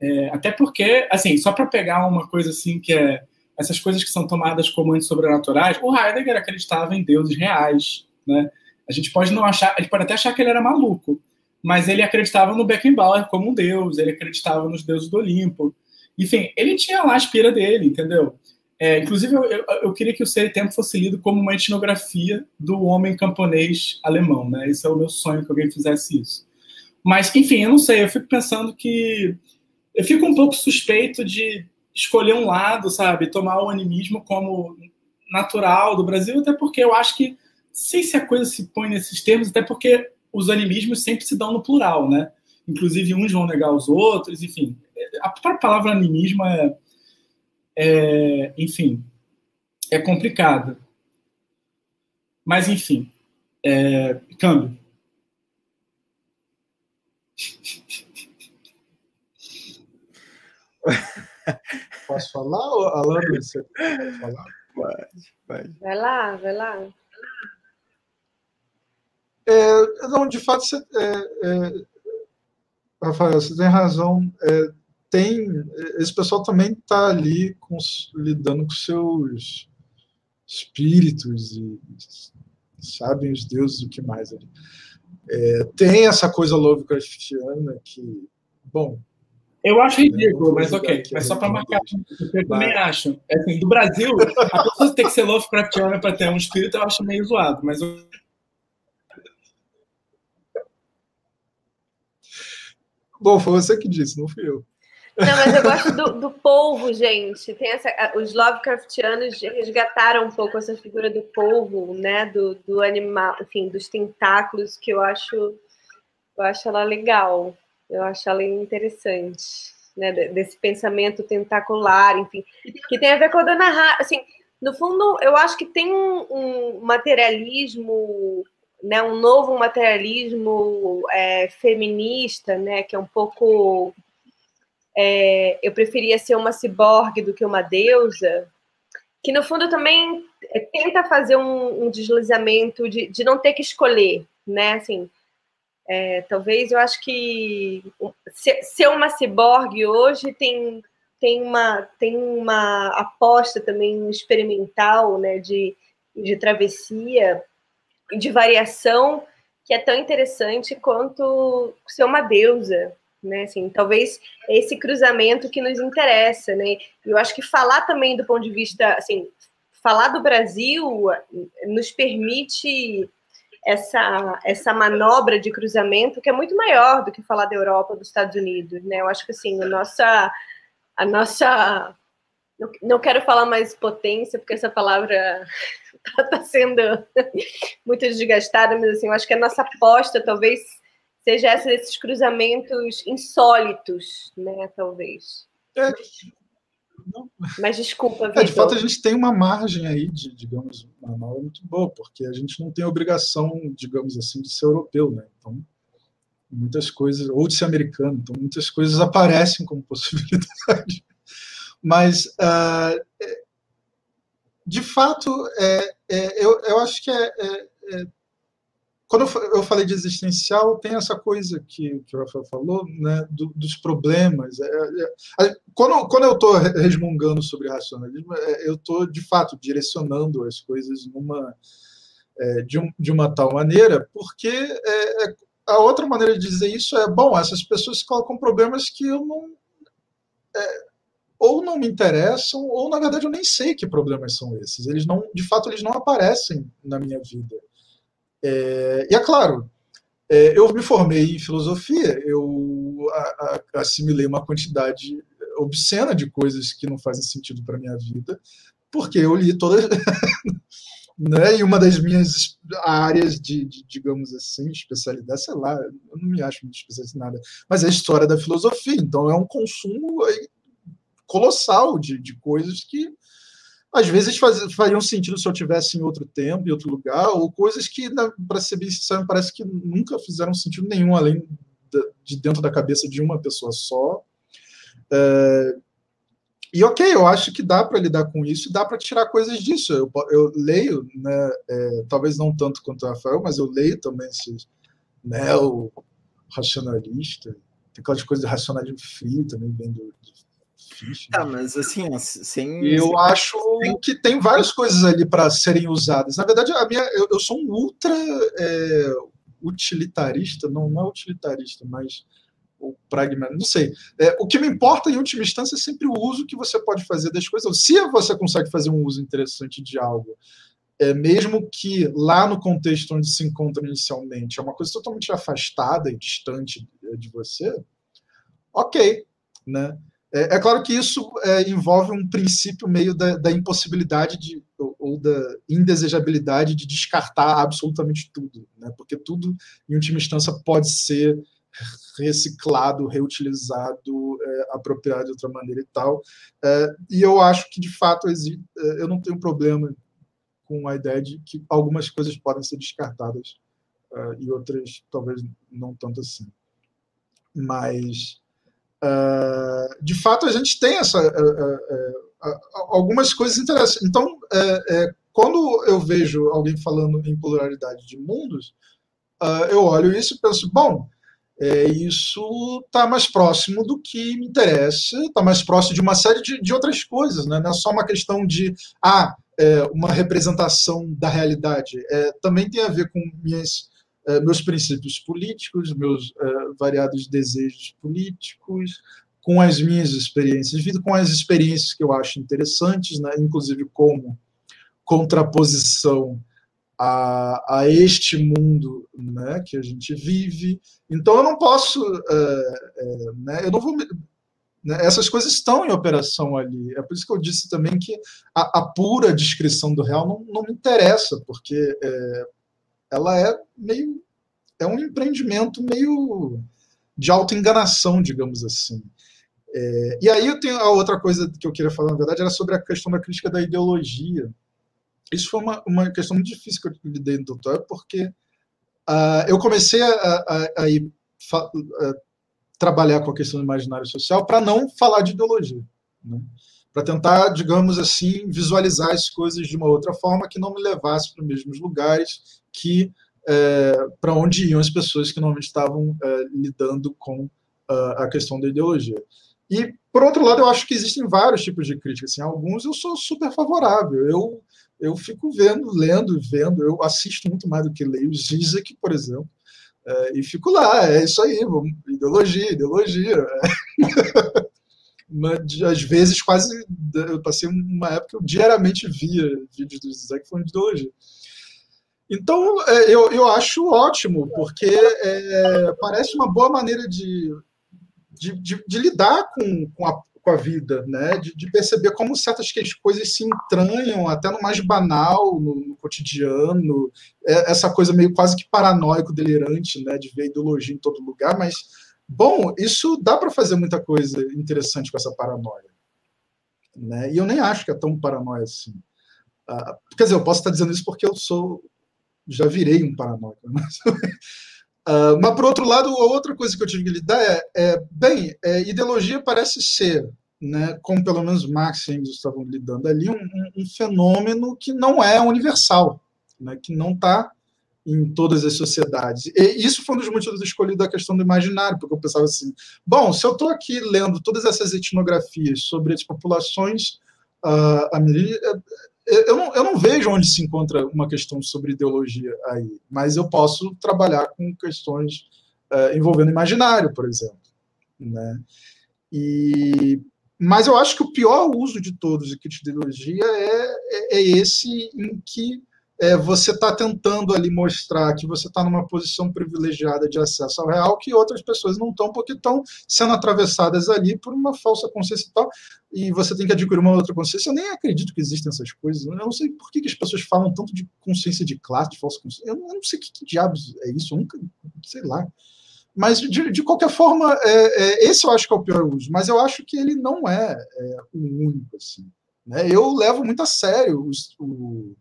É, até porque, assim, só para pegar uma coisa assim que é essas coisas que são tomadas como antissobrenaturais, o Heidegger acreditava em deuses reais, né? A gente pode não achar, gente pode até achar que ele era maluco, mas ele acreditava no Beckenbauer como um deus, ele acreditava nos deuses do Olimpo. Enfim, ele tinha lá a espira dele, entendeu? É, inclusive, eu, eu, eu, queria que o Ser Tempo fosse lido como uma etnografia do homem camponês alemão, né? Esse é o meu sonho que alguém fizesse isso. Mas, enfim, eu não sei, eu fico pensando que eu fico um pouco suspeito de escolher um lado, sabe? Tomar o animismo como natural do Brasil, até porque eu acho que, sei se a coisa se põe nesses termos, até porque os animismos sempre se dão no plural, né? Inclusive, uns vão negar os outros, enfim. A própria palavra animismo é, é enfim, é complicada. Mas, enfim, é, câmbio. Posso falar, Alana? Você pode falar? Pode, pode. Vai lá, vai lá. É, não, de fato, você, é, é, Rafael, você tem razão. É, tem, esse pessoal também está ali com, lidando com seus espíritos e sabem os deuses o que mais ali. É, tem essa coisa Lovecraftiana que, bom, eu acho ridículo, mas ok. Mas só para marcar, eu também acho. É assim, do Brasil, a pessoa tem que ser Lovecraftiana para ter um espírito, eu acho meio zoado, mas Bom, foi você que disse, não fui eu. Não, mas eu gosto do, do polvo, gente. Tem essa, os Lovecraftianos resgataram um pouco essa figura do polvo, né? Do, do animal, enfim, dos tentáculos, que eu acho, eu acho ela legal. Eu acho ela interessante, né? Desse pensamento tentacular, enfim, que tem a ver com a Dona Ra, assim, no fundo, eu acho que tem um, um materialismo, né? Um novo materialismo é, feminista, né? Que é um pouco é, eu preferia ser uma ciborgue do que uma deusa, que no fundo também é, tenta fazer um, um deslizamento de, de não ter que escolher, né? Assim, é, talvez eu acho que ser uma ciborgue hoje tem, tem, uma, tem uma aposta também experimental né, de, de travessia de variação que é tão interessante quanto ser uma deusa, né? Assim, talvez esse cruzamento que nos interessa, né? Eu acho que falar também do ponto de vista, assim, falar do Brasil nos permite essa, essa manobra de cruzamento que é muito maior do que falar da Europa, dos Estados Unidos, né? Eu acho que assim, a nossa, a nossa, não quero falar mais potência porque essa palavra está tá sendo muito desgastada, mas assim, eu acho que a nossa aposta talvez seja essa desses cruzamentos insólitos, né? Talvez. É, não. Mas desculpa, Vitor. É, de fato, a gente tem uma margem aí de, digamos, uma muito boa, porque a gente não tem obrigação, digamos assim, de ser europeu, né? Então, muitas coisas, ou de ser americano, então muitas coisas aparecem como possibilidade. Mas, uh, de fato, é, é, eu, eu acho que é, é, é quando eu falei de existencial, tem essa coisa que, que o Rafael falou, né, do, dos problemas. É, é, quando, quando eu estou resmungando sobre racionalismo, é, eu estou, de fato, direcionando as coisas numa, é, de, um, de, uma tal maneira, porque a outra maneira de dizer isso é, bom, essas pessoas colocam problemas que eu não ou não me interessam, ou na verdade eu nem sei que problemas são esses. Eles não, de fato, eles não aparecem na minha vida. É, e é claro, é, eu me formei em filosofia, eu a, a, assimilei uma quantidade obscena de coisas que não fazem sentido para minha vida, porque eu li todas né? E uma das minhas áreas de, de, digamos assim, especialidade, sei lá, eu não me acho muito especialista em nada, mas é a história da filosofia. Então é um consumo colossal de, de coisas que às vezes faz, fariam sentido se eu tivesse em outro tempo, em outro lugar, ou coisas que, para ser bem sincero, parece que nunca fizeram sentido nenhum além de dentro da cabeça de uma pessoa só. É, e ok, eu acho que dá para lidar com isso, dá para tirar coisas disso. Eu, eu leio, né, é, talvez não tanto quanto o Rafael, mas eu leio também esses neo-racionalista, tem aquelas coisas de racionalismo frio também, bem do, Tá, mas assim, sem. Eu acho que tem várias coisas ali para serem usadas. Na verdade, a minha, eu, eu sou um ultra é, utilitarista, não, não é utilitarista, mas o pragmatismo, não sei. É, o que me importa em última instância é sempre o uso que você pode fazer das coisas. Se você consegue fazer um uso interessante de algo, é, mesmo que lá no contexto onde se encontra inicialmente é uma coisa totalmente afastada e distante de você, ok, né? É, é claro que isso é, envolve um princípio meio da, da impossibilidade de, ou, ou, da indesejabilidade de descartar absolutamente tudo, né? porque tudo, em última instância, pode ser reciclado, reutilizado, é, apropriado de outra maneira e tal. É, e eu acho que, de fato, existe, é, eu não tenho problema com a ideia de que algumas coisas podem ser descartadas é, e outras talvez não tanto assim. Mas, de fato, a gente tem essa, é, algumas coisas interessantes. Então, quando eu vejo alguém falando em pluralidade de mundos, eu olho isso e penso, bom, é, isso está mais próximo do que me interessa, está mais próximo de uma série de, de, outras coisas, né? não é só uma questão de ah, é, uma representação da realidade, é, também tem a ver com minhas, meus princípios políticos, meus é, variados desejos políticos, com as minhas experiências de vida, com as experiências que eu acho interessantes, né? inclusive como contraposição a, a este mundo né, que a gente vive. Então eu não posso, é, né, eu não vou né, essas coisas estão em operação ali. É por isso que eu disse também que a, a pura descrição do real não, não me interessa, porque ela é meio. é um empreendimento meio de autoenganação, digamos assim. É, e aí eu tenho a outra coisa que eu queria falar, na verdade, era sobre a questão da crítica da ideologia isso foi uma, uma questão muito difícil que eu lidei no doutorado, porque uh, eu comecei a, a, a ir a trabalhar com a questão do imaginário social para não falar de ideologia. Né? Para tentar, digamos assim, visualizar as coisas de uma outra forma que não me levasse para os mesmos lugares que é, para onde iam as pessoas que normalmente estavam é, lidando com a questão da ideologia. E, por outro lado, eu acho que existem vários tipos de crítica. Assim, alguns eu sou super favorável. Eu eu fico vendo, lendo e vendo. Eu assisto muito mais do que leio. Zizek, por exemplo. É, e fico lá, é isso aí, vamos, ideologia, ideologia. É. Mas, às vezes, quase. Eu passei uma época que eu diariamente via vídeos do Zizek falando de ideologia. Então, é, eu, eu acho ótimo, porque é, parece uma boa maneira de, de, de, de lidar com, com a com a vida, né? De, de, perceber como certas coisas se entranham até no mais banal, no, no cotidiano, é, essa coisa meio quase que paranoico, delirante, né? De ver ideologia em todo lugar, mas bom, isso dá para fazer muita coisa interessante com essa paranoia, né? E eu nem acho que é tão paranoia assim. Ah, quer dizer, eu posso estar dizendo isso porque eu sou já virei um paranoico, mas Uh, mas, por outro lado, a outra coisa que eu tive que lidar é, é bem, é, ideologia parece ser, né, como pelo menos Marx e Engels estavam lidando ali, um, um, fenômeno que não é universal, né, que não está em todas as sociedades. E isso foi um dos motivos escolhidos da questão do imaginário, porque eu pensava assim, bom, se eu estou aqui lendo todas essas etnografias sobre as populações uh, eu não, eu não vejo onde se encontra uma questão sobre ideologia aí, mas eu posso trabalhar com questões uh, envolvendo imaginário, por exemplo. Né? E, mas eu acho que o pior uso de todos de ideologia é, é, é esse em que é, você está tentando ali mostrar que você está numa posição privilegiada de acesso ao real que outras pessoas não estão, porque estão sendo atravessadas ali por uma falsa consciência e tal, e você tem que adquirir uma outra consciência. Eu nem acredito que existem essas coisas. Eu não sei por que, que as pessoas falam tanto de consciência de classe, de falsa consciência. Eu não sei que, que diabos é isso, eu nunca, sei lá. Mas, de, de qualquer forma, é, é, esse eu acho que é o pior uso, mas eu acho que ele não é, é o único. Assim, né? Eu levo muito a sério os, o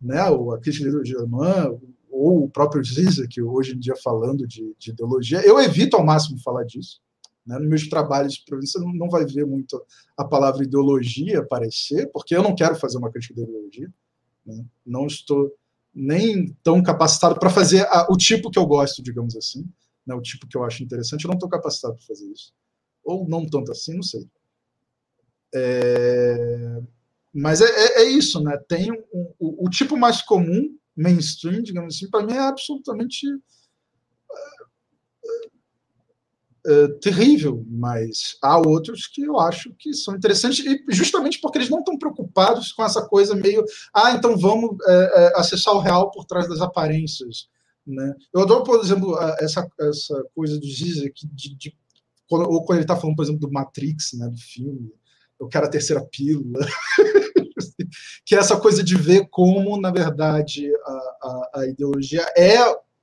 né, a crítica de Germain, ou o próprio Zizek, hoje em dia falando de, de, ideologia. Eu evito ao máximo falar disso. Né? Nos meus trabalhos você não, não vai ver muito a palavra ideologia aparecer, porque eu não quero fazer uma crítica de ideologia. Né? Não estou nem tão capacitado para fazer a, o tipo que eu gosto, digamos assim, né? o tipo que eu acho interessante. Eu não estou capacitado para fazer isso. Ou não tanto assim, não sei. É... Mas é, é, é isso, né? Tem o, o, tipo mais comum, mainstream, digamos assim, para mim é absolutamente é, terrível, mas há outros que eu acho que são interessantes, e justamente porque eles não estão preocupados com essa coisa meio, ah, então vamos é, é, acessar o real por trás das aparências. Né? Eu adoro, por exemplo, essa, essa coisa do Zizek, de, de, quando, ou quando ele está falando, por exemplo, do Matrix, né, do filme, eu quero a terceira pílula. que é essa coisa de ver como, na verdade, a, a, a, ideologia é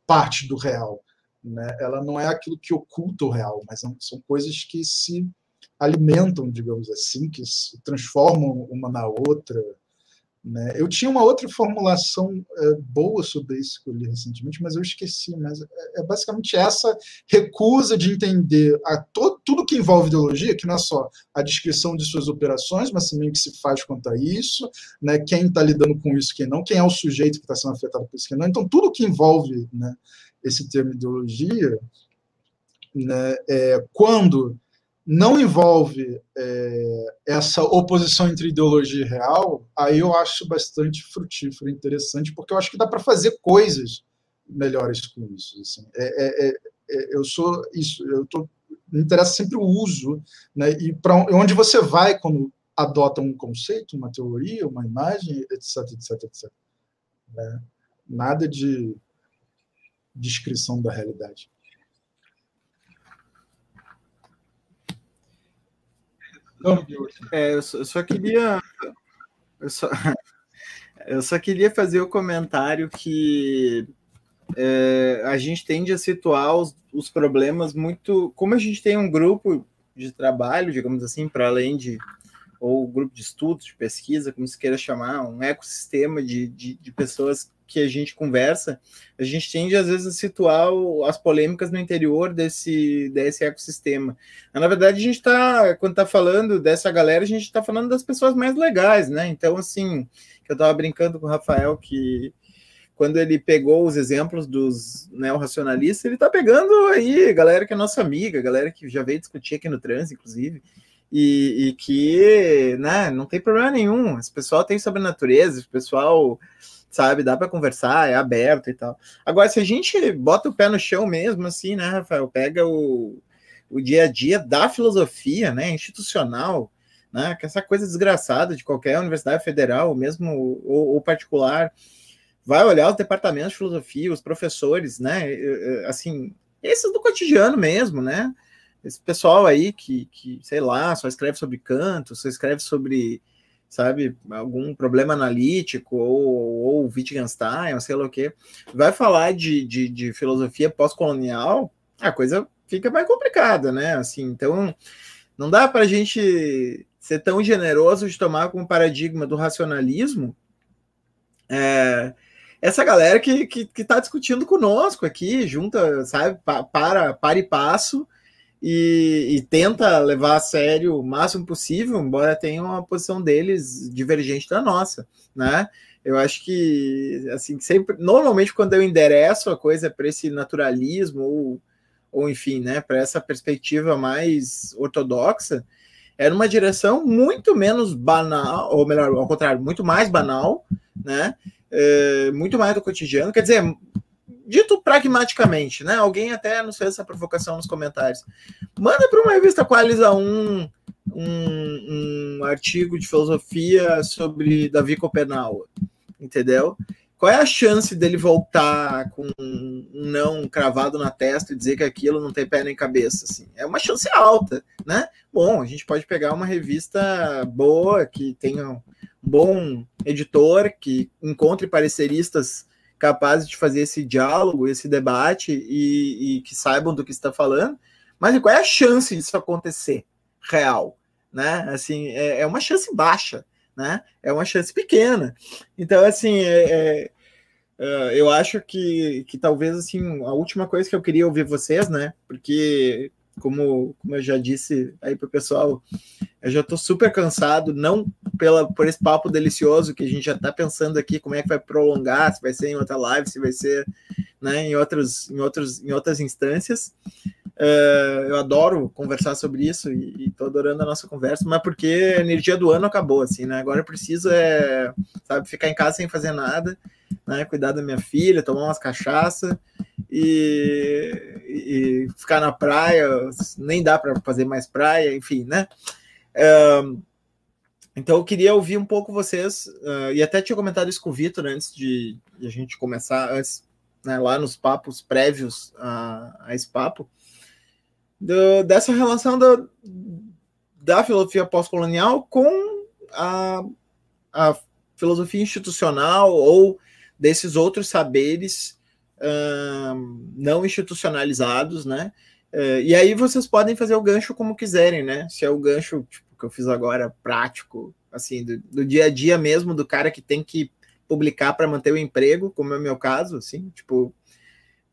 parte do real. Né? Ela não é aquilo que oculta o real, mas são coisas que se alimentam, digamos assim, que se transformam uma na outra. Né? Eu tinha uma outra formulação é, boa sobre isso que eu li recentemente, mas eu esqueci. Mas é, é basicamente essa recusa de entender a to, tudo que envolve ideologia, que não é só a descrição de suas operações, mas também o que se faz quanto a isso, né? quem está lidando com isso, quem não, quem é o sujeito que está sendo afetado por isso, quem não. Então, tudo que envolve né, esse termo ideologia, né, é, quando não envolve é, essa oposição entre ideologia e real, aí eu acho bastante frutífero, interessante, porque eu acho que dá para fazer coisas melhores com isso. Assim. É, é, é, é eu sou isso, eu tô, me interessa sempre o uso, né, e para onde você vai quando adota um conceito, uma teoria, uma imagem, etc, etc, etc. Né? Nada de descrição da realidade. É, eu, só, eu só queria. Eu só, eu só queria fazer o comentário que é, a gente tende a situar os, os, problemas muito. Como a gente tem um grupo de trabalho, digamos assim, para além de. ou grupo de estudos, de pesquisa, como se queira chamar, um ecossistema de, de, de pessoas que a gente conversa, a gente tende às vezes a situar o, as polêmicas no interior desse, desse ecossistema. Mas, na verdade, a gente está, quando está falando dessa galera, a gente está falando das pessoas mais legais, né? Então, assim, eu estava brincando com o Rafael que quando ele pegou os exemplos dos neorracionalistas, ele está pegando aí galera que é nossa amiga, galera que já veio discutir aqui no trans, inclusive. E, e, que né, não tem problema nenhum. Esse pessoal tem sobre a natureza, esse pessoal sabe? Dá para conversar, é aberto e tal. Agora, se a gente bota o pé no chão mesmo, assim, né, Rafael? Pega o, o dia a dia da filosofia, né, institucional, né, que essa coisa desgraçada de qualquer universidade federal, mesmo ou, ou particular, vai olhar os departamentos de filosofia, os professores, né, assim, esses do cotidiano mesmo, né? Esse pessoal aí que, que sei lá, só escreve sobre canto, só escreve sobre sabe, algum problema analítico ou, ou Wittgenstein, ou sei lá o que, vai falar de, de, de filosofia pós-colonial, a coisa fica mais complicada, né? Assim, então, não dá para a gente ser tão generoso de tomar como paradigma do racionalismo é, essa galera que está que, que tá discutindo conosco aqui, junta, sabe, para, para e passo, e, e, tenta levar a sério o máximo possível, embora tenha uma posição deles divergente da nossa, né? Eu acho que, assim, sempre, normalmente quando eu endereço a coisa para esse naturalismo ou, ou enfim, né, para essa perspectiva mais ortodoxa, é numa direção muito menos banal, ou melhor, ao contrário, muito mais banal, né? É, muito mais do cotidiano. Quer dizer, dito pragmaticamente, né? Alguém até nos fez essa provocação nos comentários. Manda para uma revista Qualisa um, um, um artigo de filosofia sobre Davi Copenau, entendeu? qual é a chance dele voltar com um não cravado na testa e dizer que aquilo não tem pé nem cabeça? Assim? É uma chance alta, né? Bom, a gente pode pegar uma revista boa, que tenha um bom editor, que encontre pareceristas capazes de fazer esse diálogo, esse debate e, e que saibam do que está falando. Mas qual é a chance disso acontecer real? Né? Assim, é, é uma chance baixa né? É uma chance pequena. Então, assim, é, é, é, eu acho que, que talvez assim a última coisa que eu queria ouvir vocês, né? Porque como, como eu já disse aí para o pessoal, eu já estou super cansado, não pela, por esse papo delicioso que a gente já está pensando aqui, como é que vai prolongar, se vai ser em outra live, se vai ser né, em, outros, em, outros, em outras instâncias. Uh, eu adoro conversar sobre isso e, estou adorando a nossa conversa, mas porque a energia do ano acabou, assim, né? Agora eu preciso, é, sabe, ficar em casa sem fazer nada, né? Cuidar da minha filha, tomar umas cachaça e, e ficar na praia, nem dá para fazer mais praia, enfim, né? Uh, então eu queria ouvir um pouco vocês, uh, e até tinha comentado isso com o Vitor antes de, de a gente começar, antes, né, lá nos papos prévios a, a esse papo, do, dessa relação do, da filosofia pós-colonial com a, a filosofia institucional ou desses outros saberes não institucionalizados, né? Uh, e aí vocês podem fazer o gancho como quiserem, né? Se é o gancho tipo, que eu fiz agora prático, assim, do, do, dia a dia mesmo, do cara que tem que publicar para manter o emprego, como é o meu caso, assim, tipo,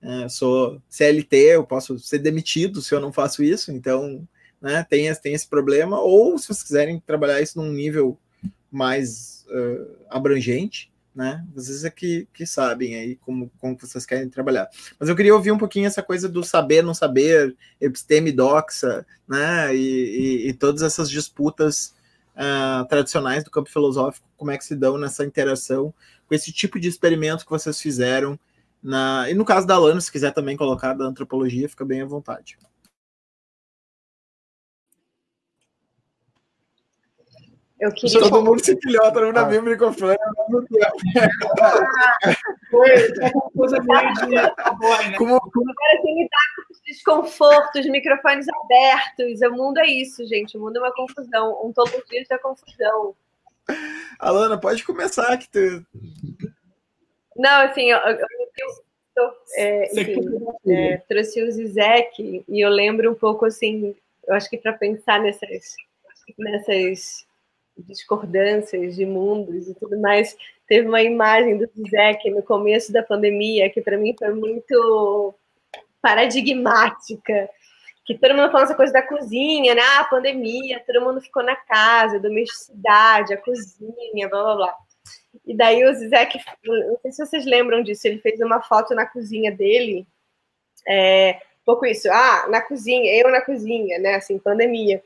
é, sou CLT, eu posso ser demitido se eu não faço isso, então né, tem, tem esse problema, ou se vocês quiserem trabalhar isso num nível mais uh, abrangente, né? Vocês é que, que sabem aí como, como vocês querem trabalhar. Mas eu queria ouvir um pouquinho essa coisa do saber, não saber, episteme, doxa, né? E, e, e todas essas disputas uh, tradicionais do campo filosófico, como é que se dão nessa interação com esse tipo de experimento que vocês fizeram na, e no caso da Lana, se quiser também colocar da antropologia, fica bem à vontade. Eu queria... Todo mundo se pilhota no navio ah. microfone ao mesmo tempo. Foi uma coisa meio de boy, né? Como, como... Agora tem com os desconfortos, microfones abertos. O mundo é isso, gente. O mundo é uma confusão. Um Ontologia da confusão. Alana, pode começar que tu não, assim, eu, eu, eu é, enfim, é, trouxe o Zizek e eu lembro um pouco assim, eu acho que para pensar nessas, nessas discordâncias de mundos e tudo mais, teve uma imagem do Zizek no começo da pandemia que para mim foi muito paradigmática, que todo mundo falando essa coisa da cozinha, né? Ah, a pandemia, todo mundo ficou na casa, domesticidade, a cozinha, blá blá blá. E daí o Zizek, não sei se vocês lembram disso, ele fez uma foto na cozinha dele, é, um pouco isso, ah, na cozinha, eu na cozinha, né, assim, pandemia.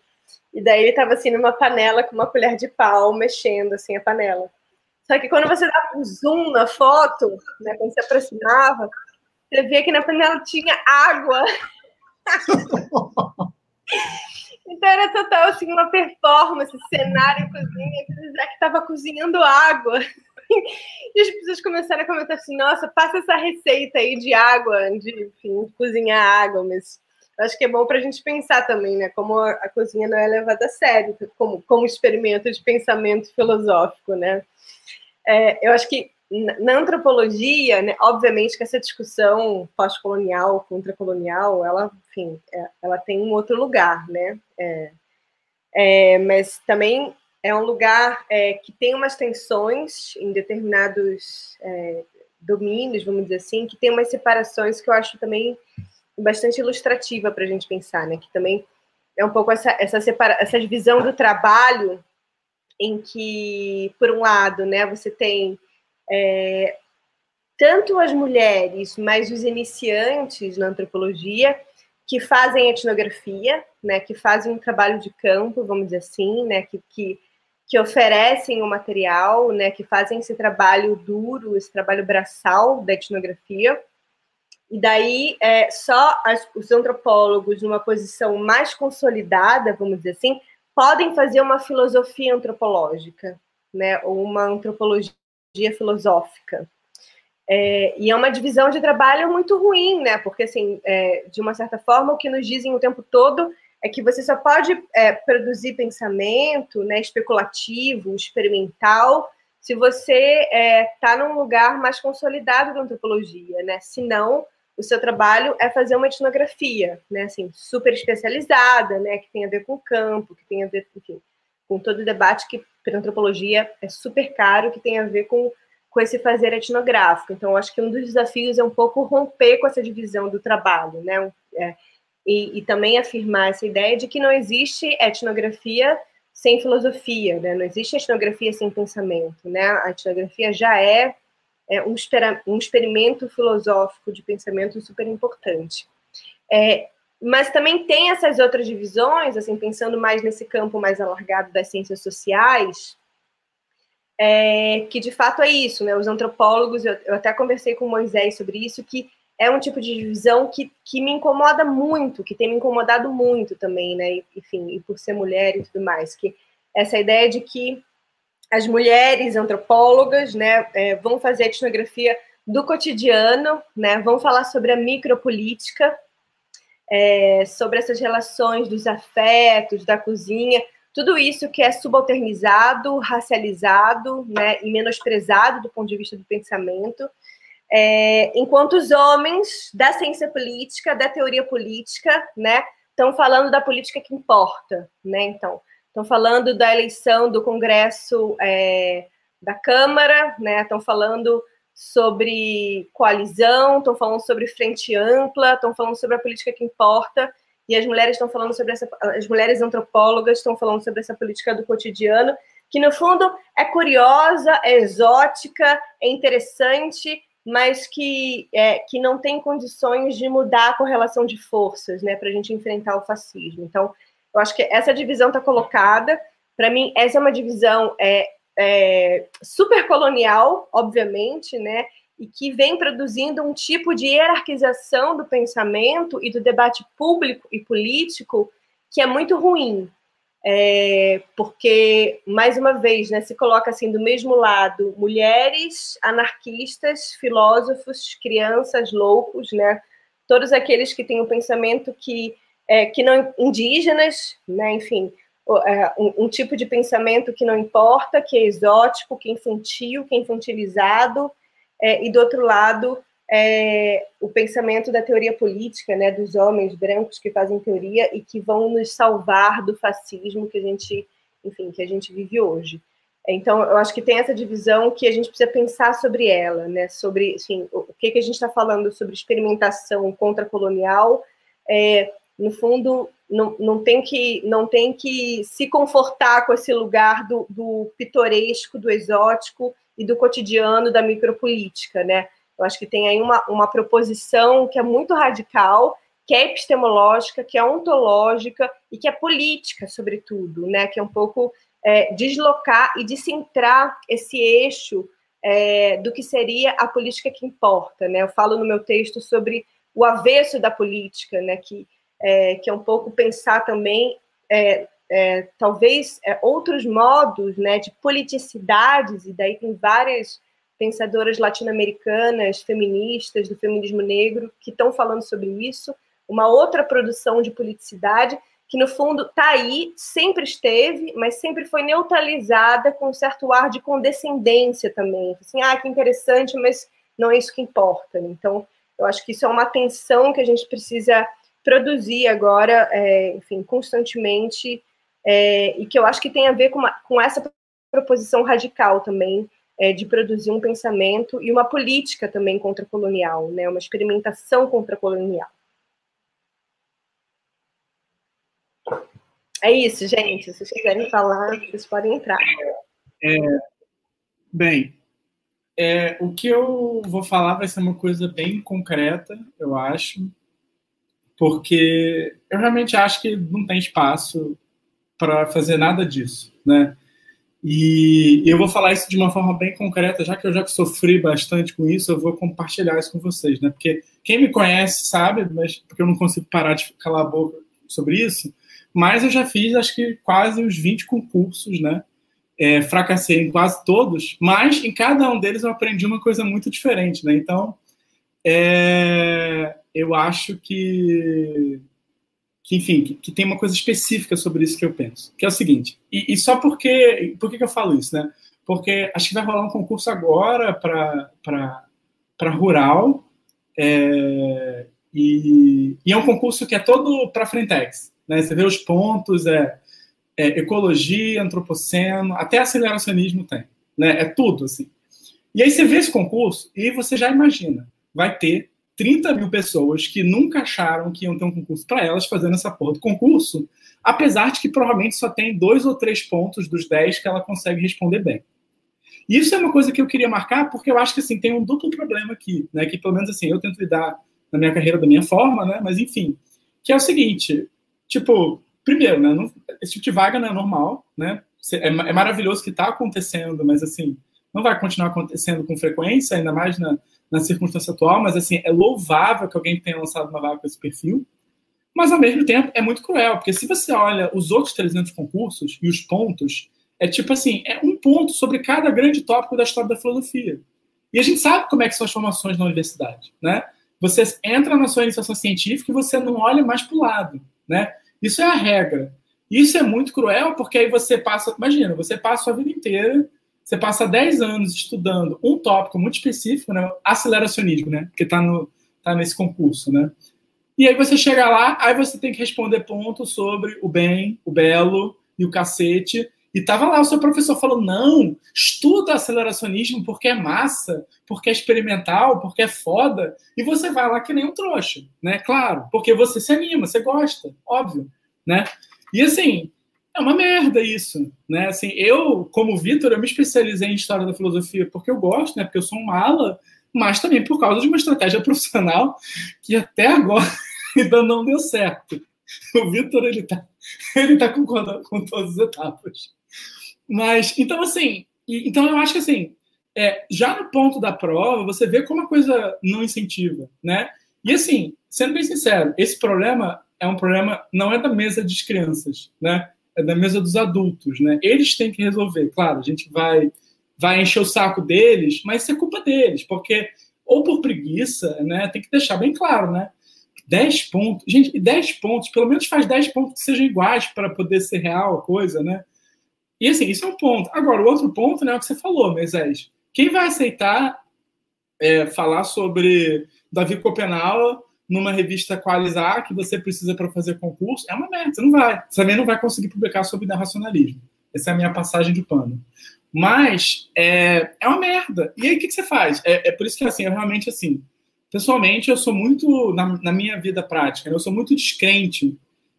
E daí ele tava assim numa panela com uma colher de pau, mexendo assim a panela. Só que quando você dava um zoom na foto, né, quando se aproximava, você via que na panela tinha água. Então era total assim, uma performance, cenário, cozinha, que o Zé estava cozinhando água. E as pessoas começaram a comentar assim, nossa, passa essa receita aí de água, de enfim, cozinhar água, mas acho que é bom para a gente pensar também, né? Como a cozinha não é levada a sério, como, como experimento de pensamento filosófico, né? É, eu acho que na antropologia, né, obviamente que essa discussão pós-colonial, contra-colonial, ela, enfim, é, ela tem um outro lugar, né? É, é, mas também é um lugar é, que tem umas tensões em determinados é, domínios, vamos dizer assim, que tem umas separações que eu acho também bastante ilustrativa para a gente pensar, né? Que também é um pouco essa, essa, separa essa divisão do trabalho em que, por um lado, né, você tem é, tanto as mulheres, mas os iniciantes na antropologia, que fazem etnografia, né, que fazem um trabalho de campo, vamos dizer assim, né, que, que, que oferecem o material, né, que fazem esse trabalho duro, esse trabalho braçal da etnografia. E daí, é, só as, os antropólogos, numa posição mais consolidada, vamos dizer assim, podem fazer uma filosofia antropológica, né, ou uma antropologia filosófica. É, e é uma divisão de trabalho muito ruim, né? Porque, assim, é, de uma certa forma, o que nos dizem o tempo todo é que você só pode é, produzir pensamento né, especulativo, experimental, se você está num lugar mais consolidado da antropologia, né? Senão, o seu trabalho é fazer uma etnografia, né? Assim, super especializada, né? Que tem a ver com o campo, que tem a ver, enfim, com todo o debate que antropologia é super caro, que tem a ver com com esse fazer etnográfico. Então, acho que um dos desafios é um pouco romper com essa divisão do trabalho, né? É, e, e, também afirmar essa ideia de que não existe etnografia sem filosofia, né? Não existe etnografia sem pensamento, né? A etnografia já é, é um, experimento filosófico de pensamento super importante. É, mas também tem essas outras divisões, assim, pensando mais nesse campo mais alargado das ciências sociais, é, que de fato é isso, né? Os antropólogos, eu, eu, até conversei com o Moisés sobre isso, que é um tipo de divisão que, que me incomoda muito, que tem me incomodado muito também, né? Enfim, e por ser mulher e tudo mais, que essa ideia de que as mulheres antropólogas, né, é, vão fazer etnografia do cotidiano, né? Vão falar sobre a micropolítica, é, sobre essas relações dos afetos, da cozinha, tudo isso que é subalternizado, racializado né, e menosprezado do ponto de vista do pensamento, é, enquanto os homens da ciência política, da teoria política, né, estão falando da política que importa, né? Então, estão falando da eleição do Congresso é, da Câmara, né? Estão falando sobre coalizão, estão falando sobre frente ampla, estão falando sobre a política que importa e as mulheres estão falando sobre essa, as mulheres antropólogas estão falando sobre essa política do cotidiano, que no fundo é curiosa, é exótica, é interessante, mas que, é, que não tem condições de mudar a correlação de forças, né, para a gente enfrentar o fascismo. Então, eu acho que essa divisão está colocada. Para mim, essa é uma divisão é, é, super colonial, obviamente, né, e que vem produzindo um tipo de hierarquização do pensamento e do debate público e político que é muito ruim. É, porque, mais uma vez, né, se coloca assim do mesmo lado mulheres, anarquistas, filósofos, crianças, loucos, né, todos aqueles que têm um pensamento que, é, que não indígenas, né, enfim, um, um, tipo de pensamento que não importa, que é exótico, que é infantil, que é infantilizado, é, e do outro lado é, o pensamento da teoria política, né, dos homens brancos que fazem teoria e que vão nos salvar do fascismo que a gente, enfim, que a gente vive hoje. Então, eu acho que tem essa divisão que a gente precisa pensar sobre ela, né, sobre, assim, o que, que a gente está falando sobre experimentação contra-colonial, é, no fundo, não, não, tem que, não tem que se confortar com esse lugar do, do pitoresco, do exótico, e do cotidiano da micropolítica, né? Eu acho que tem aí uma, uma proposição que é muito radical, que é epistemológica, que é ontológica e que é política, sobretudo, né? Que é um pouco é, deslocar e descentrar esse eixo é, do que seria a política que importa, né? Eu falo no meu texto sobre o avesso da política, né? Que, é, que é um pouco pensar também é, é, talvez é, outros modos né, de politicidades, e daí tem várias pensadoras latino-americanas, feministas, do feminismo negro, que estão falando sobre isso, uma outra produção de politicidade que, no fundo, está aí, sempre esteve, mas sempre foi neutralizada com um certo ar de condescendência também. Assim, ah, que interessante, mas não é isso que importa. Então, eu acho que isso é uma tensão que a gente precisa produzir agora, é, enfim, constantemente, é, e que eu acho que tem a ver com, uma, com essa proposição radical também é, de produzir um pensamento e uma política também contra-colonial, né, uma experimentação contra-colonial. É isso, gente. Se vocês quiserem falar, vocês podem entrar. É, bem, é, o que eu vou falar vai ser uma coisa bem concreta, eu acho, porque eu realmente acho que não tem espaço para fazer nada disso, né? E eu vou falar isso de uma forma bem concreta, já que eu já sofri bastante com isso, eu vou compartilhar isso com vocês, né? Porque quem me conhece sabe, mas porque eu não consigo parar de calar a boca sobre isso, mas eu já fiz acho que quase uns 20 concursos, né? é, fracassei em quase todos, mas em cada um deles eu aprendi uma coisa muito diferente, né? Então, é, eu acho que, que enfim, que, que, tem uma coisa específica sobre isso que eu penso, que é o seguinte, e, e só porque, por que, eu falo isso, né? Porque acho que vai rolar um concurso agora para rural, é, e, e, é um concurso que é todo para Frentex, né? Você vê os pontos, é, é, ecologia, antropoceno, até aceleracionismo tem, né? É tudo assim. E aí você vê esse concurso e você já imagina, vai ter 30 mil pessoas que nunca acharam que iam ter um concurso para elas fazendo essa porra do concurso, apesar de que provavelmente só tem dois ou três pontos dos 10 que ela consegue responder bem. Isso é uma coisa que eu queria marcar, porque eu acho que assim, tem um duplo problema aqui, né? Que pelo menos assim, eu tento lidar na minha carreira da minha forma, né? Mas enfim, que é o seguinte, tipo, primeiro, né? Não, esse tipo de vaga não é normal, né? É, é maravilhoso que está acontecendo, mas assim, não vai continuar acontecendo com frequência, ainda mais na, na circunstância atual, mas assim, é louvável que alguém tenha lançado uma vaga com esse perfil, mas ao mesmo tempo é muito cruel, porque se você olha os outros 300 concursos e os pontos, é tipo assim, é um ponto sobre cada grande tópico da história da filosofia. E a gente sabe como é que são as formações na universidade, né? Você entra na sua iniciação científica e você não olha mais para o lado, né? Isso é a regra. Isso é muito cruel, porque aí você passa, imagina, você passa a vida inteira, você passa 10 anos estudando um tópico muito específico, né? Aceleracionismo, né? Que está no, tá nesse concurso, né? E aí você chega lá, aí você tem que responder pontos sobre o bem, o belo e o cacete. E tava lá o seu professor falando: não, estuda aceleracionismo porque é massa, porque é experimental, porque é foda. E você vai lá que nem um trouxa, né? Claro, porque você se anima, você gosta, óbvio, né? E assim, é uma merda isso, né? Assim, eu, como Vitor, eu me especializei em história da filosofia porque eu gosto, né? Porque eu sou um mala, mas também por causa de uma estratégia profissional que até agora ainda não deu certo. O Vitor, ele tá, ele tá com todas as etapas. Mas, então, assim, então eu acho que, assim, é, já no ponto da prova, você vê como a coisa não incentiva, né? E, assim, sendo bem sincero, esse problema é um problema, não é da mesa das crianças, né? É da mesa dos adultos, né? Eles têm que resolver. Claro, a gente vai, vai encher o saco deles, mas isso é culpa deles, porque ou por preguiça, né? Tem que deixar bem claro, né? 10 pontos. Gente, 10 pontos, pelo menos faz 10 pontos que sejam iguais para poder ser real a coisa, né? E assim, isso é um ponto. Agora, o outro ponto né, é o que você falou, Moisés. Quem vai aceitar é, falar sobre Davi Copenau numa revista Qualizar que você precisa para fazer concurso? É uma merda, você não vai. Você também não vai conseguir publicar sobre racionalismo. Essa é a minha passagem de pano. Mas é, é uma merda. E aí o que, que você faz? É, é, por isso que assim, eu realmente assim, pessoalmente eu sou muito na, na minha vida prática, né, eu sou muito descrente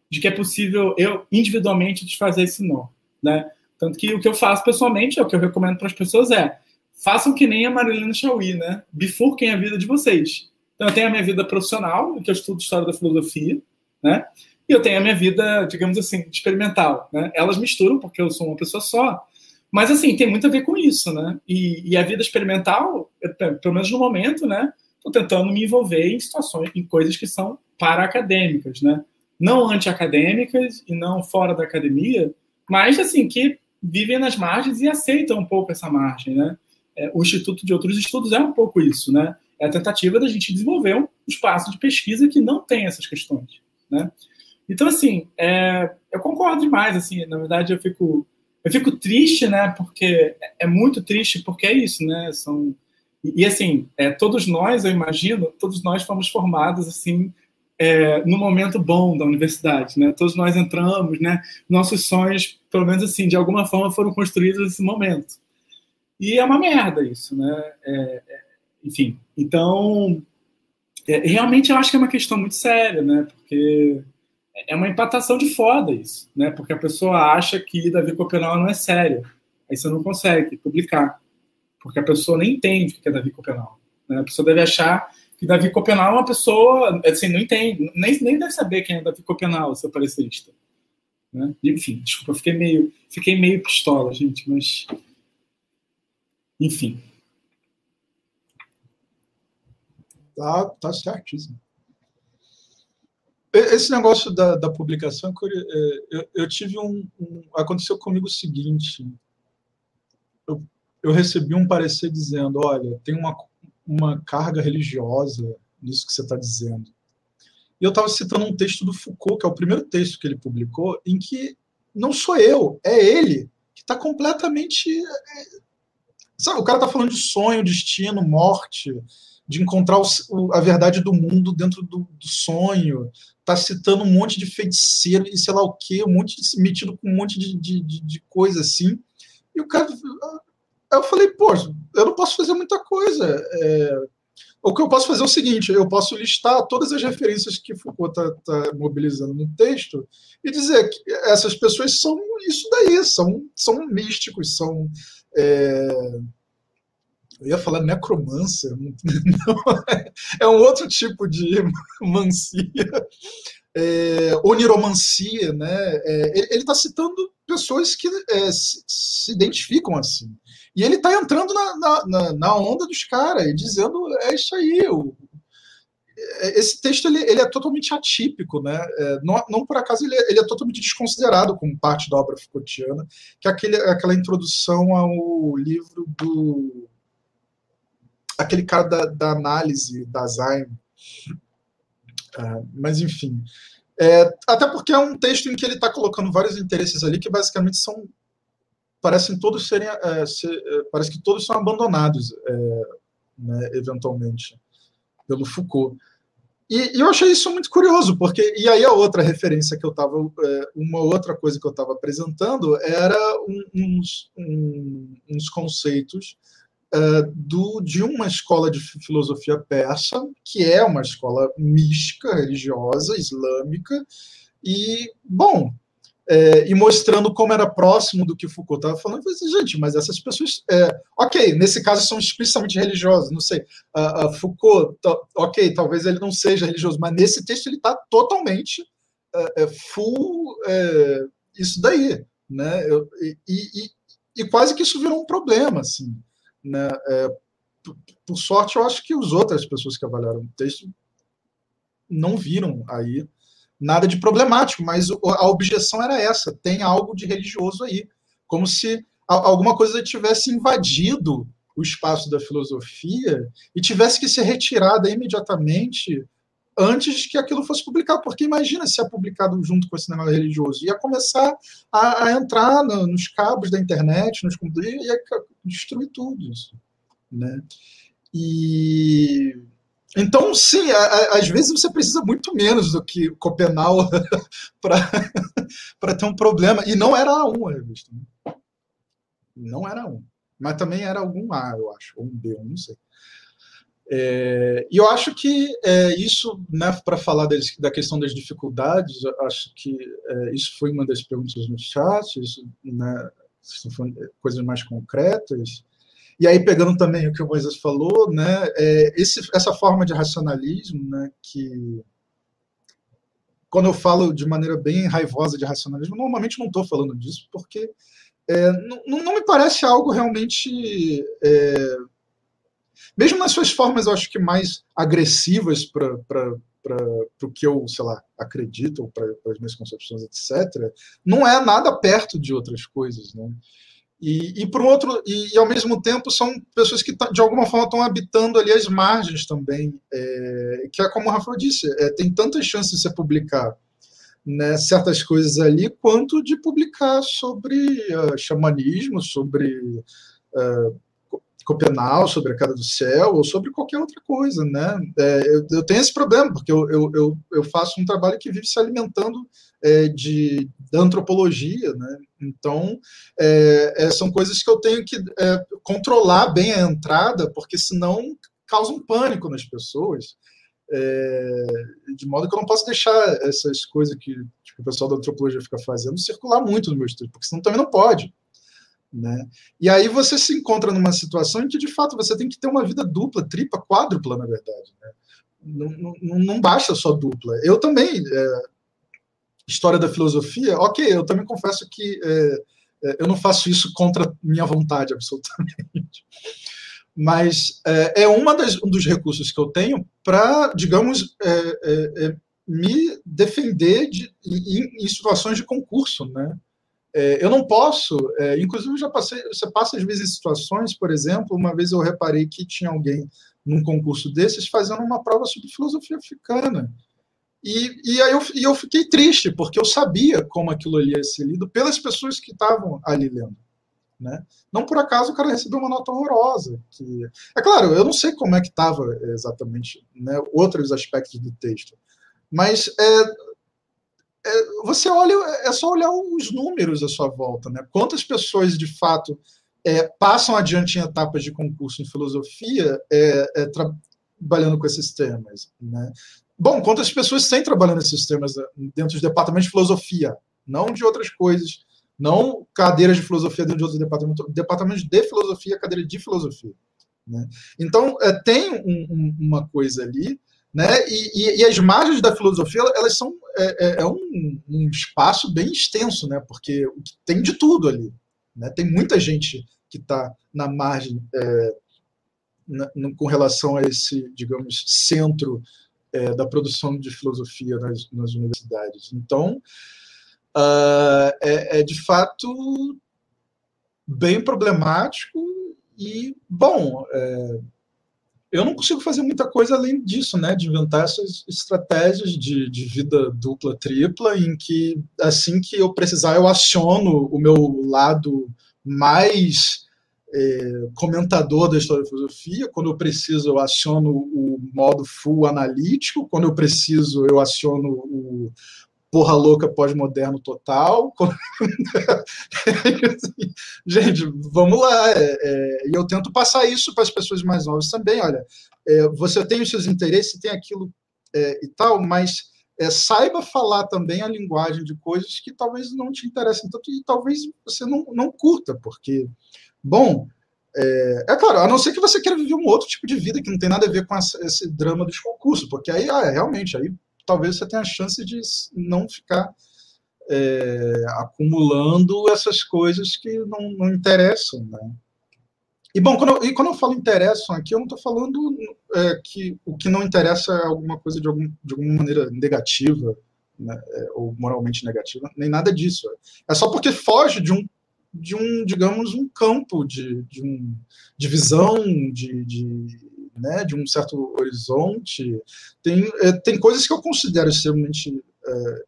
de que é possível eu individualmente desfazer esse nó, né? Tanto que o que eu faço pessoalmente, é o que eu recomendo para as pessoas é façam que nem a Marilena Chauí, né? Bifurquem a vida de vocês. Então, eu tenho a minha vida profissional, que eu estudo história da filosofia, né? E eu tenho a minha vida, digamos assim, experimental, né? Elas misturam, porque eu sou uma pessoa só. Mas, assim, tem muito a ver com isso, né? E, e a vida experimental, pelo menos no momento, né? Estou tentando me envolver em situações, em coisas que são para-acadêmicas, né? Não anti-acadêmicas e não fora da academia, mas, assim, que vivem nas margens e aceitam um pouco essa margem, né? É, o Instituto de Outros Estudos é um pouco isso, né? É a tentativa da gente desenvolver um espaço de pesquisa que não tem essas questões, né? Então, assim, é, eu concordo demais, assim, na verdade eu fico, eu fico triste, né, porque é muito triste, porque é isso, né, são, e, e assim, é, todos nós, eu imagino, todos nós fomos formados, assim, é, no momento bom da universidade, né? Todos nós entramos, né? Nossos sonhos, pelo menos assim, de alguma forma foram construídos nesse momento. E é uma merda isso, né? É, é, enfim, então é, realmente eu acho que é uma questão muito séria, né? Porque é uma empatação de foda isso, né? Porque a pessoa acha que Davi Copenau não é sério, aí você não consegue publicar, porque a pessoa nem entende o que é Davi Copenau. Né? A pessoa deve achar que Davi Copenal é uma pessoa, assim, não entende, nem, nem deve saber quem é Davi Copenal, seu parecerista. Né? Enfim, desculpa, fiquei meio, fiquei meio pistola, gente, mas. Enfim. Tá, tá certíssimo. Esse negócio da, da publicação, é, eu, eu tive um, um, Aconteceu comigo o seguinte. eu recebi um parecer dizendo: olha, tem uma, uma carga religiosa nisso que você está dizendo. E eu estava citando um texto do Foucault, que é o primeiro texto que ele publicou, em que não sou eu, é ele, que está completamente. É, sabe, o cara está falando de sonho, destino, morte, de encontrar o, a verdade do mundo dentro do, do sonho, está citando um monte de feiticeiro e sei lá o quê, um monte de, metido com um monte de, de, de coisa assim. E o cara. Eu falei, pô, eu não posso fazer muita coisa. É, o que eu posso fazer é o seguinte: eu posso listar todas as referências que Foucault está tá mobilizando no texto e dizer que essas pessoas são isso daí, são, são místicos, são. É, eu ia falar necromancer, não, é um outro tipo de mancia, é, oniromancia, né? É, ele está citando pessoas que é, se, se, identificam assim. E ele está entrando na, na, na, onda dos caras e dizendo: é isso aí. O, é, esse texto ele, ele, é totalmente atípico, né? É, não, não, por acaso ele é, ele é, totalmente desconsiderado como parte da obra Foucaultiana, que é aquele, aquela introdução ao livro do aquele cara da, da análise da Zayn. Uh, mas enfim, é, até porque é um texto em que ele está colocando vários interesses ali que basicamente são parecem todos serem é, ser, é, parece que todos são abandonados é, né, eventualmente pelo Foucault e, e, eu achei isso muito curioso porque e aí a outra referência que eu estava é, uma outra coisa que eu estava apresentando era um, uns, um, uns conceitos uh, do, de uma escola de filosofia persa, que é uma escola mística, religiosa, islâmica, e, bom, é, e mostrando como era próximo do que Foucault estava falando, eu falei assim, gente, mas essas pessoas, é, ok, nesse caso são explicitamente religiosas, não sei, uh, Foucault, ok, talvez ele não seja religioso, mas nesse texto ele está totalmente full isso daí, né, eu, e, e, e, quase que isso virou um problema, assim, né? É, por, por sorte, eu acho que as outras pessoas que avaliaram o texto não viram aí nada de problemático, mas a objeção era essa: tem algo de religioso aí, como se alguma coisa tivesse invadido o espaço da filosofia e tivesse que ser retirada imediatamente antes que aquilo fosse publicado, porque imagina se é publicado junto com esse negócio religioso, ia começar a, a entrar no, nos cabos da internet, nos computadores, ia destruir tudo isso, né? E então, sim, a, a, às vezes você precisa muito menos do que Copenau para ter um problema. E não era A1 a revista. Né? Não era A1. Mas também era algum A, eu acho, ou um B, eu não sei. É, e eu acho que é, isso, né, para falar deles, da questão das dificuldades, acho que é, isso foi uma das perguntas no chat, isso, né, coisas mais concretas. E aí, pegando também o que o Moisés falou, né, é, esse, essa forma de racionalismo, né, que quando eu falo de maneira bem raivosa de racionalismo, normalmente não estou falando disso, porque é, não, não, me parece algo realmente é, mesmo nas suas formas, eu acho que mais agressivas para o que eu, sei lá, acredito, para as minhas concepções, etc., não é nada perto de outras coisas, né? E, e por outro, e, e, ao mesmo tempo são pessoas que de alguma forma estão habitando ali as margens também, é, que é como o Rafael disse, é, tem tantas chances de você publicar né, certas coisas ali, quanto de publicar sobre uh, xamanismo, sobre uh, Copenau, sobre a cara do céu, ou sobre qualquer outra coisa, né? É, eu, eu, tenho esse problema, porque eu, eu, eu, faço um trabalho que vive se alimentando é, de, da antropologia, né? Então, é, é são coisas que eu tenho que é, controlar bem a entrada, porque senão causa um pânico nas pessoas, é, de modo que eu não posso deixar essas coisas que tipo, o pessoal da antropologia fica fazendo circular muito no meu estudo, porque senão também não pode. Né? E aí você se encontra numa situação em que, de fato, você tem que ter uma vida dupla, tripla, quádrupla, na verdade. Né? Não, não, não basta só dupla. Eu também, é, história da filosofia, ok, eu também confesso que é, é, eu não faço isso contra minha vontade, absolutamente. Mas é, é uma das, um dos recursos que eu tenho para, digamos, é, é, me defender de, em, em situações de concurso, né? É, eu não posso, é, inclusive já passei, você passa às vezes situações, por exemplo, uma vez eu reparei que tinha alguém num concurso desses fazendo uma prova sobre filosofia africana. E, e aí eu, e eu fiquei triste, porque eu sabia como aquilo ali ia ser lido pelas pessoas que estavam ali lendo. Né? Não por acaso o cara recebeu uma nota horrorosa. Que... É claro, eu não sei como é que estava exatamente né, outros aspectos do texto, mas é, você olha, é só olhar os números à sua volta. Né? Quantas pessoas de fato é, passam adiante em etapas de concurso em filosofia é, é, trabalhando com esses temas? Né? Bom, quantas pessoas têm trabalhando nesses temas dentro do departamento de filosofia, não de outras coisas não cadeiras de filosofia dentro de outros departamentos, departamentos de filosofia, cadeira de filosofia. Né? Então, é, tem um, um, uma coisa ali, né? E, e, e, as margens da filosofia, elas são é, é, é um, um, espaço bem extenso, né? Porque tem de tudo ali. Né? Tem muita gente que está na margem é, na, com relação a esse, digamos, centro é, da produção de filosofia nas, nas universidades. Então, uh, é, de fato bem problemático e, bom, é, eu não consigo fazer muita coisa além disso, né, de inventar essas estratégias de, de vida dupla, tripla, em que assim que eu precisar eu aciono o meu lado mais é, comentador da história da filosofia, quando eu preciso eu aciono o modo full analítico, quando eu preciso eu aciono o, porra louca pós-moderno total. Gente, vamos lá. É, é, e eu tento passar isso para as pessoas mais novas também. Olha, é, você tem os seus interesses, tem aquilo é, e tal, mas é, saiba falar também a linguagem de coisas que talvez não te interessem tanto e talvez você não, não curta, porque, bom, é, é, claro, a não ser que você queira viver um outro tipo de vida que não tem nada a ver com essa, esse drama dos concursos, porque aí, ah, realmente, aí talvez você tenha a chance de não ficar é, acumulando essas coisas que não, não interessam, né? E bom, quando eu, e quando eu falo interessam aqui, eu não estou falando é, que o que não interessa é alguma coisa de, algum, de alguma maneira negativa, né, é, ou moralmente negativa, nem nada disso. É só porque foge de um, de um digamos, um campo de, de, um, de visão, de, de né, de um certo horizonte. Tem, é, tem coisas que eu considero extremamente é,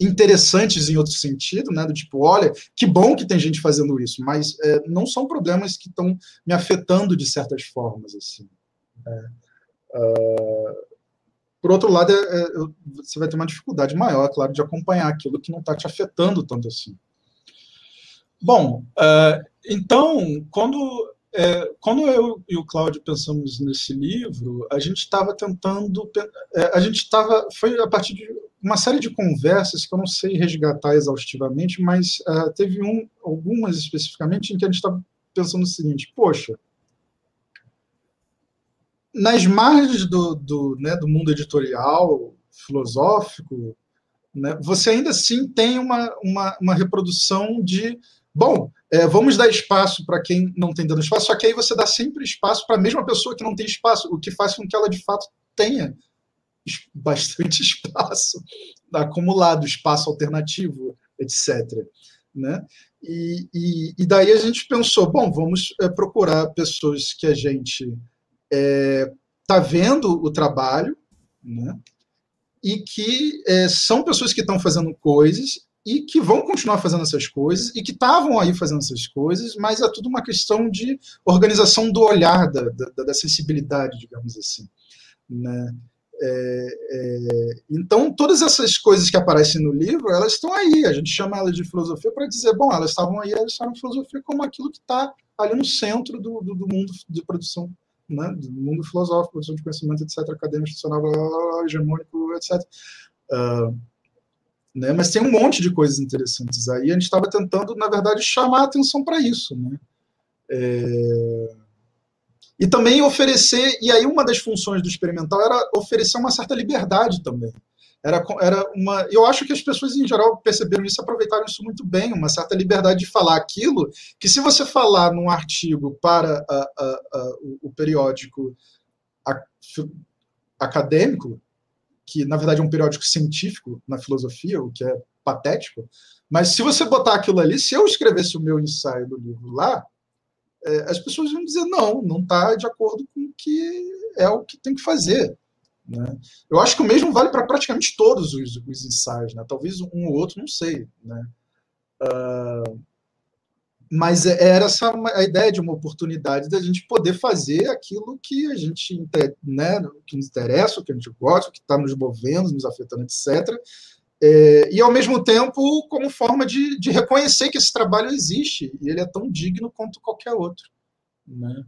interessantes em outro sentido, né, do tipo, olha, que bom que tem gente fazendo isso, mas é, não são problemas que estão me afetando de certas formas, assim. Uh, por outro lado, é, é, você vai ter uma dificuldade maior, é claro, de acompanhar aquilo que não está te afetando tanto assim. Bom, uh, então, quando é, quando eu e o Cláudio pensamos nesse livro, a gente estava tentando, é, a gente estava, foi a partir de uma série de conversas que eu não sei resgatar exaustivamente, mas uh, teve um, algumas especificamente em que a gente estava pensando o seguinte: poxa, nas margens do, do, né, do mundo editorial, filosófico, né, você ainda assim tem uma, uma, uma reprodução de Bom, é, vamos dar espaço para quem não tem dando espaço, só que aí você dá sempre espaço para a mesma pessoa que não tem espaço, o que faz com que ela de fato tenha bastante espaço acumulado, espaço alternativo, etc. Né? E, e, e, daí a gente pensou, bom, vamos é, procurar pessoas que a gente está é, tá vendo o trabalho, né? e que é, são pessoas que estão fazendo coisas e que vão continuar fazendo essas coisas e que estavam aí fazendo essas coisas, mas é tudo uma questão de organização do olhar, da, da, da sensibilidade, digamos assim. Né? É, é, então, todas essas coisas que aparecem no livro, elas estão aí. A gente chama elas de filosofia para dizer, bom, elas estavam aí, elas estavam filosofia como aquilo que está ali no centro do, do, do, mundo de produção, né? do mundo filosófico, produção de conhecimento, etc., acadêmico, institucional, hegemônico, etc. Uh, né? Mas tem um monte de coisas interessantes aí. A gente estava tentando, na verdade, chamar a atenção para isso. Né? É... E também oferecer, e aí uma das funções do experimental era oferecer uma certa liberdade também. Era, era uma, eu acho que as pessoas em geral perceberam isso, aproveitaram isso muito bem, uma certa liberdade de falar aquilo que se você falar num artigo para a, a, a, o periódico acadêmico, que na verdade é um periódico científico na filosofia, o que é patético, mas se você botar aquilo ali, se eu escrevesse o meu ensaio do livro lá, é, as pessoas vão dizer não, não está de acordo com o que é o que tem que fazer. Né? Eu acho que o mesmo vale para praticamente todos os, os ensaios, né? talvez um ou outro, não sei. Né? Uh, mas é, era essa a ideia de uma oportunidade da gente poder fazer aquilo que a gente né, que nos interessa, o que a gente gosta, o que está nos movendo, nos afetando, etc. É, e ao mesmo tempo como forma de, de, reconhecer que esse trabalho existe e ele é tão digno quanto qualquer outro. Né?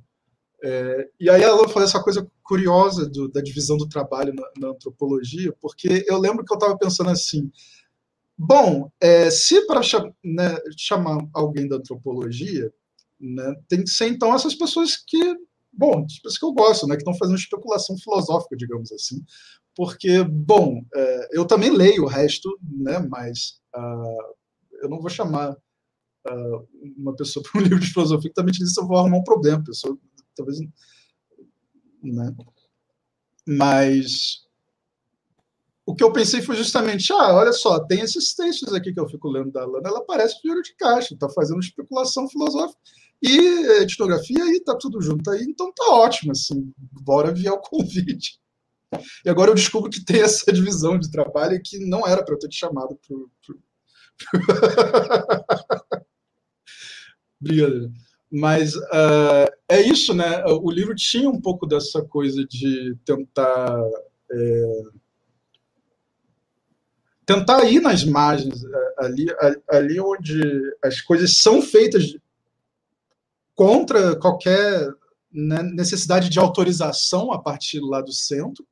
É, e aí ela falou essa coisa curiosa do, da divisão do trabalho na, na antropologia, porque eu lembro que eu estava pensando assim, Bom, é, se para né, chamar alguém da antropologia, né, tem que ser então essas pessoas que, bom, as pessoas que eu gosto, né, que estão fazendo especulação filosófica, digamos assim, porque, bom, é, eu também leio o resto, né, mas uh, eu não vou chamar uh, uma pessoa para um livro de filosofia que também que eu vou arrumar um problema, pessoa, talvez, né, mas o que eu pensei foi justamente, ah, olha só, tem esses textos aqui que eu fico lendo da Lana, ela parece dinheiro de caixa, está fazendo especulação filosófica e etnografia e tá tudo junto aí, então tá ótimo, assim, bora enviar o convite. E agora eu descubro que tem essa divisão de trabalho que não era para eu ter te chamado pro... pro... Obrigado. Mas uh, é isso, né? O livro tinha um pouco dessa coisa de tentar... É tentar ir nas margens, é, ali, ali onde as coisas são feitas contra qualquer né, necessidade de autorização a partir lá do centro.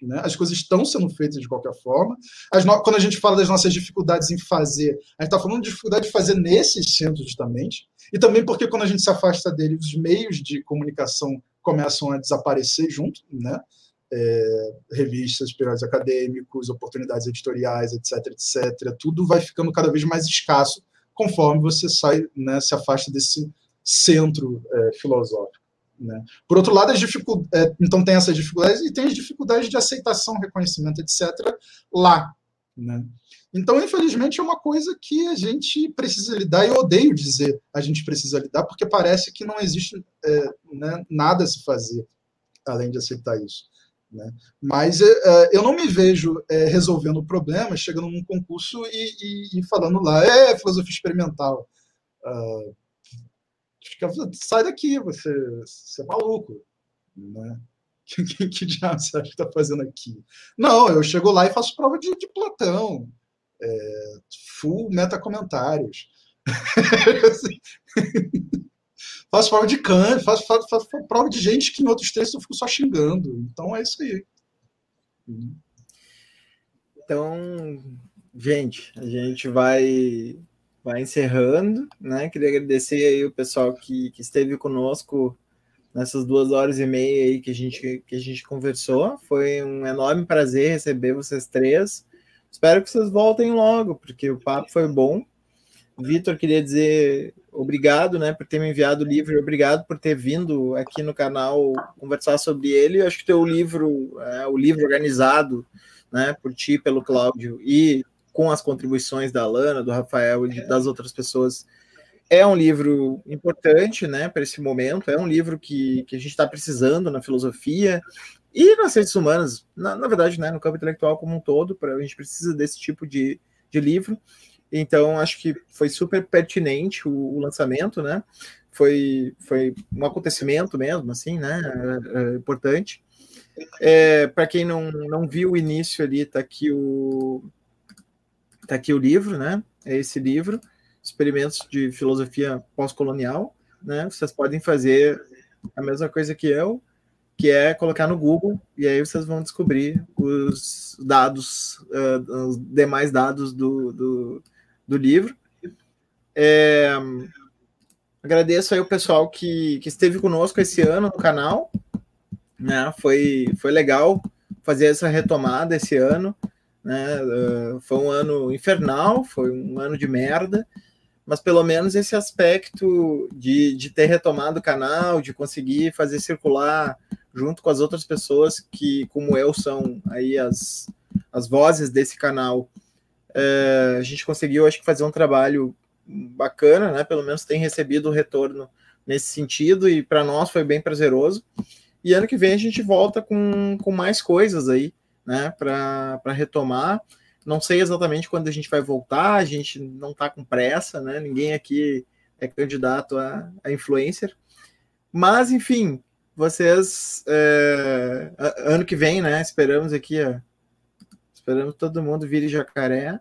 Né? As coisas estão sendo feitas de qualquer forma. No... Quando a gente fala das nossas dificuldades em fazer, a gente está falando de dificuldade de fazer nesses centros justamente, e também porque quando a gente se afasta dele, os meios de comunicação começam a desaparecer junto, né? É, revistas, periódicos acadêmicos, oportunidades editoriais, etc, etc. Tudo vai ficando cada vez mais escasso conforme você sai, né, se afasta desse centro é, filosófico. Né? Por outro lado, as é, então tem essas dificuldades e tem as dificuldades de aceitação, reconhecimento, etc. lá. Né? Então, infelizmente, é uma coisa que a gente precisa lidar, e eu odeio dizer a gente precisa lidar, porque parece que não existe é, né, nada a se fazer além de aceitar isso. Né? Mas é, é, eu não me vejo é, resolvendo o problema, chegando num concurso e, e, e falando lá, é filosofia experimental. Uh, sai daqui, você, você é maluco. Né? Que, que, diabo você acha que está fazendo aqui? Não, eu chego lá e faço prova de, de Platão, é, full meta-comentários. assim, faço prova de Kant, faço, faço, faço, prova de gente que em outros textos eu fico só xingando. Então é isso aí. Então, gente, a gente vai vai encerrando, né? Queria agradecer aí o pessoal que, que esteve conosco nessas duas horas e meia aí que a gente que a gente conversou. Foi um enorme prazer receber vocês três. Espero que vocês voltem logo, porque o papo foi bom. Vitor, queria dizer obrigado, né, por ter me enviado o livro, obrigado por ter vindo aqui no canal conversar sobre ele. Eu acho que teu livro, é, o livro organizado, né, por ti, pelo Cláudio e com as contribuições da Alana, do Rafael e das outras pessoas, é um livro importante, né, para esse momento. É um livro que, que a gente está precisando na filosofia e nas ciências humanas, na, na verdade, né, no campo intelectual como um todo. Para a gente precisa desse tipo de, de livro. Então, acho que foi super pertinente o, o lançamento, né? Foi, foi um acontecimento mesmo, assim, né? É, é importante. É, Para quem não, não viu o início ali, tá aqui o tá aqui o livro, né? É esse livro, Experimentos de Filosofia Pós-Colonial, né? Vocês podem fazer a mesma coisa que eu, que é colocar no Google e aí vocês vão descobrir os dados, uh, os demais dados do, do, do livro. É, agradeço aí o pessoal que, que esteve conosco esse ano no canal. Né? Foi, foi legal fazer essa retomada esse ano. Né? Uh, foi um ano infernal, foi um ano de merda, mas pelo menos esse aspecto de, de ter retomado o canal, de conseguir fazer circular junto com as outras pessoas que, como eu, são aí as, as vozes desse canal, é, a gente conseguiu, acho que, fazer um trabalho bacana, né? Pelo menos tem recebido retorno nesse sentido, e para nós foi bem prazeroso. E ano que vem a gente volta com, com mais coisas aí, né? Para retomar. Não sei exatamente quando a gente vai voltar, a gente não está com pressa, né? Ninguém aqui é candidato a, a influencer. Mas, enfim, vocês. É, ano que vem, né? Esperamos aqui, ó, esperamos todo mundo vire jacaré,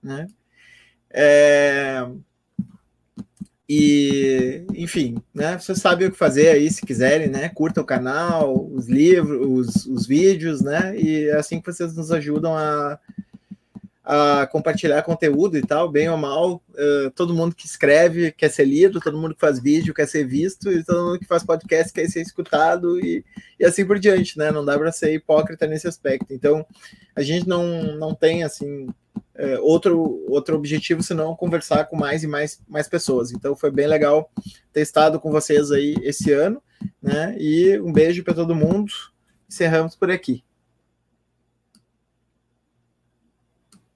né? É, e, enfim, né? Vocês sabem o que fazer aí, se quiserem, né? Curta o canal, os livros, os, os vídeos, né? E é assim que vocês nos ajudam a, a compartilhar conteúdo e tal, bem ou mal. Uh, todo mundo que escreve quer ser lido, todo mundo que faz vídeo quer ser visto, e todo mundo que faz podcast quer ser escutado, e, e assim por diante, né? Não dá para ser hipócrita nesse aspecto. Então, a gente não, não tem, assim, uh, outro, outro objetivo senão conversar com mais e mais, mais pessoas. Então, foi bem legal ter estado com vocês aí esse ano, né? E um beijo para todo mundo. Encerramos por aqui.